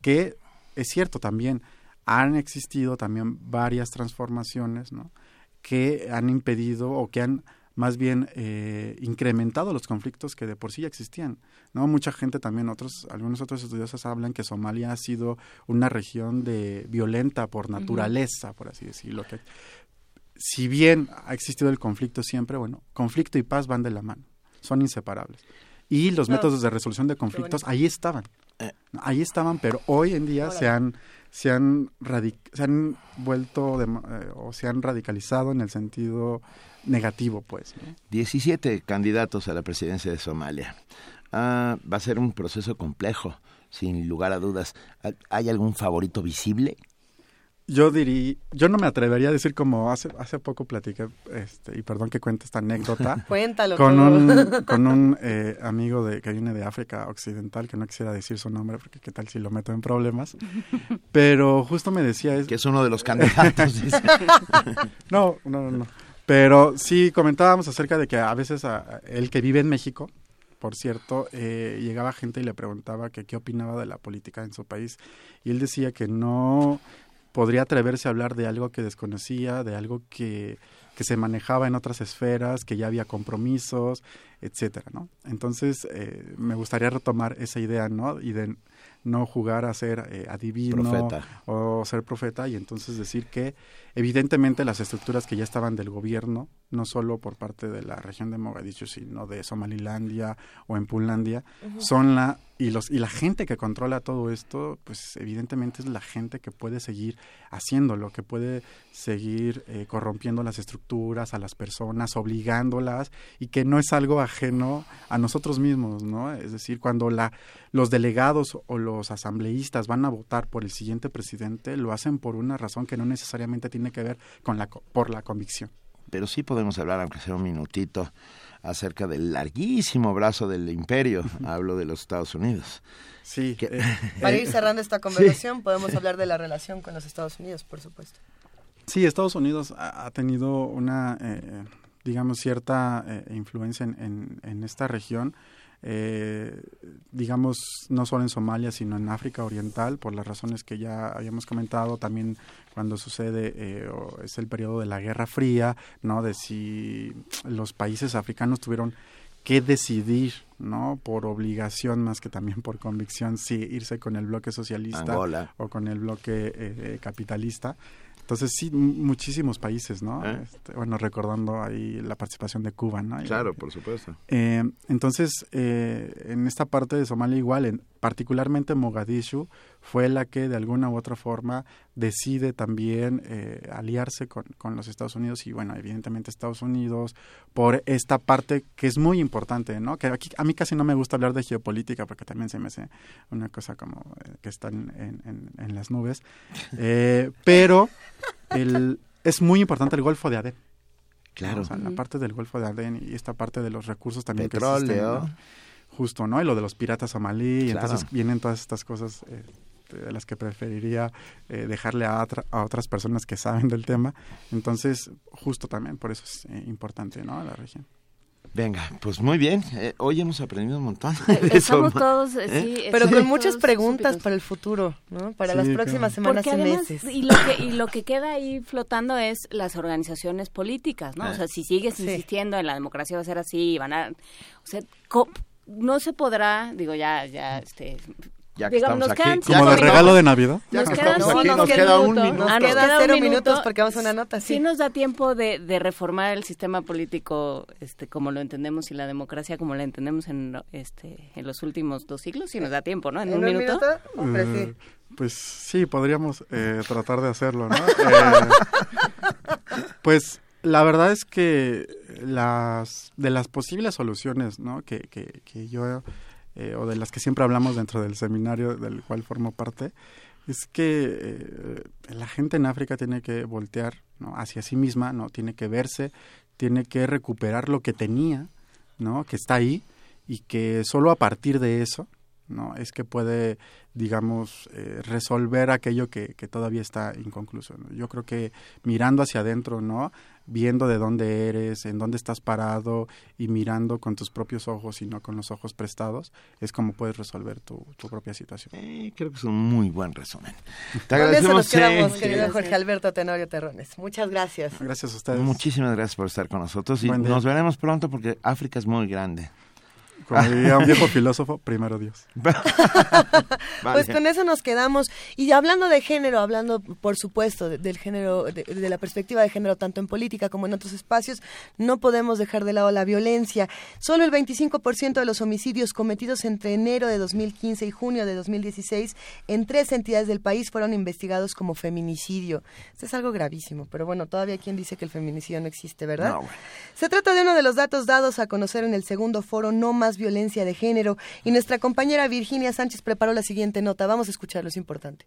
que es cierto también, han existido también varias transformaciones ¿no? que han impedido o que han más bien eh, incrementado los conflictos que de por sí ya existían. ¿no? Mucha gente también, otros, algunos otros estudiosos hablan que Somalia ha sido una región de violenta por naturaleza, por así decirlo. Que, si bien ha existido el conflicto siempre, bueno, conflicto y paz van de la mano, son inseparables. Y los métodos de resolución de conflictos ahí estaban. Eh. Ahí estaban, pero hoy en día se han se han, se han vuelto eh, o se han radicalizado en el sentido negativo, pues. 17 candidatos a la presidencia de Somalia. Ah, va a ser un proceso complejo, sin lugar a dudas. ¿Hay algún favorito visible? Yo diría, yo no me atrevería a decir como hace hace poco platiqué, este, y perdón que cuente esta anécdota. Cuéntalo. Con un, con un eh, amigo de, que viene de África Occidental, que no quisiera decir su nombre, porque qué tal si lo meto en problemas. Pero justo me decía... Es, que es uno de los candidatos. no, no, no. Pero sí comentábamos acerca de que a veces a, él que vive en México, por cierto, eh, llegaba gente y le preguntaba que qué opinaba de la política en su país. Y él decía que no podría atreverse a hablar de algo que desconocía, de algo que, que se manejaba en otras esferas, que ya había compromisos, etcétera, ¿no? Entonces, eh, me gustaría retomar esa idea, ¿no? Y de no jugar a ser eh, adivino o ser profeta y entonces decir que evidentemente las estructuras que ya estaban del gobierno, no solo por parte de la región de Mogadishu, sino de Somalilandia o en Punlandia, son la y los y la gente que controla todo esto, pues evidentemente es la gente que puede seguir haciéndolo, que puede seguir eh, corrompiendo las estructuras, a las personas, obligándolas y que no es algo ajeno a nosotros mismos, ¿no? Es decir, cuando la los delegados o los asambleístas van a votar por el siguiente presidente, lo hacen por una razón que no necesariamente tiene que ver con la por la convicción. Pero sí podemos hablar, aunque sea un minutito, acerca del larguísimo brazo del imperio, hablo de los Estados Unidos. Sí. Eh, Para ir cerrando esta conversación, podemos hablar de la relación con los Estados Unidos, por supuesto. Sí, Estados Unidos ha, tenido una, eh, digamos, cierta eh, influencia en, en, esta región. Digamos, no solo en Somalia, sino en África Oriental, por las razones que ya habíamos comentado, también cuando sucede eh, es el periodo de la Guerra Fría, ¿no? De si los países africanos tuvieron que decidir, ¿no? Por obligación más que también por convicción, si irse con el bloque socialista o con el bloque eh, capitalista. Entonces sí, muchísimos países, ¿no? ¿Eh? Este, bueno, recordando ahí la participación de Cuba, ¿no? Claro, por supuesto. Eh, entonces, eh, en esta parte de Somalia igual, en, particularmente Mogadishu, fue la que de alguna u otra forma decide también aliarse con, con, los Estados Unidos y bueno, evidentemente Estados Unidos por esta parte que es muy importante, ¿no? Que aquí, a mí casi no me gusta hablar de geopolítica porque también se me hace una cosa como que está en, en, en las nubes, pero el, es muy importante el Golfo de Adén. Claro. la parte del Golfo de Adén y esta parte de los recursos también Petróleo. que existen. Justo, ¿no? Y lo de los piratas somalí, y entonces vienen todas estas cosas eh, de las que preferiría eh, dejarle a, a, otras personas que saben del tema. Entonces, justo también, por eso es eh, importante, ¿no? La región. Venga, pues muy bien. Eh, hoy hemos aprendido un montón. Estamos todos, eh, sí, pero con muchas preguntas para el futuro, ¿no? Para las próximas semanas y meses. Y lo, que, y lo que queda ahí flotando es las organizaciones políticas, ¿no? O sea, si sigues insistiendo en la democracia va a ser así, van a... O sea, no se podrá, digo, ya, ya, este, ya que estamos aquí. Como de regalo de Navidad. Nos, queda, nos, queda, un minuto. Nos queda cero minutos porque vamos a una nota. Sí, nos da tiempo de, de, reformar el sistema político este como lo entendemos y la democracia como la entendemos en este en los últimos dos siglos. Sí nos da tiempo, ¿no? En, un, minuto. Eh, pues sí, podríamos eh, tratar de hacerlo, ¿no? Eh, pues la verdad es que las de las posibles soluciones, ¿no? Que, que, que yo eh, o de las que siempre hablamos dentro del seminario del cual formo parte, es que eh, la gente en África tiene que voltear hacia sí misma, no tiene que verse, tiene que recuperar lo que tenía, ¿no? que está ahí y que solo a partir de eso no es que puede digamos eh, resolver aquello que, que, todavía está inconcluso yo creo que mirando hacia adentro no viendo de dónde eres, en dónde estás parado y mirando con tus propios ojos y no con los ojos prestados, es como puedes resolver tu, propia situación. Eh, creo que es un muy buen resumen. Te Con eso nos quedamos, querido Jorge Alberto Tenorio Terrones. Muchas gracias. Gracias a ustedes. Muchísimas gracias por estar con nosotros y nos veremos pronto porque África es muy grande. Como diría un viejo filósofo, primero Dios. Pues con eso nos quedamos. Y hablando de género, hablando, por supuesto, del género, de, la perspectiva de género, tanto en política como en otros espacios, no podemos dejar de lado la violencia. Solo el 25% de los homicidios cometidos entre enero de 2015 y junio de 2016 en tres entidades del país fueron investigados como feminicidio. Esto es algo gravísimo, pero bueno, todavía quien dice que el feminicidio no existe, ¿verdad? Se trata de uno de los datos dados a conocer en el segundo foro No Más violencia de género. Y nuestra compañera Virginia Sánchez preparó la siguiente nota. Vamos a escucharlo, es importante.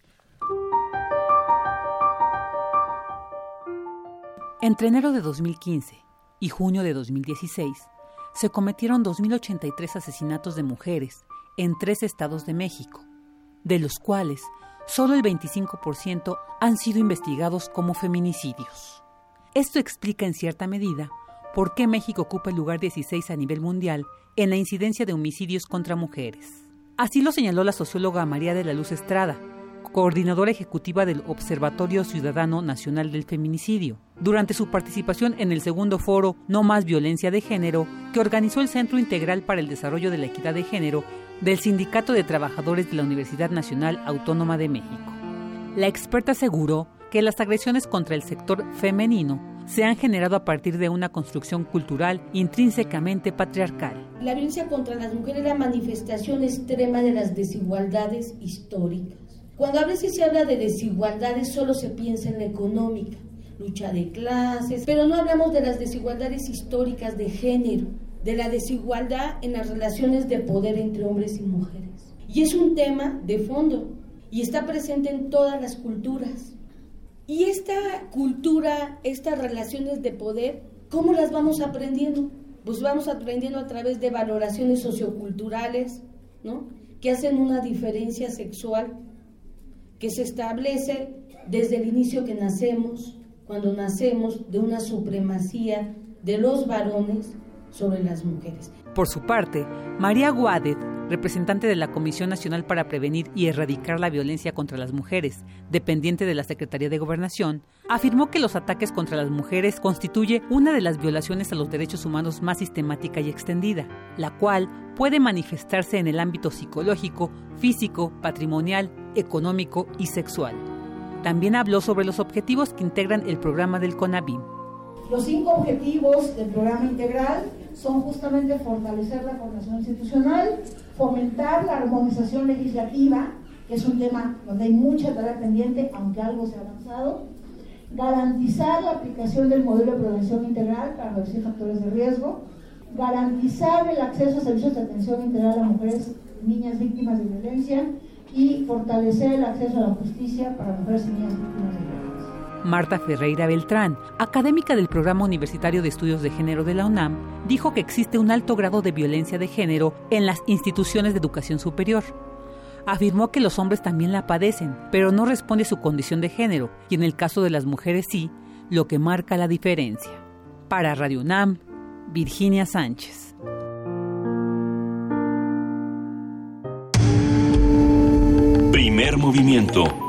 Entre enero de 2015 y junio de 2016, se cometieron 2.083 asesinatos de mujeres en tres estados de México, de los cuales solo el 25% han sido investigados como feminicidios. Esto explica en cierta medida por qué México ocupa el lugar 16 a nivel mundial en la incidencia de homicidios contra mujeres. Así lo señaló la socióloga María de la Luz Estrada, coordinadora ejecutiva del Observatorio Ciudadano Nacional del Feminicidio, durante su participación en el segundo foro No más violencia de género que organizó el Centro Integral para el Desarrollo de la Equidad de Género del Sindicato de Trabajadores de la Universidad Nacional Autónoma de México. La experta aseguró que las agresiones contra el sector femenino se han generado a partir de una construcción cultural intrínsecamente patriarcal. La violencia contra las mujeres es la manifestación extrema de las desigualdades históricas. Cuando a veces se habla de desigualdades solo se piensa en la económica, lucha de clases, pero no hablamos de las desigualdades históricas de género, de la desigualdad en las relaciones de poder entre hombres y mujeres. Y es un tema de fondo y está presente en todas las culturas. Y esta cultura, estas relaciones de poder, ¿cómo las vamos aprendiendo? Pues vamos aprendiendo a través de valoraciones socioculturales, ¿no? Que hacen una diferencia sexual que se establece desde el inicio que nacemos, cuando nacemos de una supremacía de los varones sobre las mujeres. Por su parte, María Guadet, representante de la Comisión Nacional para Prevenir y Erradicar la Violencia contra las Mujeres, dependiente de la Secretaría de Gobernación, afirmó que los ataques contra las mujeres constituye una de las violaciones a los derechos humanos más sistemática y extendida, la cual puede manifestarse en el ámbito psicológico, físico, patrimonial, económico y sexual. También habló sobre los objetivos que integran el programa del CONABIM. Los cinco objetivos del programa integral son justamente fortalecer la formación institucional, fomentar la armonización legislativa, que es un tema donde hay mucha tarea pendiente, aunque algo se ha avanzado, garantizar la aplicación del modelo de prevención integral para reducir factores de riesgo, garantizar el acceso a servicios de atención integral a mujeres y niñas víctimas de violencia y fortalecer el acceso a la justicia para mujeres y niñas víctimas. Marta Ferreira Beltrán, académica del Programa Universitario de Estudios de Género de la UNAM, dijo que existe un alto grado de violencia de género en las instituciones de educación superior. Afirmó que los hombres también la padecen, pero no responde a su condición de género, y en el caso de las mujeres sí, lo que marca la diferencia. Para Radio UNAM, Virginia Sánchez. Primer movimiento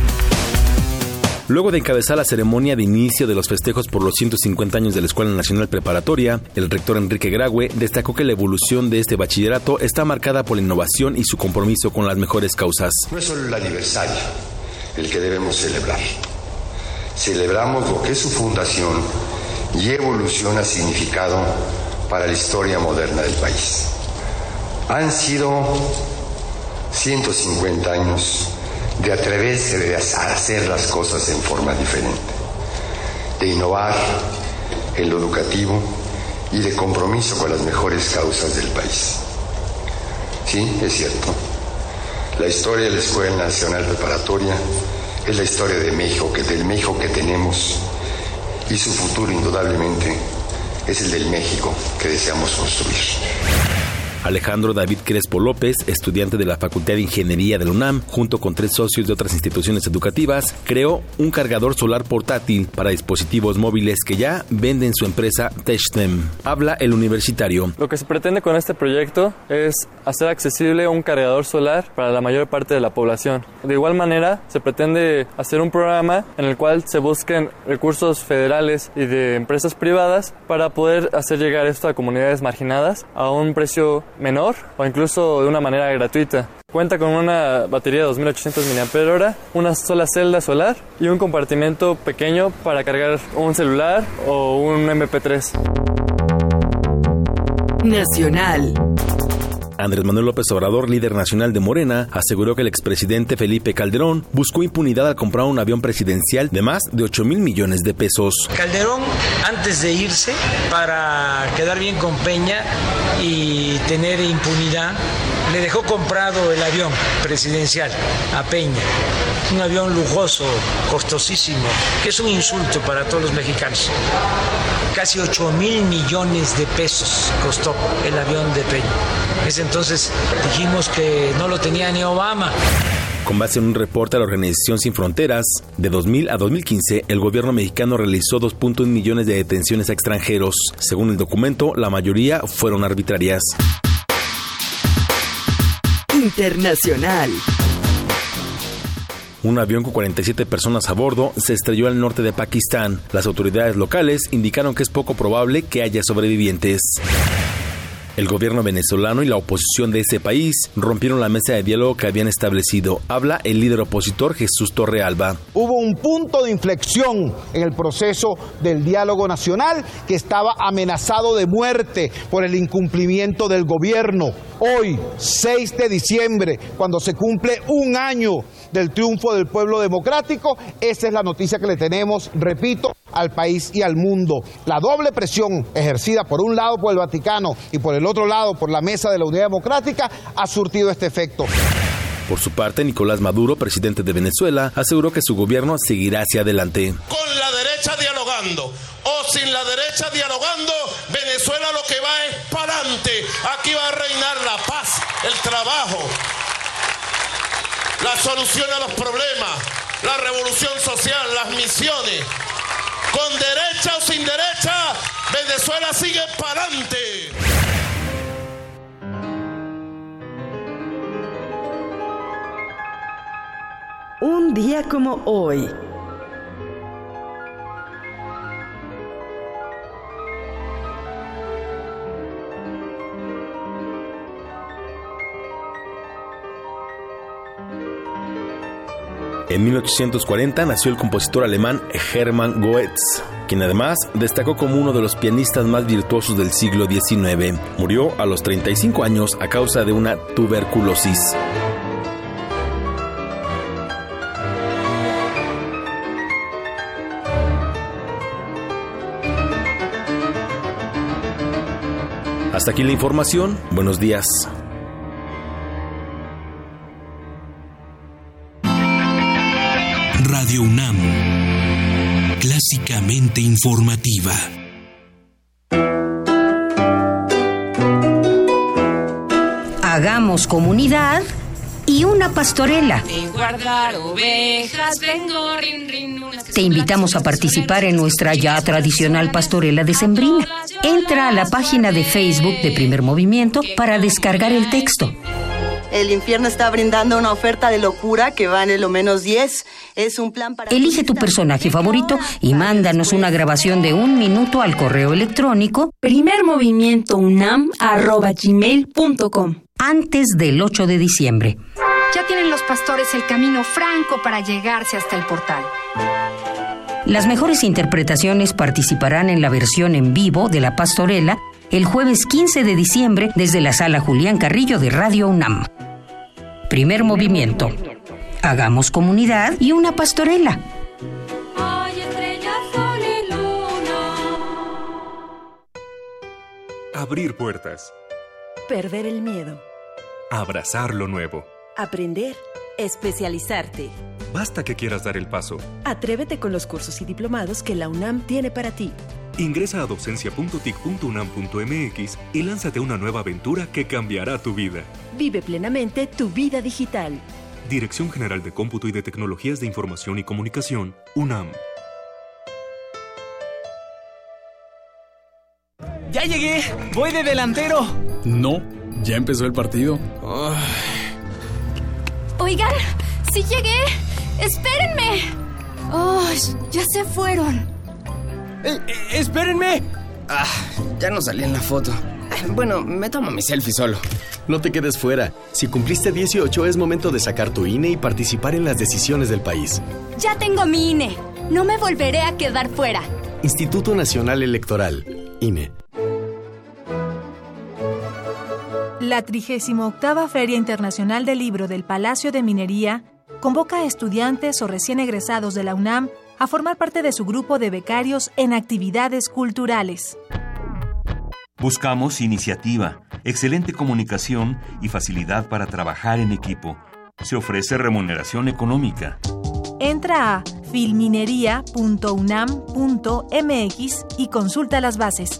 Luego de encabezar la ceremonia de inicio de los festejos por los 150 años de la Escuela Nacional Preparatoria, el rector Enrique Graue destacó que la evolución de este bachillerato está marcada por la innovación y su compromiso con las mejores causas. No es solo el aniversario el que debemos celebrar. Celebramos lo que su fundación y evolución ha significado para la historia moderna del país. Han sido 150 años de atreverse a hacer las cosas en forma diferente, de innovar en lo educativo y de compromiso con las mejores causas del país. Sí, es cierto. La historia de la Escuela Nacional Preparatoria es la historia de México, que del México que tenemos y su futuro indudablemente es el del México que deseamos construir. Alejandro David Crespo López, estudiante de la Facultad de Ingeniería de la UNAM, junto con tres socios de otras instituciones educativas, creó un cargador solar portátil para dispositivos móviles que ya vende en su empresa Technem. Habla el universitario. Lo que se pretende con este proyecto es hacer accesible un cargador solar para la mayor parte de la población. De igual manera, se pretende hacer un programa en el cual se busquen recursos federales y de empresas privadas para poder hacer llegar esto a comunidades marginadas a un precio menor o incluso de una manera gratuita. Cuenta con una batería de 2800 mAh, una sola celda solar y un compartimento pequeño para cargar un celular o un MP3. Nacional. Andrés Manuel López Obrador, líder nacional de Morena, aseguró que el expresidente Felipe Calderón buscó impunidad al comprar un avión presidencial de más de 8 mil millones de pesos. Calderón, antes de irse, para quedar bien con Peña y tener impunidad, le dejó comprado el avión presidencial a Peña. Un avión lujoso, costosísimo, que es un insulto para todos los mexicanos. Casi 8 mil millones de pesos costó el avión de Peña. Ese entonces dijimos que no lo tenía ni Obama. Con base en un reporte de la Organización Sin Fronteras, de 2000 a 2015, el gobierno mexicano realizó 2.1 millones de detenciones a extranjeros. Según el documento, la mayoría fueron arbitrarias. Internacional. Un avión con 47 personas a bordo se estrelló al norte de Pakistán. Las autoridades locales indicaron que es poco probable que haya sobrevivientes. El gobierno venezolano y la oposición de ese país rompieron la mesa de diálogo que habían establecido. Habla el líder opositor Jesús Torrealba. Hubo un punto de inflexión en el proceso del diálogo nacional que estaba amenazado de muerte por el incumplimiento del gobierno. Hoy, 6 de diciembre, cuando se cumple un año del triunfo del pueblo democrático, esa es la noticia que le tenemos, repito, al país y al mundo. La doble presión ejercida por un lado por el Vaticano y por el otro lado por la Mesa de la Unidad Democrática ha surtido este efecto. Por su parte, Nicolás Maduro, presidente de Venezuela, aseguró que su gobierno seguirá hacia adelante. Con la derecha dialogando o sin la derecha dialogando, Venezuela lo que va es para adelante. Aquí va a reinar la paz, el trabajo, la solución a los problemas, la revolución social, las misiones. Con derecha o sin derecha, Venezuela sigue para adelante. Un día como hoy. En 1840 nació el compositor alemán Hermann Goetz, quien además destacó como uno de los pianistas más virtuosos del siglo XIX. Murió a los 35 años a causa de una tuberculosis. Hasta aquí la información. Buenos días. Radio UNAM, clásicamente informativa. Hagamos comunidad y una pastorela. Te invitamos a participar en nuestra ya tradicional pastorela de Sembrina. Entra a la página de Facebook de Primer Movimiento para descargar el texto. El infierno está brindando una oferta de locura que vale lo menos 10. Es un plan para... Elige tu personaje favorito y mándanos una grabación de un minuto al correo electrónico primermovimientounam.gmail.com antes del 8 de diciembre. Ya tienen los pastores el camino franco para llegarse hasta el portal. Las mejores interpretaciones participarán en la versión en vivo de La Pastorela el jueves 15 de diciembre desde la sala Julián Carrillo de Radio UNAM. Primer movimiento. Hagamos comunidad y una pastorela. Abrir puertas. Perder el miedo. Abrazar lo nuevo. Aprender. Especializarte. Basta que quieras dar el paso. Atrévete con los cursos y diplomados que la UNAM tiene para ti. Ingresa a docencia.tic.unam.mx y lánzate a una nueva aventura que cambiará tu vida. Vive plenamente tu vida digital. Dirección General de Cómputo y de Tecnologías de Información y Comunicación, UNAM. ¡Ya llegué! ¡Voy de delantero! No, ya empezó el partido. Oigan, sí llegué. ¡Espérenme! ¡Oh, ya se fueron! Eh, eh, ¡Espérenme! Ah, ya no salí en la foto. Bueno, me tomo mi selfie solo. No te quedes fuera. Si cumpliste 18 es momento de sacar tu INE y participar en las decisiones del país. Ya tengo mi INE. No me volveré a quedar fuera. Instituto Nacional Electoral. INE. La 38 Feria Internacional del Libro del Palacio de Minería convoca a estudiantes o recién egresados de la UNAM a formar parte de su grupo de becarios en actividades culturales. Buscamos iniciativa, excelente comunicación y facilidad para trabajar en equipo. Se ofrece remuneración económica. Entra a filminería.unam.mx y consulta las bases.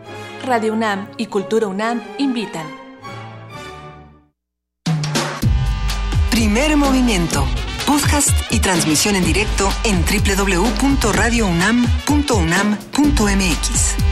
Radio UNAM y Cultura UNAM invitan. Primer movimiento. Podcast y transmisión en directo en www.radiounam.unam.mx.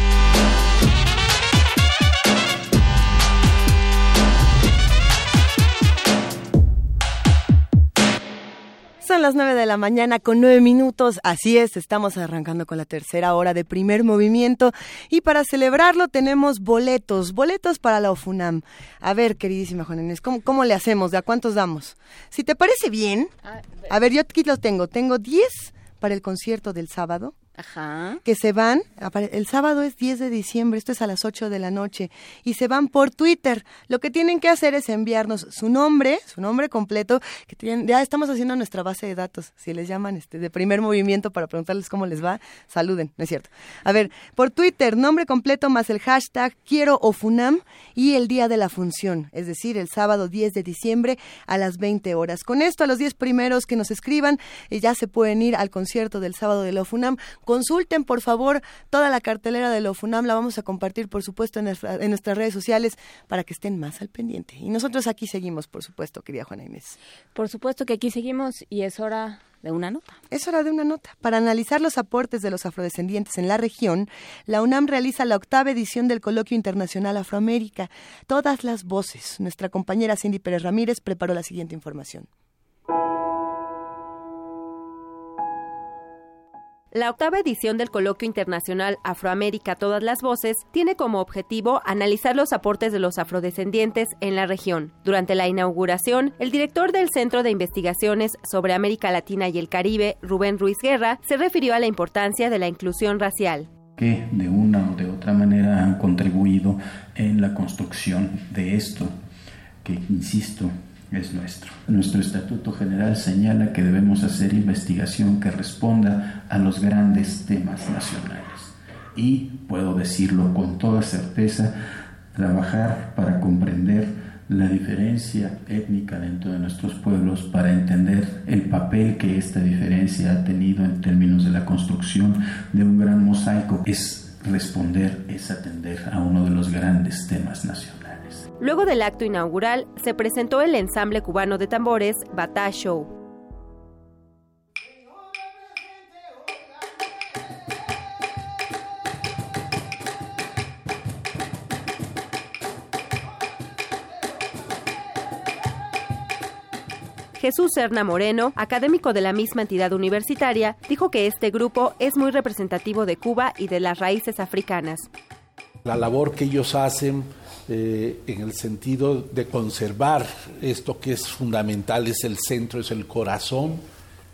Son las nueve de la mañana con nueve minutos. Así es, estamos arrancando con la tercera hora de primer movimiento. Y para celebrarlo tenemos boletos, boletos para la OFUNAM. A ver, queridísima Juan Inés, ¿cómo, ¿cómo le hacemos? ¿De a cuántos damos? Si te parece bien, a ver, yo aquí los tengo. Tengo diez para el concierto del sábado. Ajá. que se van, el sábado es 10 de diciembre, esto es a las 8 de la noche, y se van por Twitter. Lo que tienen que hacer es enviarnos su nombre, su nombre completo, que tienen, ya estamos haciendo nuestra base de datos, si les llaman este, de primer movimiento para preguntarles cómo les va, saluden, no es cierto. A ver, por Twitter, nombre completo más el hashtag quiero ofunam y el día de la función, es decir, el sábado 10 de diciembre a las 20 horas. Con esto, a los 10 primeros que nos escriban, eh, ya se pueden ir al concierto del sábado de la ofunam Consulten, por favor, toda la cartelera de la OFUNAM. La vamos a compartir, por supuesto, en, en, nuestras redes sociales para que estén más al pendiente. Y nosotros aquí seguimos, por supuesto, querida Juana Inés. Por supuesto que aquí seguimos y es hora de una nota. Es hora de una nota. Para analizar los aportes de los afrodescendientes en la región, la UNAM realiza la octava edición del Coloquio Internacional Afroamérica. Todas las voces. Nuestra compañera Cindy Pérez Ramírez preparó la siguiente información. La octava edición del Coloquio Internacional Afroamérica Todas las Voces tiene como objetivo analizar los aportes de los afrodescendientes en la región. Durante la inauguración, el director del Centro de Investigaciones sobre América Latina y el Caribe, Rubén Ruiz Guerra, se refirió a la importancia de la inclusión racial que de una o de otra manera han contribuido en la construcción de esto, que, insisto, es nuestro. Nuestro Estatuto General señala que debemos hacer investigación que responda a los grandes temas nacionales. Y, puedo decirlo con toda certeza, trabajar para comprender la diferencia étnica dentro de nuestros pueblos para entender el papel que esta diferencia ha tenido en términos de la construcción de un gran mosaico es responder, es atender a uno de los grandes temas nacionales. Luego del acto inaugural, se presentó el ensamble cubano de tambores Batá Show. Jesús Serna Moreno, académico de la misma entidad universitaria, dijo que este grupo es muy representativo de Cuba y de las raíces africanas. la labor que ellos hacen eh, en el sentido de conservar esto que es fundamental, es el centro, es el corazón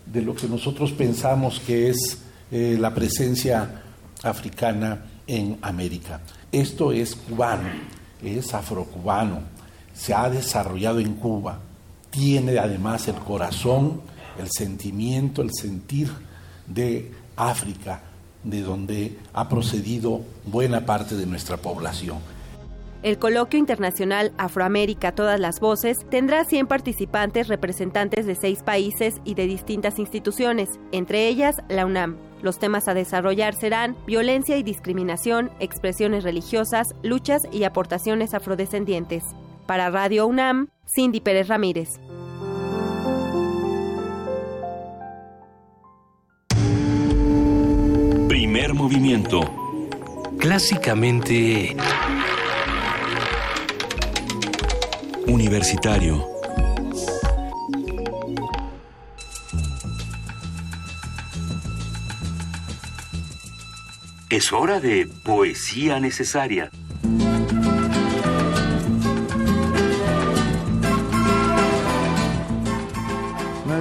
de lo que nosotros pensamos que es eh, la presencia africana en América. Esto es cubano, es afrocubano, se ha desarrollado en Cuba, tiene además el corazón, el sentimiento, el sentir de África, de donde ha procedido buena parte de nuestra población. El coloquio internacional Afroamérica Todas las Voces tendrá 100 participantes representantes de seis países y de distintas instituciones, entre ellas la UNAM. Los temas a desarrollar serán violencia y discriminación, expresiones religiosas, luchas y aportaciones afrodescendientes. Para Radio UNAM, Cindy Pérez Ramírez. Primer movimiento. Clásicamente... Universitario. Es hora de poesía necesaria.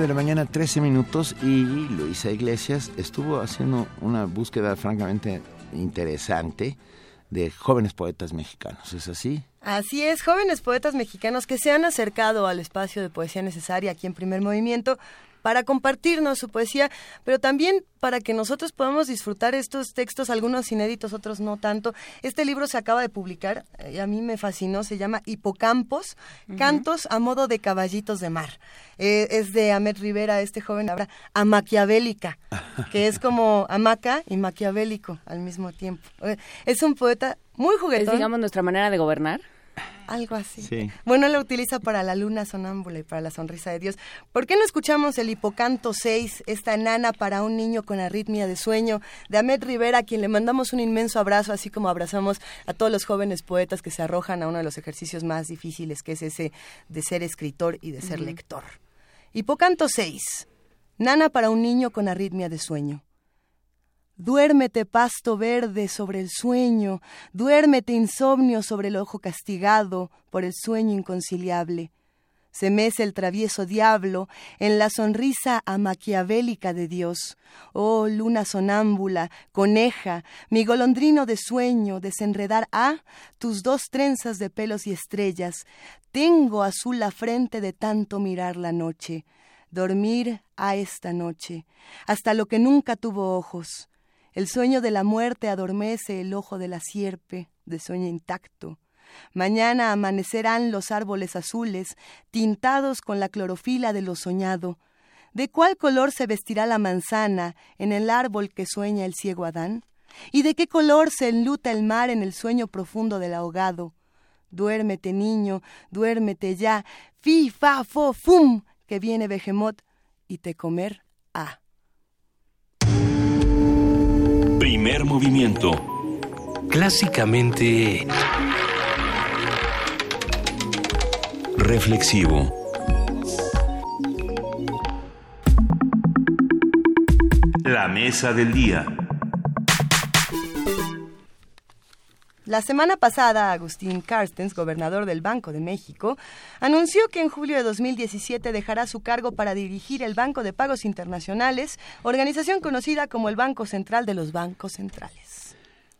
de la mañana, 13 minutos, y Luisa Iglesias estuvo haciendo una búsqueda francamente interesante de jóvenes poetas mexicanos. ¿Es así? Así es, jóvenes poetas mexicanos que se han acercado al espacio de poesía necesaria aquí en Primer Movimiento para compartirnos su poesía, pero también para que nosotros podamos disfrutar estos textos, algunos inéditos, otros no tanto. Este libro se acaba de publicar y a mí me fascinó, se llama Hipocampos, Cantos a modo de caballitos de mar. Eh, es de Ahmed Rivera, este joven habla a maquiavélica, que es como hamaca y maquiavélico al mismo tiempo. Eh, es un poeta muy juguetón. Es, digamos, nuestra manera de gobernar. Algo así. Bueno, lo utiliza para la luna sonámbula y para la sonrisa de Dios. ¿Por qué no escuchamos el Hipocanto 6, esta nana para un niño con arritmia de sueño, de Ahmed Rivera, a quien le mandamos un inmenso abrazo, así como abrazamos a todos los jóvenes poetas que se arrojan a uno de los ejercicios más difíciles, que es ese de ser escritor y de ser lector. Hipocanto 6, nana para un niño con arritmia de sueño. Duérmete pasto verde sobre el sueño, duérmete insomnio sobre el ojo castigado por el sueño inconciliable. Se mece el travieso diablo en la sonrisa a maquiavélica de Dios. Oh luna sonámbula, coneja, mi golondrino de sueño, desenredar a tus dos trenzas de pelos y estrellas. Tengo azul la frente de tanto mirar la noche. Dormir a esta noche, hasta lo que nunca tuvo ojos el sueño de la muerte adormece el ojo de la sierpe, de sueño intacto. Mañana amanecerán los árboles azules, tintados con la clorofila de lo soñado. ¿De cuál color se vestirá la manzana en el árbol que sueña el ciego Adán? ¿Y de qué color se enluta el mar en el sueño profundo del ahogado? Duérmete, niño, duérmete ya, fi, fa, fo, fum, que viene Behemoth y te comer a. Primer movimiento. Clásicamente... Reflexivo. La mesa del día. La semana pasada, Agustín Carstens, gobernador del Banco de México, anunció que en julio de 2017 dejará su cargo para dirigir el Banco de Pagos Internacionales, organización conocida como el Banco Central de los Bancos Centrales.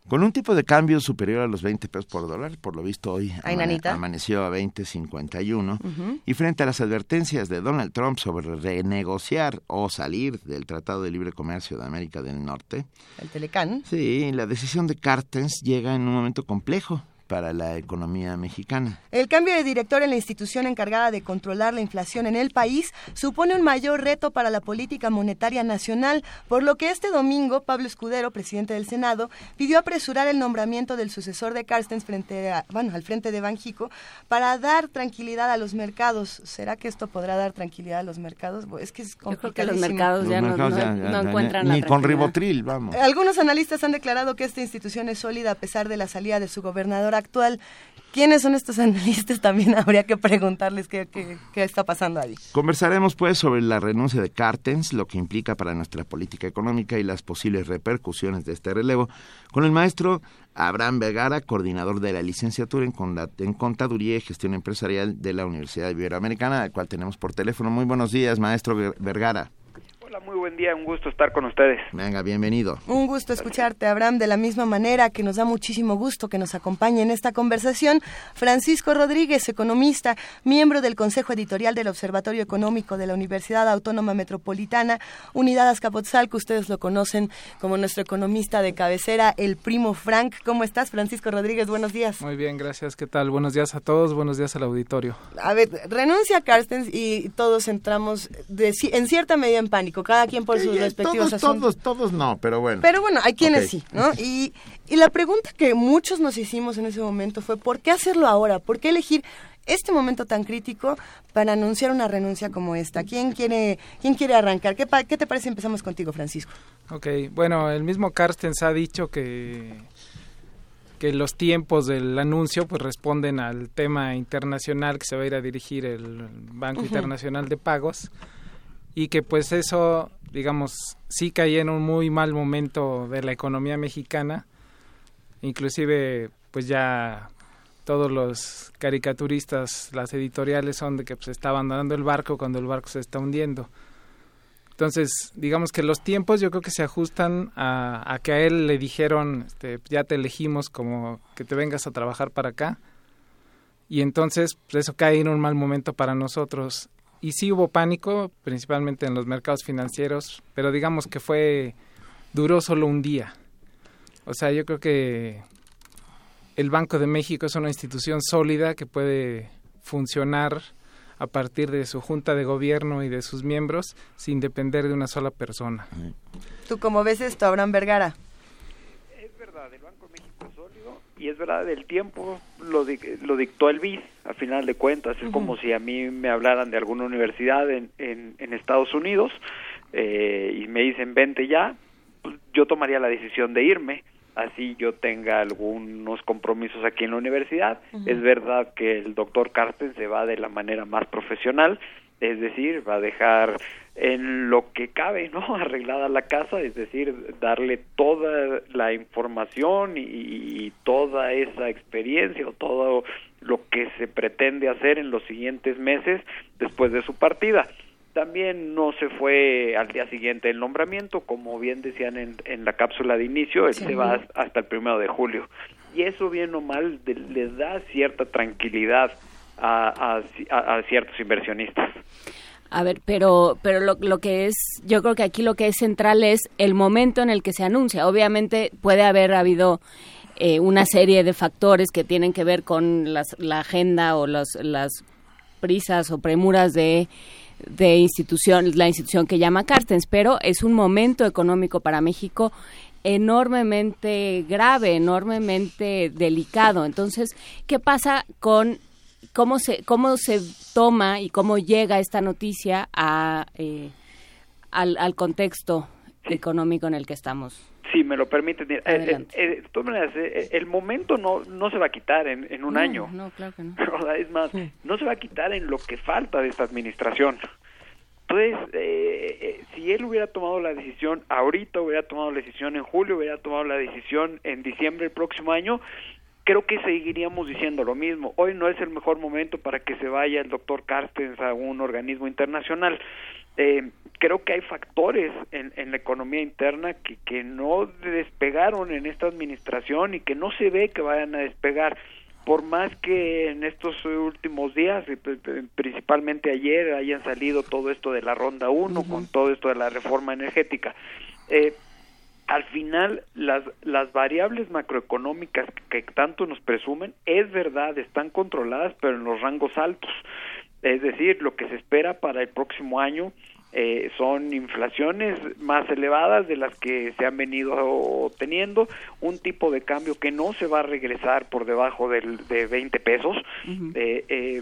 Con un tipo de cambio superior a los 20 pesos por dólar, por lo visto hoy amaneció a 20.51, y frente a las advertencias de Donald Trump sobre renegociar o salir del Tratado de Libre Comercio de América del Norte. El Telecán. Sí, la decisión de Cartens llega en un momento complejo para la economía mexicana. El cambio de director en la institución encargada de controlar la inflación en el país supone un mayor reto para la política monetaria nacional, por lo que este domingo Pablo Escudero, presidente del Senado, pidió apresurar el nombramiento del sucesor de Carstens frente bueno, al frente de Banjico para dar tranquilidad a los mercados. ¿Será que esto podrá dar tranquilidad a los mercados? Es que es Yo creo que los mercados ya, no, encuentran ni, con ribotril, vamos. Algunos analistas han declarado que esta institución es sólida a pesar de la salida de su gobernador actual. ¿Quiénes son estos analistas? También habría que preguntarles qué, qué, está pasando ahí. Conversaremos pues sobre la renuncia de Cartens, lo que implica para nuestra política económica y las posibles repercusiones de este relevo, con el maestro Abraham Vergara, coordinador de la licenciatura en Contaduría y Gestión Empresarial de la Universidad Iberoamericana, al cual tenemos por teléfono. Muy buenos días, maestro Vergara muy buen día, un gusto estar con ustedes. Venga, bienvenido. Un gusto escucharte, Abraham, de la misma manera que nos da muchísimo gusto que nos acompañe en esta conversación. Francisco Rodríguez, economista, miembro del Consejo Editorial del Observatorio Económico de la Universidad Autónoma Metropolitana, Unidad Azcapotzalco, ustedes lo conocen como nuestro economista de cabecera, el primo Frank. ¿Cómo estás, Francisco Rodríguez? Buenos días. Muy bien, gracias. ¿Qué tal? Buenos días a todos, buenos días al auditorio. A ver, renuncia a Carstens y todos entramos en cierta medida en pánico cada quien por sus respectivos todos, Todos, todos no, pero bueno. Pero bueno, hay quienes sí, ¿no? Y, y la pregunta que muchos nos hicimos en ese momento fue, ¿por qué hacerlo ahora? ¿Por qué elegir este momento tan crítico para anunciar una renuncia como esta? ¿Quién quiere, quién quiere arrancar? ¿Qué, ¿Qué te parece? Empezamos contigo, Francisco. Ok, bueno, el mismo Carstens ha dicho que que los tiempos del anuncio pues responden al tema internacional que se va a ir a dirigir el Banco Internacional de Pagos y que pues eso, digamos, sí caía en un muy mal momento de la economía mexicana, inclusive pues ya todos los caricaturistas, las editoriales son de que pues está abandonando el barco cuando el barco se está hundiendo. Entonces, digamos que los tiempos yo creo que se ajustan a, que a él le dijeron, este, ya te elegimos como que te vengas a trabajar para acá. Y entonces, pues eso cae en un mal momento para nosotros y sí hubo pánico, principalmente en los mercados financieros, pero digamos que fue, duró solo un día. O sea, yo creo que el Banco de México es una institución sólida que puede funcionar a partir de su junta de gobierno y de sus miembros sin depender de una sola persona. ¿Tú cómo ves esto, Abraham Vergara? Es verdad, el Banco de México es sólido y es verdad, el tiempo lo, lo dictó el BIS a final de cuentas. Es como si a mí me hablaran de alguna universidad en, en, Estados Unidos eh, y me dicen, vente ya, pues yo tomaría la decisión de irme así yo tenga algunos compromisos aquí en la universidad. Es verdad que el doctor Carsten se va de la manera más profesional, es decir, va a dejar en lo que cabe, ¿no? Arreglada la casa, es decir, darle toda la información y, y toda esa experiencia o todo lo que se pretende hacer en los siguientes meses después de su partida. También no se fue al día siguiente el nombramiento, como bien decían en, en la cápsula de inicio, él se va hasta el primero de julio. Y eso, bien o mal, le da cierta tranquilidad a, a, ciertos inversionistas. A ver, pero, pero lo, lo, que es, yo creo que aquí lo que es central es el momento en el que se anuncia. Obviamente puede haber habido eh, una serie de factores que tienen que ver con la agenda o las prisas o premuras de, de institución, la institución que llama Carstens, pero es un momento económico para México enormemente grave, enormemente delicado. Entonces, ¿qué pasa con cómo se cómo se toma y cómo llega esta noticia a eh, al, al contexto económico en el que estamos? si me lo permiten. Eh, eh, eh, de todas maneras, el momento no, no se va a quitar en, en un año. No, claro que no. Es más, no se va a quitar en lo que falta de esta administración. Entonces, si él hubiera tomado la decisión ahorita, hubiera tomado la decisión en julio, hubiera tomado la decisión en diciembre del próximo año, creo que seguiríamos diciendo lo mismo. Hoy no es el mejor momento para que se vaya el doctor Carstens a un organismo internacional. Eh, creo que hay factores en, en la economía interna que, que no despegaron en esta administración y que no se ve que vayan a despegar por más que en estos últimos días, principalmente ayer, hayan salido todo esto de la ronda 1 con todo esto de la reforma energética. Eh, al final, las, las variables macroeconómicas que tanto nos presumen, es verdad, están controladas, pero en los rangos altos. Es decir, lo que se espera para el próximo año eh, son inflaciones más elevadas de las que se han venido teniendo, un tipo de cambio que no se va a regresar por debajo del, de 20 pesos. Eh, eh,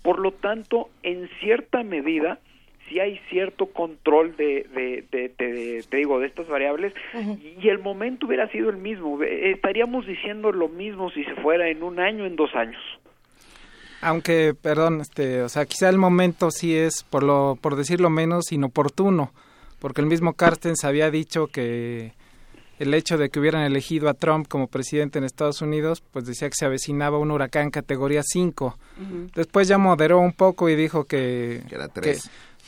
por lo tanto, en cierta medida, si hay cierto control de, de, te digo, de estas variables y el momento hubiera sido el mismo. Estaríamos diciendo lo mismo si se fuera en un año, en dos años. Aunque, perdón, este, o sea, quizá el momento sí es, por lo, por decirlo menos, inoportuno, porque el mismo Carstens había dicho que el hecho de que hubieran elegido a Trump como presidente en Estados Unidos, pues decía que se avecinaba un huracán categoría 5. Después ya moderó un poco y dijo que, que,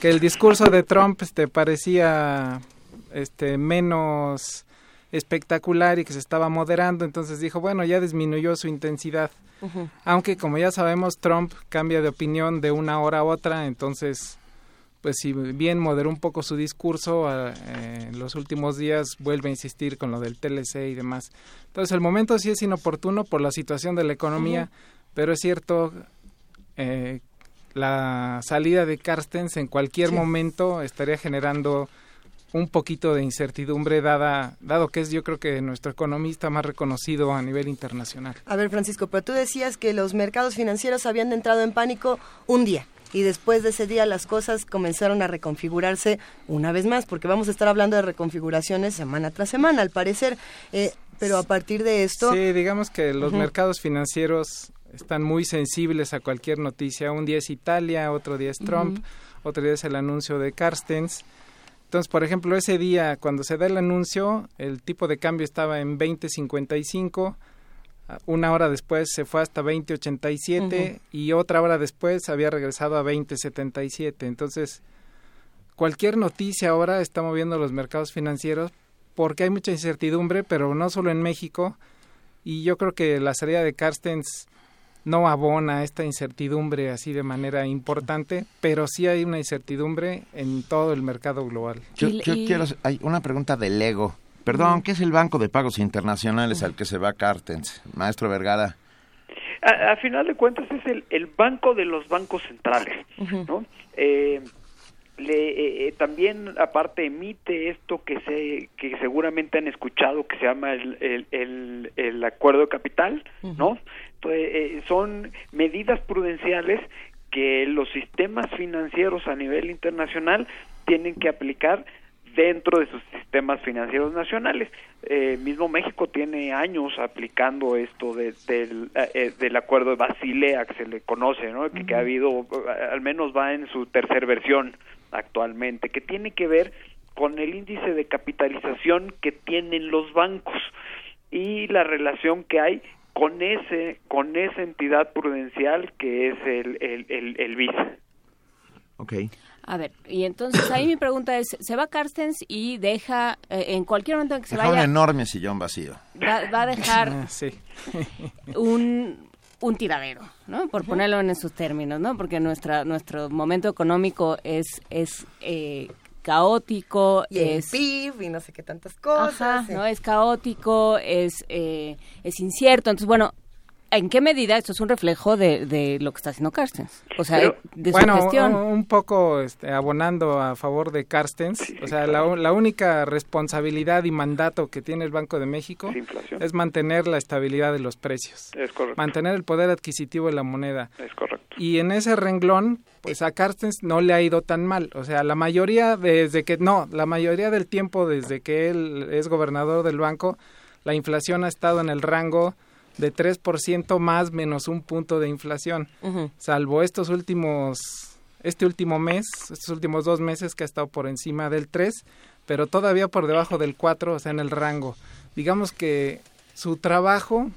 el discurso de Trump este, parecía este, menos espectacular y que se estaba moderando, entonces dijo, bueno, ya disminuyó su intensidad. Aunque como ya sabemos, Trump cambia de opinión de una hora a otra, entonces pues si bien moderó un poco su discurso, eh, en los últimos días vuelve a insistir con lo del TLC y demás. Entonces el momento sí es inoportuno por la situación de la economía, pero es cierto, eh, la salida de Carstens en cualquier momento estaría generando un poquito de incertidumbre dada dado que es yo creo que nuestro economista más reconocido a nivel internacional. A ver, Francisco, pero tú decías que los mercados financieros habían entrado en pánico un día y después de ese día las cosas comenzaron a reconfigurarse una vez más, porque vamos a estar hablando de reconfiguraciones semana tras semana, al parecer. Eh, pero a partir de esto... Sí, digamos que los mercados financieros están muy sensibles a cualquier noticia. Un día es Italia, otro día es Trump, otro día es el anuncio de Carstens. Entonces, por ejemplo, ese día, cuando se da el anuncio, el tipo de cambio estaba en 20.55 una hora después se fue hasta 2087 y otra hora después había regresado a 2077. Entonces, cualquier noticia ahora está moviendo los mercados financieros porque hay mucha incertidumbre, pero no solo en México. Y yo creo que la salida de Carstens no abona esta incertidumbre así de manera importante, pero sí hay una incertidumbre en todo el mercado global. Yo, quiero, hay una pregunta del ego. Perdón, ¿qué es el Banco de Pagos Internacionales al que se va Cartens? Maestro Vergara. A, final de cuentas es el, el, banco de los bancos centrales, ¿no? Eh, le, eh, eh, también aparte emite esto que se que seguramente han escuchado que se llama el, el, el, acuerdo de capital, ¿no? Entonces, son medidas prudenciales que los sistemas financieros a nivel internacional tienen que aplicar dentro de sus sistemas financieros nacionales. Eh, mismo México tiene años aplicando esto del, eh, del acuerdo de Basilea, que se le conoce, ¿no? que, ha habido, al menos va en su tercera versión actualmente, que tiene que ver con el índice de capitalización que tienen los bancos y la relación que hay con ese con esa entidad prudencial que es el el, el, el BIS. Okay. A ver, y entonces ahí mi pregunta es, ¿se va Carstens y deja, eh, en cualquier momento en que se vaya... un enorme sillón vacío. Va, a dejar sí. un, un tiradero, ¿no? Por ponerlo en esos términos, ¿no? Porque nuestra, nuestro momento económico es, es eh, caótico, y es PIB y no sé qué tantas cosas. no es caótico, es eh, es incierto. Entonces, bueno, ¿En qué medida esto es un reflejo de, lo que está haciendo Carstens? O sea, de su gestión. Un, poco este, abonando a favor de Carstens. o sea, la, única responsabilidad y mandato que tiene el Banco de México es mantener la estabilidad de los precios. Es correcto. Mantener el poder adquisitivo de la moneda. Es correcto. Y en ese renglón, pues a Carstens no le ha ido tan mal. O sea, la mayoría, desde que, no, la mayoría del tiempo desde que él es gobernador del banco, la inflación ha estado en el rango de 3% más menos un punto de inflación, salvo estos últimos, este último mes, estos últimos dos meses que ha estado por encima del 3, pero todavía por debajo del 4, o sea, en el rango. Digamos que su trabajo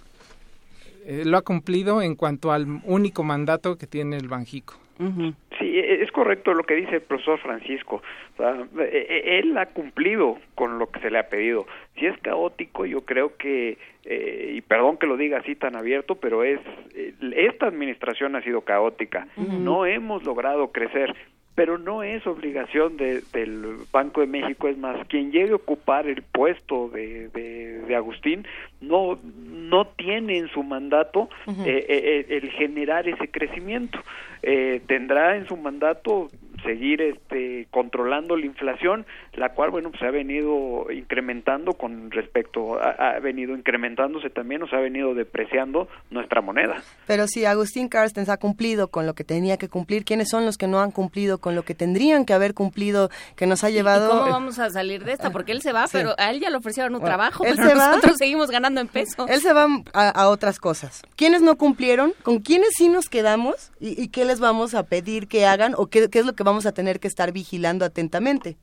eh, lo ha cumplido en cuanto al único mandato que tiene el Banjico. Sí, e, es correcto lo que dice el profesor Francisco. E, e, él ha cumplido con lo que se le ha pedido. Si es caótico, yo creo que, eh, y perdón que lo diga así tan abierto, pero es eh, esta administración ha sido caótica. No hemos logrado crecer pero no es obligación de, del Banco de México, es más, quien llegue a ocupar el puesto de, de, Agustín no, no tiene en su mandato eh, eh, el generar ese crecimiento. Eh, tendrá en su mandato seguir este, controlando la inflación, la cual, bueno, pues ha venido incrementando con respecto, ha, venido incrementándose también, o se ha venido depreciando nuestra moneda. Pero si Agustín Carstens ha cumplido con lo que tenía que cumplir, ¿quiénes son los que no han cumplido con lo que tendrían que haber cumplido, que nos ha llevado... ¿Y cómo vamos a salir de esta? Porque él se va, pero a él ya le ofrecieron un trabajo, pero nosotros seguimos ganando en peso. Él se va a, otras cosas. ¿Quiénes no cumplieron? ¿Con quiénes sí nos quedamos? ¿Y, qué les vamos a pedir que hagan? ¿O qué, qué es lo que vamos a tener que estar vigilando atentamente?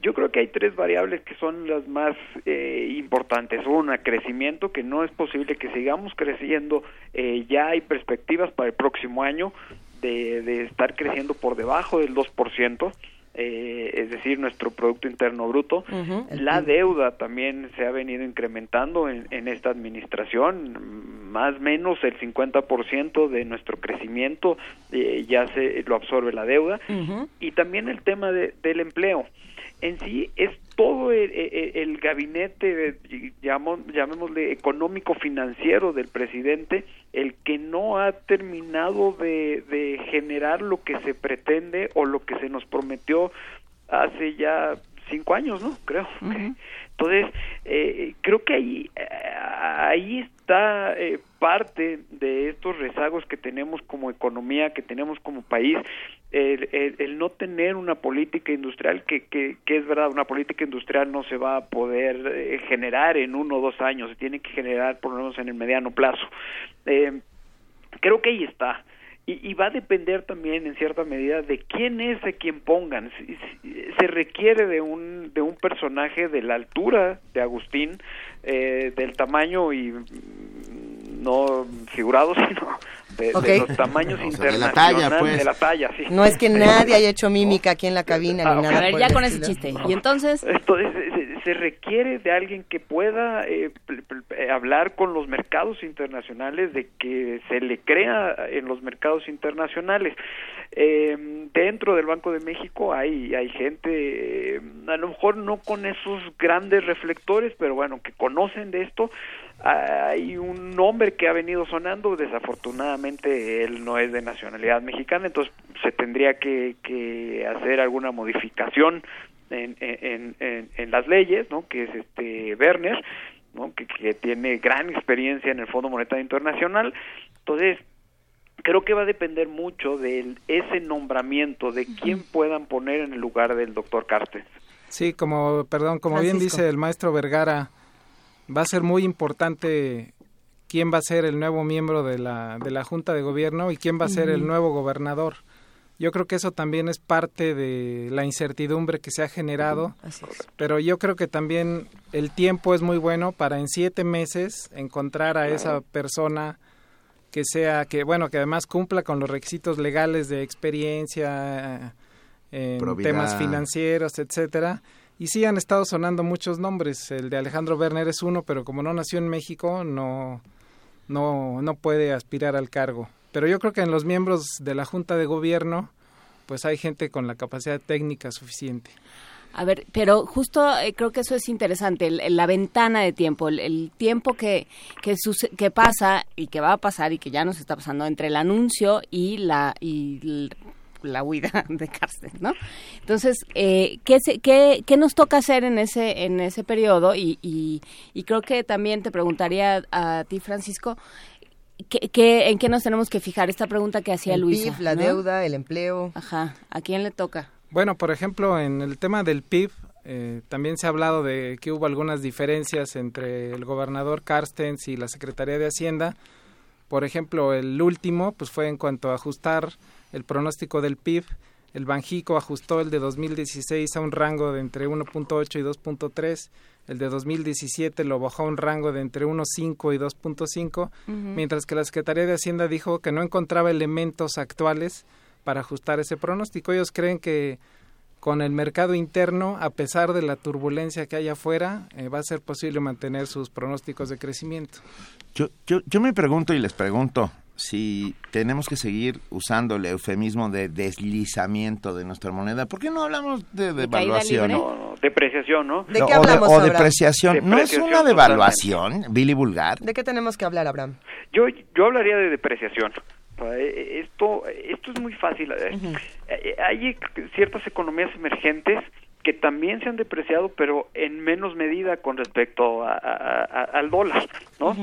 Yo creo que hay tres variables que son las más eh, importantes. Una, crecimiento, que no es posible que sigamos creciendo. Eh, ya hay perspectivas para el próximo año de, de estar creciendo por debajo del 2%. Eh, es decir, nuestro Producto Interno Bruto. La deuda también se ha venido incrementando en, en esta administración, más o menos el 50% de nuestro crecimiento eh, ya se lo absorbe la deuda. Y también el tema de, del empleo en sí es todo el, gabinete, llamémosle económico financiero del presidente, el que no ha terminado de, generar lo que se pretende o lo que se nos prometió hace ya cinco años, ¿no? Creo. Entonces, eh, creo que ahí, eh, ahí está eh, parte de estos rezagos que tenemos como economía, que tenemos como país, el, no tener una política industrial que, que, es verdad, una política industrial no se va a poder generar en uno o dos años, se tiene que generar por lo menos en el mediano plazo. creo que ahí está y, va a depender también en cierta medida de quién es a quien pongan. Se requiere de un, de un personaje de la altura de Agustín, eh, del tamaño y no figurado, sino de, los tamaños internacionales. De la talla, pues. No es que nadie haya hecho mímica aquí en la cabina ni ah, nada. A ver, ya con ese chiste. Y entonces... se, requiere de alguien que pueda eh, hablar con los mercados internacionales, de que se le crea en los mercados internacionales. Eh, dentro del Banco de México hay, hay gente, eh, a lo mejor no con esos grandes reflectores, pero bueno, que conocen de esto hay un nombre que ha venido sonando, desafortunadamente él no es de nacionalidad mexicana, entonces se tendría que, que hacer alguna modificación en, en, en, las leyes, ¿no? que es este Werner, ¿no? que, que tiene gran experiencia en el Fondo Monetario Internacional, entonces creo que va a depender mucho de ese nombramiento, de quién puedan poner en el lugar del doctor Carstens. Sí, como, perdón, como bien dice el maestro Vergara, va a ser muy importante quién va a ser el nuevo miembro de la, de la Junta de Gobierno y quién va a ser el nuevo gobernador. Yo creo que eso también es parte de la incertidumbre que se ha generado, pero yo creo que también el tiempo es muy bueno para en siete meses encontrar a esa persona que sea, que bueno, que además cumpla con los requisitos legales de experiencia en temas financieros, etcétera, y sí han estado sonando muchos nombres. El de Alejandro Werner es uno, pero como no nació en México, no, no, no puede aspirar al cargo. Pero yo creo que en los miembros de la Junta de Gobierno, pues hay gente con la capacidad técnica suficiente. A ver, pero justo eh, creo que eso es interesante, la ventana de tiempo, el, tiempo que, que, que pasa y que va a pasar y que ya nos está pasando entre el anuncio y la y la huida de cárcel, ¿no? Entonces, eh, ¿qué, qué, ¿qué, nos toca hacer en ese, en ese periodo? Y, y, creo que también te preguntaría a ti, Francisco, ¿qué, en qué nos tenemos que fijar? Esta pregunta que hacía Luis. PIB, la deuda, el empleo. Ajá, ¿a quién le toca? Bueno, por ejemplo, en el tema del PIB, eh, también se ha hablado de que hubo algunas diferencias entre el gobernador Carstens y la Secretaría de Hacienda. Por ejemplo, el último pues fue en cuanto a ajustar el pronóstico del PIB. El Banjico ajustó el de 2016 a un rango de entre 1.8 y 2.3. El de 2017 lo bajó a un rango de entre 1.5 y 2.5, mientras que la Secretaría de Hacienda dijo que no encontraba elementos actuales para ajustar ese pronóstico. Ellos creen que con el mercado interno, a pesar de la turbulencia que hay afuera, eh, va a ser posible mantener sus pronósticos de crecimiento. Yo, yo, yo me pregunto y les pregunto, si tenemos que seguir usando el eufemismo de deslizamiento de nuestra moneda, ¿por qué no hablamos de devaluación? No, depreciación, ¿no? ¿De qué hablamos, o, depreciación. ¿No es una devaluación, Billy Vulgar? ¿De qué tenemos que hablar, Abraham? Yo, yo hablaría de depreciación. Esto, esto es muy fácil. Hay ciertas economías emergentes que también se han depreciado, pero en menos medida con respecto al dólar, ¿no?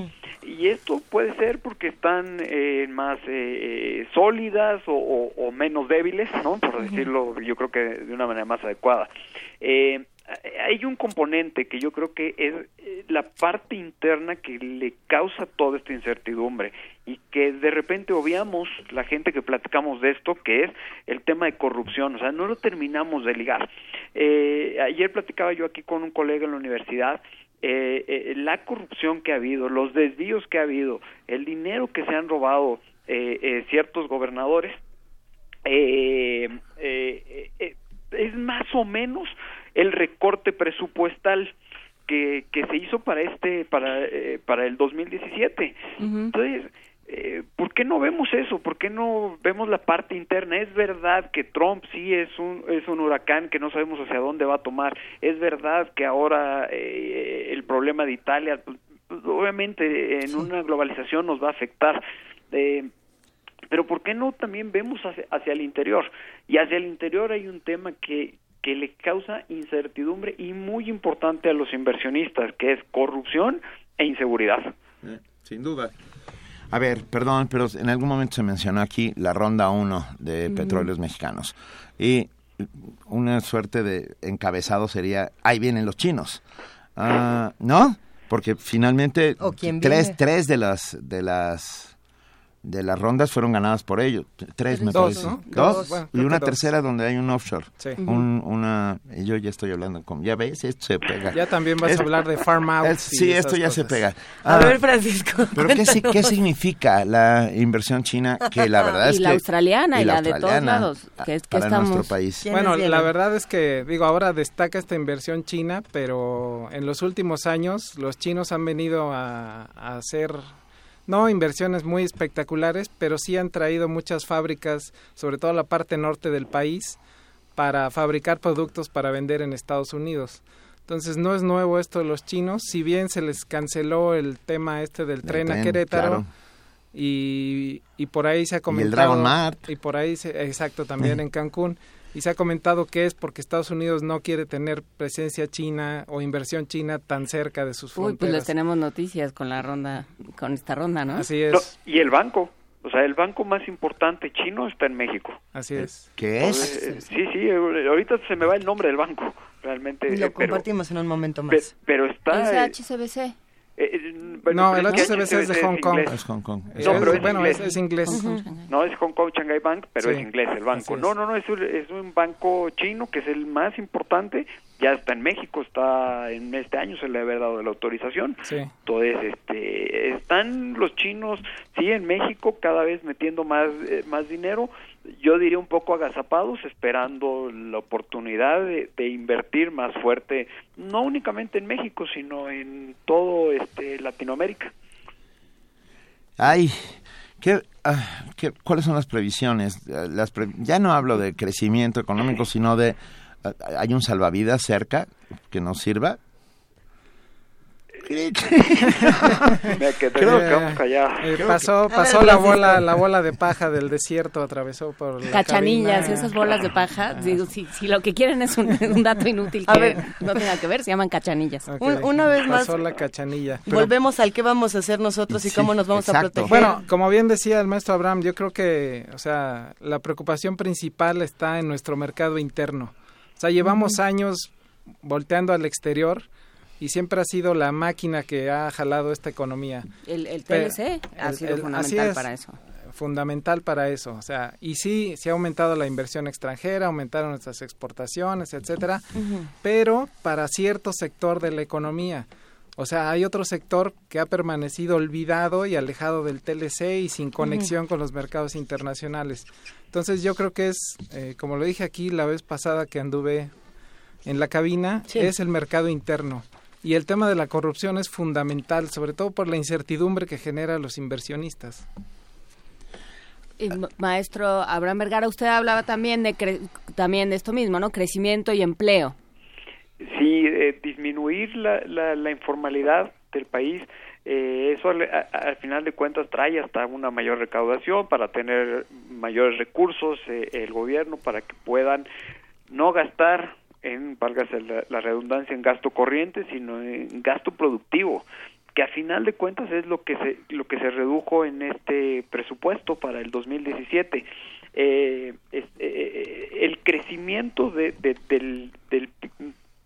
Y esto puede ser porque están eh, más eh, eh, sólidas o, menos débiles, ¿no? Por decirlo, yo creo que de una manera más adecuada. Hay un componente que yo creo que es la parte interna que le causa toda esta incertidumbre y que de repente obviamos la gente que platicamos de esto, que es el tema de corrupción, o sea, no lo terminamos de ligar. Eh, ayer platicaba yo aquí con un colega en la universidad, eh, eh, la corrupción que ha habido, los desvíos que ha habido, el dinero que se han robado ciertos gobernadores, es más o menos el recorte presupuestal que, que se hizo para este para para el 2017 entonces eh, ¿por qué no vemos eso? ¿Por qué no vemos la parte interna? Es verdad que Trump sí es un, es un huracán que no sabemos hacia dónde va a tomar. Es verdad que ahora eh, el problema de Italia, pues, obviamente en una globalización nos va a afectar. Eh, pero ¿por qué no también vemos hacia, hacia el interior? Y hacia el interior hay un tema que, que le causa incertidumbre y muy importante a los inversionistas, que es corrupción e inseguridad. sin duda. A ver, perdón, pero en algún momento se mencionó aquí la ronda 1 de petróleos mexicanos. Y una suerte de encabezado sería, ahí vienen los chinos. Ah, ¿No? Porque finalmente tres, tres de las de las de las rondas fueron ganadas por ellos. Tres, me dos, parece. Dos. y una tercera donde hay un offshore. Sí. Un, una, yo ya estoy hablando con... Ya ves, esto se pega. Ya también vas a hablar de farm out. sí, esto ya se pega. a ver, Francisco. Pero ¿qué, ¿qué, significa la inversión china? Que la verdad es y la australiana y la, de todos lados. Que es que para nuestro país. Bueno, la verdad es que, digo, ahora destaca esta inversión china, pero en los últimos años los chinos han venido a, a hacer no inversiones muy espectaculares, pero sí han traído muchas fábricas, sobre todo la parte norte del país, para fabricar productos para vender en Estados Unidos. Entonces no es nuevo esto de los chinos, si bien se les canceló el tema este del tren, a Querétaro y, y, por ahí se ha comentado y, y por ahí se, exacto también en Cancún y se ha comentado que es porque Estados Unidos no quiere tener presencia china o inversión china tan cerca de sus fronteras. Uy, pues les tenemos noticias con la ronda, con esta ronda, ¿no? Así es. y el banco, o sea, el banco más importante chino está en México. Así es. ¿Qué es? sí, sí, ahorita se me va el nombre del banco, realmente. Lo compartimos en un momento más. Pero, está... Es HCBC. Eh, eh, no, el HSBC es de Hong Kong. Es Hong Kong. No, pero es bueno, inglés. Es, inglés. No, es Hong Kong Shanghai Bank, pero es inglés el banco. No, no, no, es un, es un banco chino que es el más importante. Ya está en México, está en este año se le ha dado la autorización. Sí. Entonces, este, están los chinos, sí, en México cada vez metiendo más, eh, más dinero yo diría un poco agazapados, esperando la oportunidad de, invertir más fuerte, no únicamente en México, sino en todo este Latinoamérica. Ay, ¿qué, ah, qué, cuáles son las previsiones? Las ya no hablo de crecimiento económico, sino de... Ah, ¿Hay un salvavidas cerca que nos sirva? Eh, pasó pasó la bola la bola de paja del desierto atravesó por la cachanillas esas bolas de paja si, lo que quieren es un, dato inútil que no tenga que ver se llaman cachanillas. Una vez más pasó la cachanilla. Volvemos al qué vamos a hacer nosotros y cómo nos vamos a proteger. Bueno como bien decía el maestro Abraham yo creo que o sea la preocupación principal está en nuestro mercado interno. O sea llevamos años volteando al exterior y siempre ha sido la máquina que ha jalado esta economía. El, TLC ha sido fundamental para eso. Fundamental para eso, o sea, y sí, se ha aumentado la inversión extranjera, aumentaron nuestras exportaciones, etcétera, pero para cierto sector de la economía. O sea, hay otro sector que ha permanecido olvidado y alejado del TLC y sin conexión con los mercados internacionales. Entonces yo creo que es, eh, como lo dije aquí la vez pasada que anduve en la cabina, es el mercado interno. Y el tema de la corrupción es fundamental, sobre todo por la incertidumbre que genera a los inversionistas. maestro Abraham Vergara, usted hablaba también de también de esto mismo, ¿no? Crecimiento y empleo. sí, eh, disminuir la, la, informalidad del país, eh, eso al, final de cuentas trae hasta una mayor recaudación para tener mayores recursos eh, el gobierno para que puedan no gastar en, válgase la, redundancia, en gasto corriente, sino en gasto productivo que a final de cuentas es lo que se lo que se redujo en este presupuesto para el 2017 eh, eh, el crecimiento de, del, del,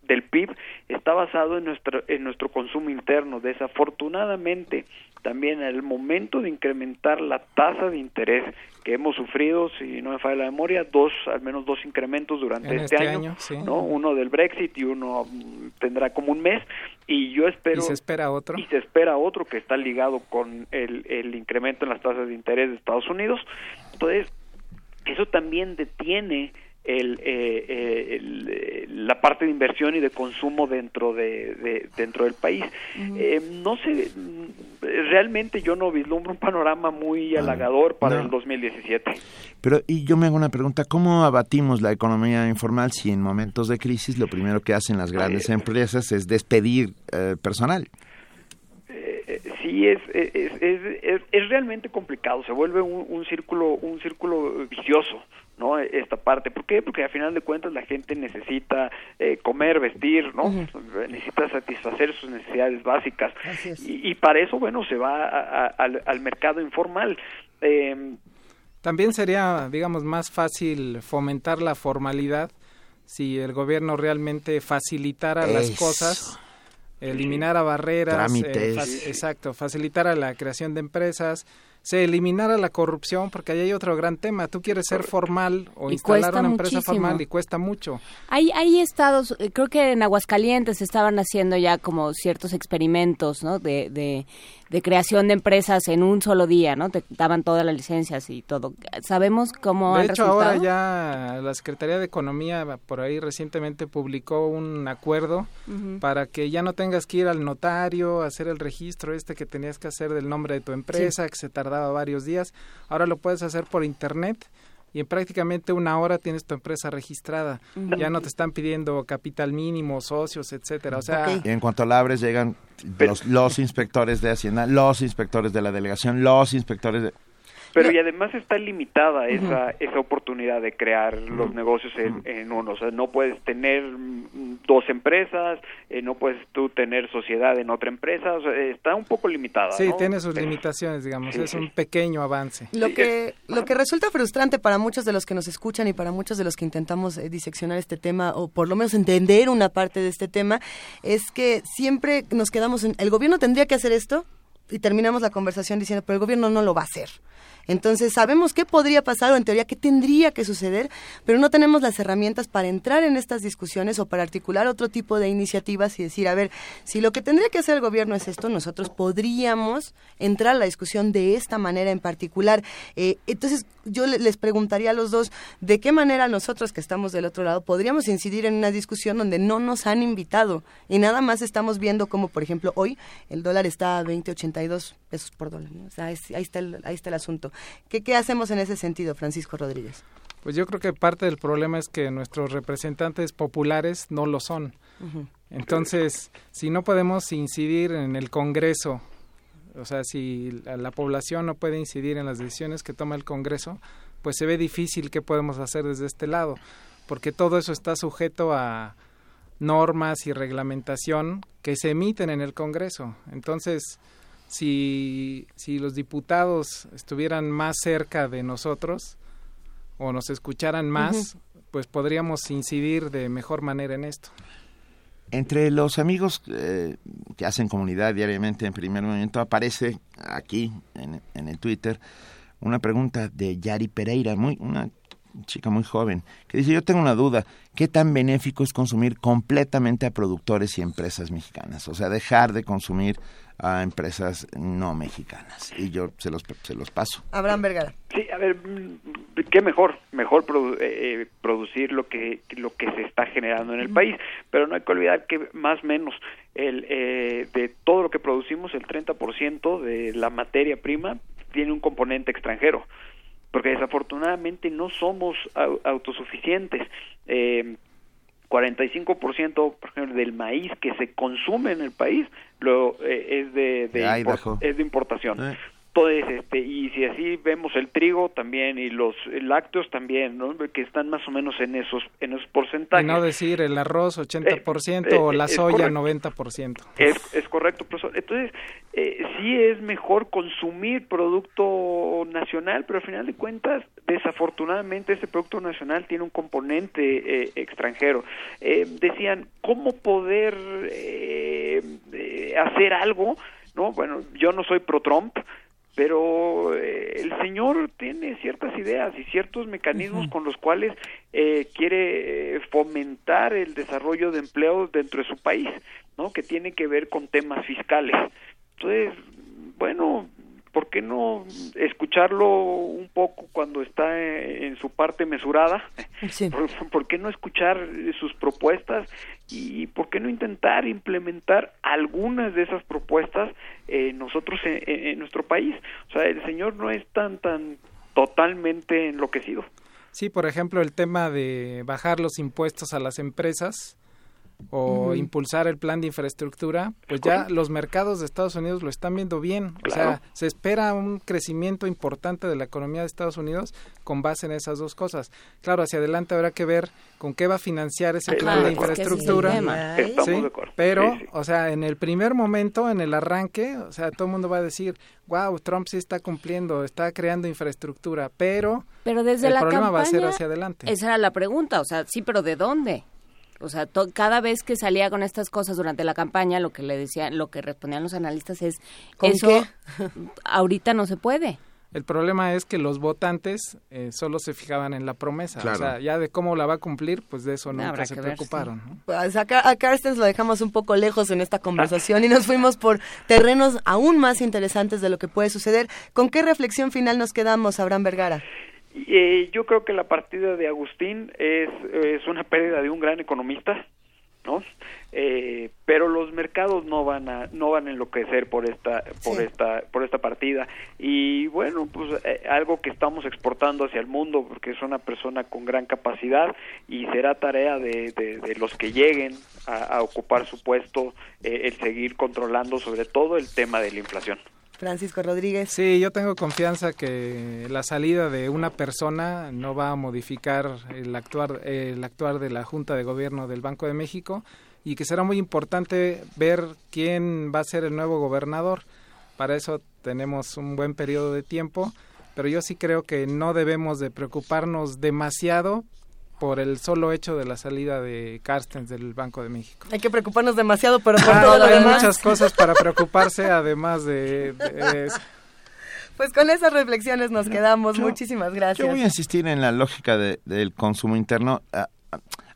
del PIB está basado en nuestro, en nuestro consumo interno. Desafortunadamente, también el momento de incrementar la tasa de interés que hemos sufrido, si no me falla la memoria, dos, al menos dos incrementos durante este, este, año, ¿no? Uno del Brexit y uno mm, tendrá como un mes y yo espero... ¿Y se espera otro? Y se espera otro que está ligado con el, el incremento en las tasas de interés de Estados Unidos. Entonces, eso también detiene el, eh, eh, la parte de inversión y de consumo dentro de, dentro del país. Eh, no sé, realmente yo no vislumbro un panorama muy ah, halagador para el 2017. Pero y yo me hago una pregunta, ¿cómo abatimos la economía informal si en momentos de crisis lo primero que hacen las grandes empresas es despedir personal? sí es es, es, es, realmente complicado, se vuelve un, un círculo un círculo vicioso. ¿No? Esta parte. ¿Por qué? Porque a final de cuentas la gente necesita eh, comer, vestir, ¿no? Necesita satisfacer sus necesidades básicas. Y, para eso, bueno, se va al, mercado informal. Em, También sería, digamos, más fácil fomentar la formalidad si el gobierno realmente facilitara las cosas eliminara barreras, eh, exacto, facilitara la creación de empresas, se eliminara la corrupción, porque ahí hay otro gran tema. Tú quieres ser formal o instalar una empresa formal y cuesta mucho. Hay, hay estados, creo que en Aguascalientes estaban haciendo ya como ciertos experimentos, ¿no? De, de, de creación de empresas en un solo día, ¿no? Te daban todas las licencias y todo. ¿Sabemos cómo De hecho, ahora ya la Secretaría de Economía por ahí recientemente publicó un acuerdo para que ya no tengas que ir al notario, a hacer el registro este que tenías que hacer del nombre de tu empresa, que se tardaba varios días. Ahora lo puedes hacer por internet y en prácticamente una hora tienes tu empresa registrada. Ya no te están pidiendo capital mínimo, socios, etcétera. O sea, y en cuanto la abres llegan los, los inspectores de Hacienda, los inspectores de la delegación, los inspectores de pero y además está limitada esa, esa oportunidad de crear los negocios en, uno. O sea, no puedes tener dos empresas, eh, no puedes tú tener sociedad en otra empresa. está un poco limitada. Sí, tiene sus limitaciones, digamos. es un pequeño avance. Lo que, lo que resulta frustrante para muchos de los que nos escuchan y para muchos de los que intentamos eh, diseccionar este tema o por lo menos entender una parte de este tema es que siempre nos quedamos en el gobierno tendría que hacer esto y terminamos la conversación diciendo, pero el gobierno no lo va a hacer. Entonces sabemos qué podría pasar o en teoría qué tendría que suceder, pero no tenemos las herramientas para entrar en estas discusiones o para articular otro tipo de iniciativas y decir, a ver, si lo que tendría que hacer el gobierno es esto, nosotros podríamos entrar a la discusión de esta manera en particular. Eh, entonces yo les preguntaría a los dos, ¿de qué manera nosotros que estamos del otro lado podríamos incidir en una discusión donde no nos han invitado y nada más estamos viendo como, por ejemplo, hoy el dólar está a 20.82 pesos por dólar. O sea, ahí, está el, ahí está el asunto. ¿Qué, ¿Qué hacemos en ese sentido, Francisco Rodríguez? Pues yo creo que parte del problema es que nuestros representantes populares no lo son. Entonces, si no podemos incidir en el Congreso, o sea, si la población no puede incidir en las decisiones que toma el Congreso, pues se ve difícil qué podemos hacer desde este lado, porque todo eso está sujeto a normas y reglamentación que se emiten en el Congreso. Entonces, si, si los diputados estuvieran más cerca de nosotros o nos escucharan más, pues podríamos incidir de mejor manera en esto. Entre los amigos eh, que hacen comunidad diariamente en primer momento aparece aquí en, en, el Twitter una pregunta de Yari Pereira, muy, una chica muy joven, que dice, yo tengo una duda, ¿qué tan benéfico es consumir completamente a productores y empresas mexicanas? O sea, dejar de consumir a empresas no mexicanas. Y yo se los, se los paso. Abraham Vergara. Sí, a ver, qué mejor, mejor eh, producir lo que, lo que se está generando en el país, pero no hay que olvidar que más o menos el, eh, de todo lo que producimos, el 30% de la materia prima tiene un componente extranjero porque desafortunadamente no somos autosuficientes. Eh, 45% por ejemplo del maíz que se consume en el país lo eh, es de, es de importación. Eh. Entonces, este, y si así vemos el trigo también y los lácteos también, ¿no? que están más o menos en esos en esos porcentajes. no decir el arroz 80% eh, o la soya 90%. Es, es correcto, profesor. Entonces, eh, sí es mejor consumir producto nacional, pero al final de cuentas, desafortunadamente, ese producto nacional tiene un componente eh, extranjero. Eh, decían, ¿cómo poder hacer algo? No, bueno, yo no soy pro-Trump, pero el señor tiene ciertas ideas y ciertos mecanismos con los cuales quiere fomentar el desarrollo de empleo dentro de su país, ¿no? Que tiene que ver con temas fiscales. Entonces, bueno, ¿por qué no escucharlo un poco cuando está en su parte mesurada? ¿Por, qué no escuchar sus propuestas y por qué no intentar implementar algunas de esas propuestas eh, nosotros en, nuestro país? O sea, el señor no es tan tan totalmente enloquecido. Sí, por ejemplo, el tema de bajar los impuestos a las empresas o impulsar el plan de infraestructura, pues ya los mercados de Estados Unidos lo están viendo bien. O sea, se espera un crecimiento importante de la economía de Estados Unidos con base en esas dos cosas. Claro, hacia adelante habrá que ver con qué va a financiar ese plan de infraestructura. Pero, o sea, en el primer momento, en el arranque, o sea, todo el mundo va a decir, wow, Trump sí está cumpliendo, está creando infraestructura, pero, pero desde el la problema va a ser hacia adelante. Esa era la pregunta, o sea, sí, pero ¿de dónde? O sea, cada vez que salía con estas cosas durante la campaña, lo que le decían, lo que respondían los analistas es, eso ahorita no se puede. El problema es que los votantes eh, solo se fijaban en la promesa. O sea, ya de cómo la va a cumplir, pues de eso nunca se preocuparon. Pues a, a Carstens lo dejamos un poco lejos en esta conversación y nos fuimos por terrenos aún más interesantes de lo que puede suceder. ¿Con qué reflexión final nos quedamos, Abraham Vergara? Eh, yo creo que la partida de Agustín es, es una pérdida de un gran economista, ¿no? Eh, pero los mercados no van a no van a enloquecer por esta por esta por esta partida. Y bueno pues eh, algo que estamos exportando hacia el mundo porque es una persona con gran capacidad y será tarea de, de, los que lleguen a, ocupar su puesto eh, el seguir controlando sobre todo el tema de la inflación Francisco Rodríguez. Sí, yo tengo confianza que la salida de una persona no va a modificar el actuar, el actuar de la Junta de Gobierno del Banco de México y que será muy importante ver quién va a ser el nuevo gobernador. Para eso tenemos un buen periodo de tiempo, pero yo sí creo que no debemos de preocuparnos demasiado por el solo hecho de la salida de Carstens del Banco de México. Hay que preocuparnos demasiado, pero por todo lo hay demás. muchas cosas para preocuparse, además de, Pues con esas reflexiones nos quedamos. Muchísimas gracias. Yo voy a insistir en la lógica del consumo interno a,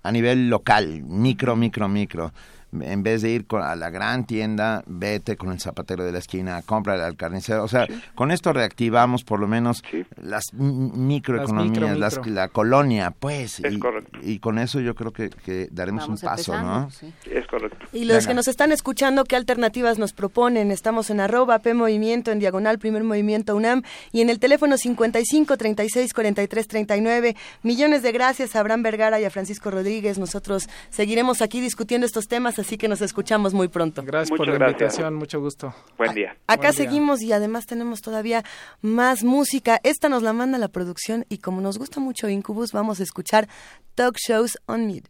a nivel local, micro, micro, micro en vez de ir a la gran tienda, vete con el zapatero de la esquina, compra al carnicero. O sea, con esto reactivamos por lo menos las microeconomías, la colonia, pues. y, con eso yo creo que, daremos un paso, ¿no? Es correcto. Y los que nos están escuchando, ¿qué alternativas nos proponen? Estamos en arroba P Movimiento, en diagonal Primer Movimiento UNAM y en el teléfono 55 36 43 39. Millones de gracias a Abraham Vergara y a Francisco Rodríguez. Nosotros seguiremos aquí discutiendo estos temas así que nos escuchamos muy pronto. Gracias por la invitación, mucho gusto. Buen día. acá seguimos y además tenemos todavía más música. Esta nos la manda la producción y como nos gusta mucho Incubus, vamos a escuchar Talk Shows on Mid.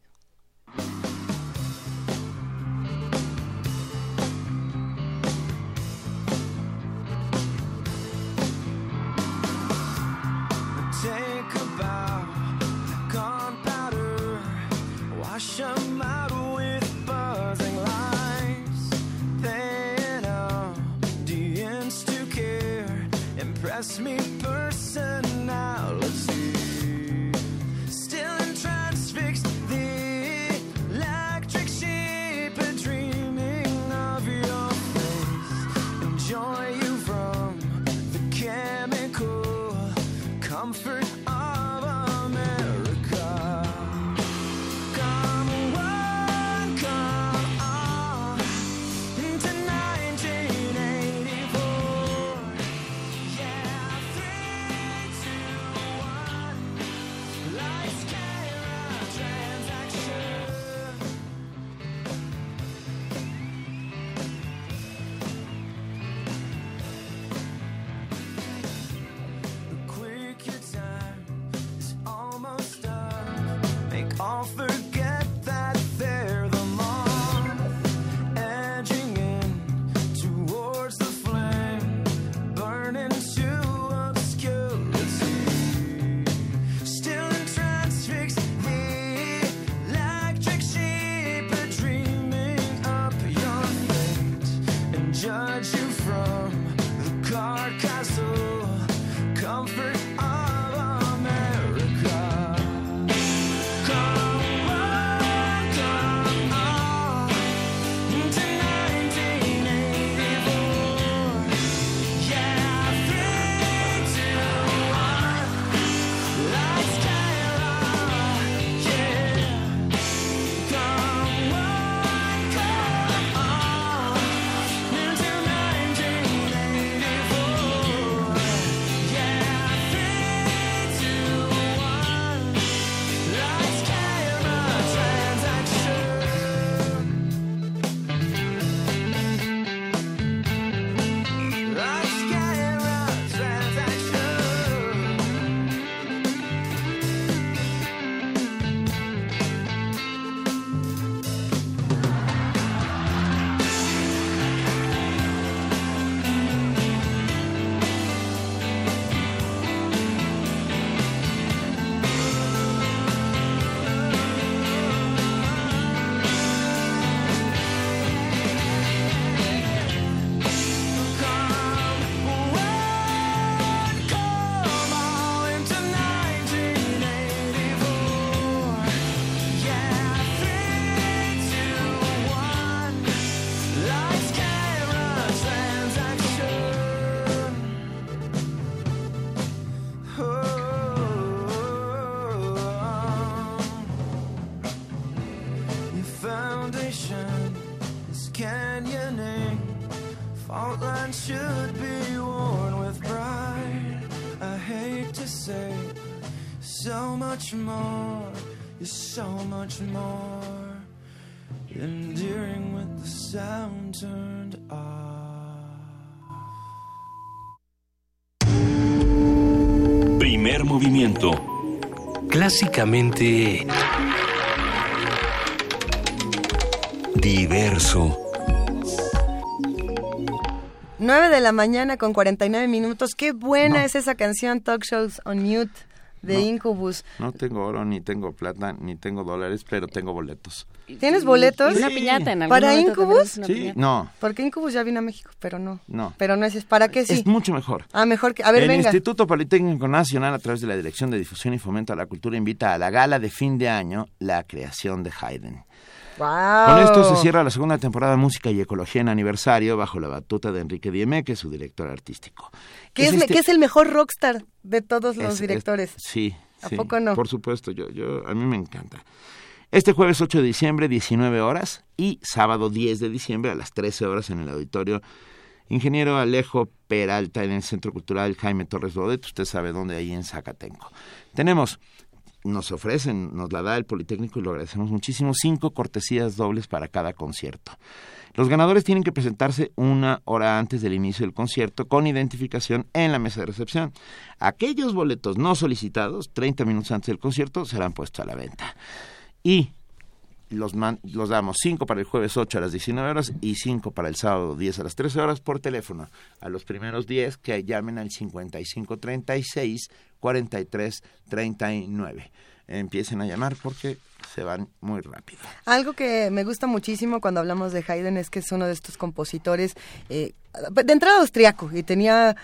Much more. You're so much more. Endearing with the sound turned off. Primer movimiento. Clásicamente Diverso. 9 de la mañana con 49 minutos. Qué buena es esa canción Talk Shows on Mute de No. Incubus. No tengo oro, ni tengo plata, ni tengo dólares, pero tengo boletos. ¿Tienes boletos? Y una piñata en algún ¿Para Incubus? Sí, piñata. no, Porque Incubus ya vino a México, pero no. no. Pero no es, es ¿para qué sí? Es mucho mejor. Ah, mejor que... A ver, el venga. Instituto Politécnico Nacional, a través de la Dirección de Difusión y Fomento a la Cultura, invita a la gala de fin de año la creación de Haydn. Wow. Con esto se cierra la segunda temporada de Música y Ecología en aniversario bajo la batuta de Enrique Dieme, que es su director artístico. ¿Qué es, este- que es el mejor rockstar de todos los es- directores. es- sí, ¿A sí, poco no? Por supuesto, yo, yo, a mí me encanta. Este jueves 8 de diciembre, 19 horas, y sábado 10 de diciembre a las 13 horas en el auditorio Ingeniero Alejo Peralta en el Centro Cultural Jaime Torres Bodet, usted sabe dónde, ahí en Zacatenco. Tenemos, nos ofrecen, nos la da el Politécnico y lo agradecemos muchísimo, cinco cortesías dobles para cada concierto. Los ganadores tienen que presentarse una hora antes del inicio del concierto con identificación en la mesa de recepción. Aquellos boletos no solicitados, 30 minutos antes del concierto, serán puestos a la venta. Y los, los damos 5 para el jueves 8 a las 19 horas y 5 para el sábado 10 a las 13 horas por teléfono. A los primeros 10 que llamen al 55 36 43 39. Empiecen a llamar porque se van muy rápido. Algo que me gusta muchísimo cuando hablamos de Haydn es que es uno de estos compositores eh, de entrada austriaco y tenía,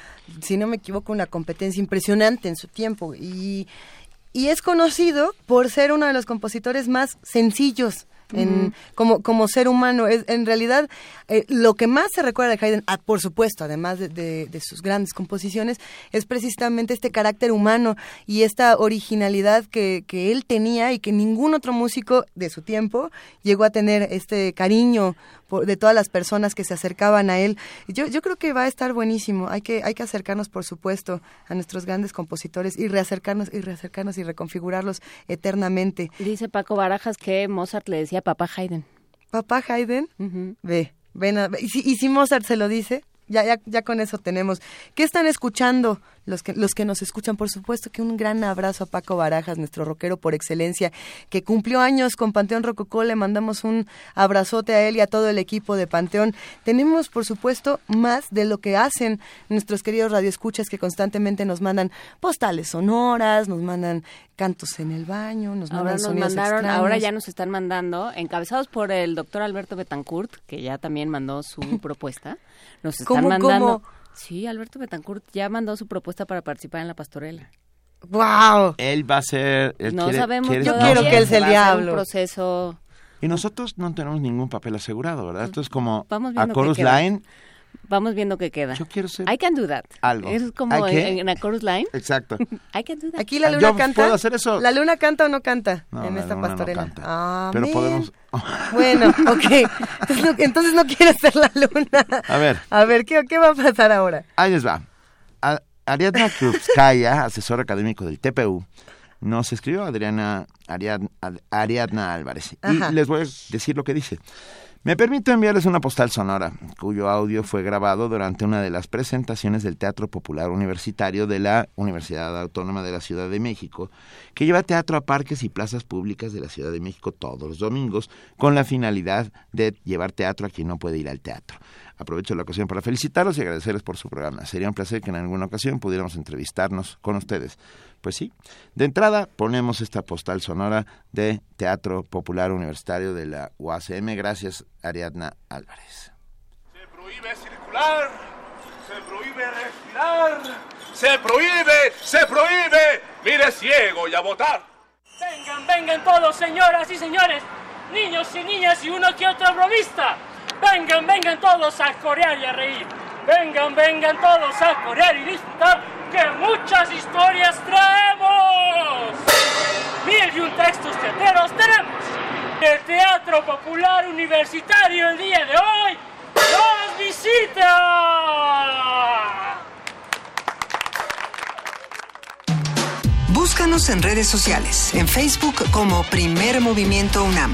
si no me equivoco, una competencia impresionante en su tiempo y, y es conocido por ser uno de los compositores más sencillos. En, como, como ser humano, es, en realidad eh, lo que más se recuerda de Haydn, ah, por supuesto, además de, de- de sus grandes composiciones, es precisamente este carácter humano y esta originalidad que, que él tenía y que ningún otro músico de su tiempo llegó a tener este cariño por- de todas las personas que se acercaban a él. Yo, yo creo que va a estar buenísimo. Hay que, hay que acercarnos, por supuesto, a nuestros grandes compositores y reacercarnos y reacercarnos y reconfigurarlos eternamente. Dice Paco Barajas que Mozart le decía papá Haydn. Papá Haydn, ve, ven a- y, si, y si Mozart se lo dice, ya, ya, ya con eso tenemos. ¿Qué están escuchando los que, los que nos escuchan. Por supuesto que un gran abrazo a Paco Barajas, nuestro rockero por excelencia, que cumplió años con Panteón Rococó. Le mandamos un abrazote a él y a todo el equipo de Panteón. Tenemos, por supuesto, más de lo que hacen nuestros queridos radioescuchas que constantemente nos mandan postales sonoras, nos mandan cantos en el baño, nos ahora mandan nos mandaron, Ahora ya nos están mandando, encabezados por el doctor Alberto Betancourt, que ya también mandó su propuesta. Nos están mandando... Sí, Alberto Betancourt ya mandó su propuesta para participar en la pastorela. ¡Wow! Él va a ser... no sabemos. Yo quiero que él sea el diablo. Un proceso... Y nosotros no tenemos ningún papel asegurado, ¿verdad? Esto es como a Chorus Line Vamos viendo qué queda. Yo quiero ser. I can do that. Algo. Es como en, en, a chorus line. Exacto. I can do that. Aquí la luna Yo canta. ¿Puedo hacer eso? ¿La luna canta o no canta no, en la esta luna pastorela? No canta. Ah, Pero podemos. bueno, ok. Entonces no, entonces no quiere ser la luna. A ver. A ver, ¿qué, qué va a pasar ahora? Ahí les va. A, Ariadna Krupskaya, asesor académico del TPU, nos escribió Adriana Ariadna, Ariadna Álvarez. Ajá. Y les voy a decir lo que dice. Me permito enviarles una postal sonora, cuyo audio fue grabado durante una de las presentaciones del Teatro Popular Universitario de la Universidad Autónoma de la Ciudad de México, que lleva teatro a parques y plazas públicas de la Ciudad de México todos los domingos, con la finalidad de llevar teatro a quien no puede ir al teatro. Aprovecho la ocasión para felicitarlos y agradecerles por su programa. Sería un placer que en alguna ocasión pudiéramos entrevistarnos con ustedes. Pues sí, de entrada ponemos esta postal sonora de Teatro Popular Universitario de la UACM. Gracias, Ariadna Álvarez. Se prohíbe circular, se prohíbe respirar, se prohíbe, se prohíbe. Mire ciego y a votar. Vengan, vengan todos, señoras y señores, niños y niñas y uno que otro bromista. Vengan, vengan todos a corear y a reír. Vengan, vengan todos a corear y disfrutar, que muchas historias traemos. Mil y un textos teateros tenemos. El Teatro Popular Universitario el día de hoy nos visita. Búscanos en redes sociales, en Facebook como Primer Movimiento UNAM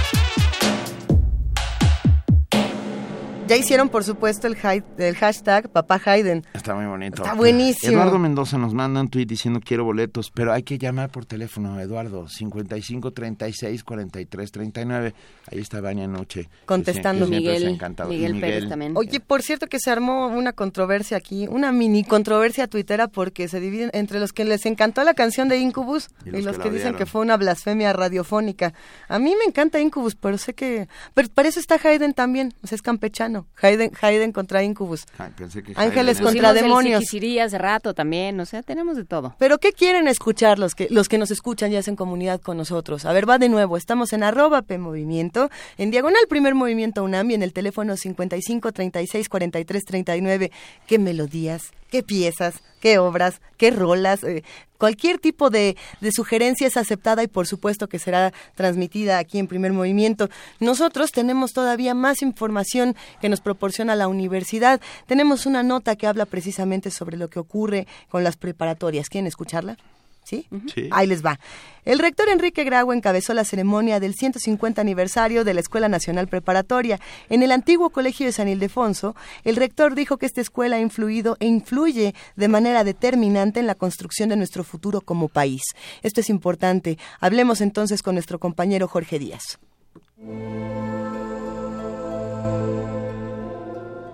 Ya hicieron, por supuesto, el, hi- el hashtag Papá Hayden. Está muy bonito. Está buenísimo. Eduardo Mendoza nos manda un tuit diciendo quiero boletos, pero hay que llamar por teléfono, Eduardo, 55 36 43 39. Ahí está Vania Noche. Contestando. Que siempre ha Miguel, encantado. Miguel Y Pérez también. Oye, por cierto que se armó una controversia aquí, una mini controversia tuitera porque se dividen entre los que les encantó la canción de Incubus Y y los los, que que, dicen que fue una blasfemia radiofónica. A mí me encanta Incubus, pero sé que... Pero para eso está Hayden también, o sea, es campechano. Hayden, Hayden contra Incubus. Ay, pensé que Ángeles Hayden- contra Pusimos el demonios. Siquisirí hace rato también, o sea, tenemos de todo. Pero ¿qué quieren escuchar los que, los que nos escuchan y hacen comunidad con nosotros? A ver, va de nuevo. Estamos en arroba P Movimiento, en diagonal primer movimiento UNAM y en el teléfono 55 36 43 39. ¿Qué melodías? ¿Qué piezas? ¿Qué obras? ¿Qué rolas? Eh, cualquier tipo de, de sugerencia es aceptada y por supuesto que será transmitida aquí en primer movimiento. Nosotros tenemos todavía más información que nos proporciona la universidad. Tenemos una nota que habla precisamente sobre lo que ocurre con las preparatorias. ¿Quieren escucharla? ¿Sí? Sí. Ahí les va. El rector Enrique Grau encabezó la ceremonia del 150 aniversario de la Escuela Nacional Preparatoria. En el antiguo Colegio de San Ildefonso, el rector dijo que esta escuela ha influido e influye de manera determinante en la construcción de nuestro futuro como país. Esto es importante. Hablemos entonces con nuestro compañero Jorge Díaz.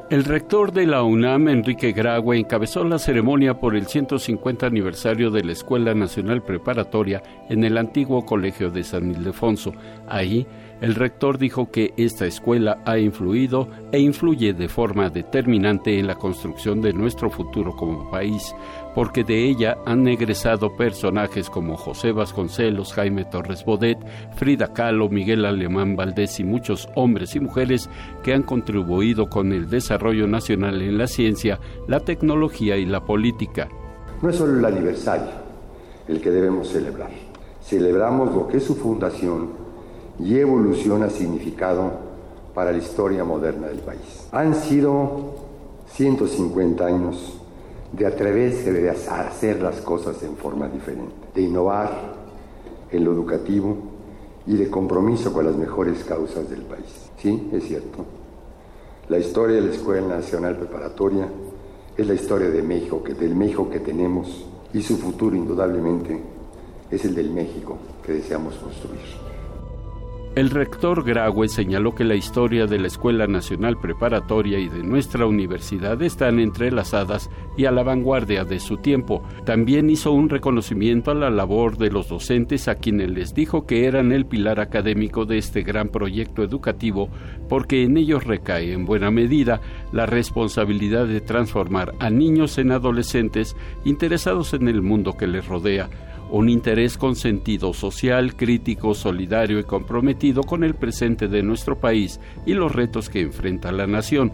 El rector de la UNAM, Enrique Graue, encabezó la ceremonia por el 150 aniversario de la Escuela Nacional Preparatoria en el antiguo Colegio de San Ildefonso. Ahí, el rector dijo que esta escuela ha influido e influye de forma determinante en la construcción de nuestro futuro como país, porque de ella han egresado personajes como José Vasconcelos, Jaime Torres Bodet, Frida Kahlo, Miguel Alemán Valdés y muchos hombres y mujeres que han contribuido con el desarrollo nacional en la ciencia, la tecnología y la política. No es solo el aniversario el que debemos celebrar. Celebramos lo que su fundación y evolución ha significado para la historia moderna del país. Han sido 150 años de atreverse a hacer las cosas en forma diferente, de innovar en lo educativo y de compromiso con las mejores causas del país. Sí, es cierto. La historia de la Escuela Nacional Preparatoria es la historia de México, del México que tenemos y su futuro indudablemente es el del México que deseamos construir. El rector Graue señaló que la historia de la Escuela Nacional Preparatoria y de nuestra universidad están entrelazadas y a la vanguardia de su tiempo. También hizo un reconocimiento a la labor de los docentes a quienes les dijo que eran el pilar académico de este gran proyecto educativo porque en ellos recae en buena medida la responsabilidad de transformar a niños en adolescentes interesados en el mundo que les rodea un interés con sentido social, crítico, solidario y comprometido con el presente de nuestro país y los retos que enfrenta la nación.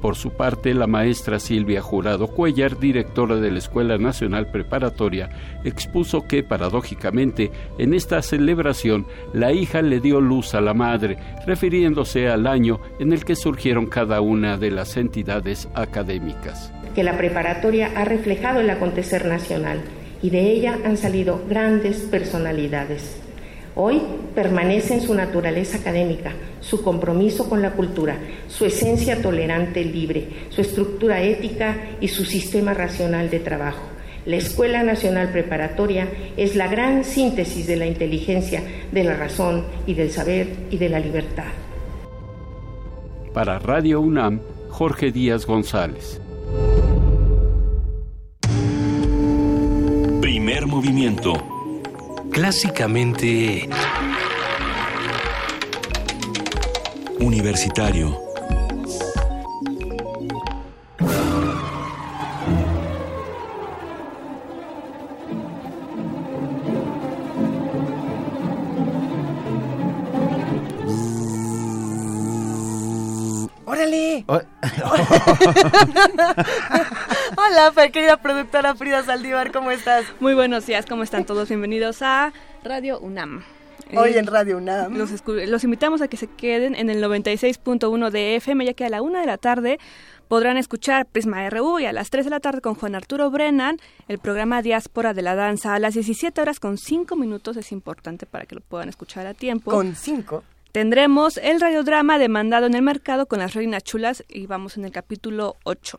Por su parte, la maestra Silvia Jurado Cuellar, directora de la Escuela Nacional Preparatoria, expuso que, paradójicamente, en esta celebración, la hija le dio luz a la madre, refiriéndose al año en el que surgieron cada una de las entidades académicas. Que la preparatoria ha reflejado el acontecer nacional y de ella han salido grandes personalidades. Hoy permanece en su naturaleza académica, su compromiso con la cultura, su esencia tolerante libre, su estructura ética y su sistema racional de trabajo. La Escuela Nacional Preparatoria es la gran síntesis de la inteligencia, de la razón y del saber y de la libertad. Para Radio UNAM, Jorge Díaz González. Primer movimiento. Clásicamente... Universitario. ¡Órale! Hola, querida productora Frida Saldívar, ¿cómo estás? Muy buenos días, ¿cómo están todos? Bienvenidos a Radio UNAM. Hoy en Radio UNAM. Los, los invitamos a que se queden en el 96.1 de FM, ya que a la una de la tarde podrán escuchar Prisma RU y a las 3 de la tarde con Juan Arturo Brennan el programa Diáspora de la Danza a las 17 horas con 5 minutos. Es importante para que lo puedan escuchar a tiempo. ¿Con 5? Tendremos el radiodrama demandado en el mercado con las reinas chulas y vamos en el capítulo 8.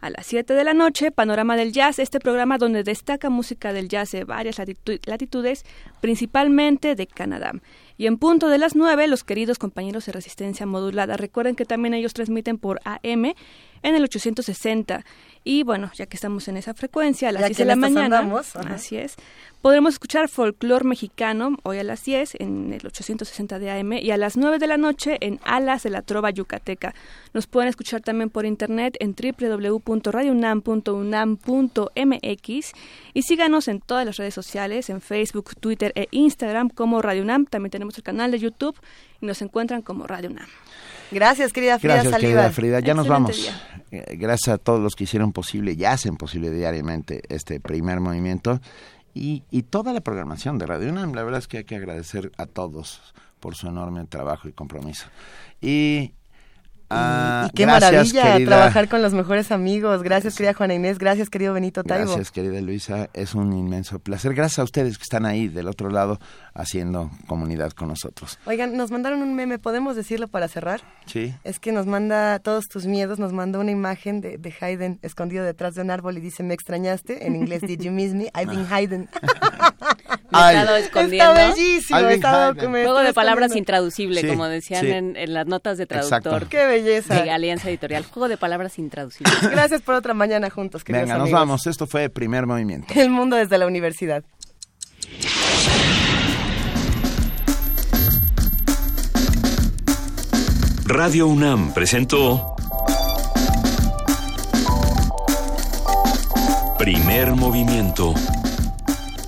A las 7 de la noche, Panorama del Jazz, este programa donde destaca música del jazz de varias latitudes, principalmente de Canadá. Y en punto de las 9, los queridos compañeros de resistencia modulada. Recuerden que también ellos transmiten por AM en el 860. Y bueno, ya que estamos en esa frecuencia, a las 10 de la mañana, así es, podremos escuchar folclore mexicano hoy a las 10 en el 860 de AM y a las 9 de la noche en Alas de la Trova Yucateca. Nos pueden escuchar también por internet en www.radiounam.unam.mx y síganos en todas las redes sociales, en Facebook, Twitter e Instagram como Radio UNAM. También tenemos el canal de YouTube y nos encuentran como Radio UNAM. Gracias, querida Frida Gracias, querida Frida. Ya nos vamos. Eh, gracias a todos los que hicieron posible y hacen posible diariamente este primer movimiento y, y toda la programación de Radio UNAM. La verdad es que hay que agradecer a todos por su enorme trabajo y compromiso. Y Ah, y, qué maravilla trabajar con los mejores amigos. Gracias, querida Juana Inés. Gracias, querido Benito Taibo. Gracias, querida Luisa. Es un inmenso placer. Gracias a ustedes que están ahí del otro lado haciendo comunidad con nosotros. Oigan, nos mandaron un meme. ¿Podemos decirlo para cerrar? Sí. Es que nos manda todos tus miedos. Nos manda una imagen de, de Hayden escondido detrás de un árbol y dice, ¿me extrañaste? En inglés, Did you miss me? I've been Hayden. me he estado escondiendo. Está bellísimo. Está, Juego de palabras intraducible, como decían en, en, las notas de traductor. Qué belleza. De Alianza Editorial. Juego de palabras intraducibles. Gracias por otra mañana juntos, queridos Venga, nos vamos. Esto fue Primer Movimiento. El mundo desde la universidad. Radio UNAM presentó Primer Movimiento.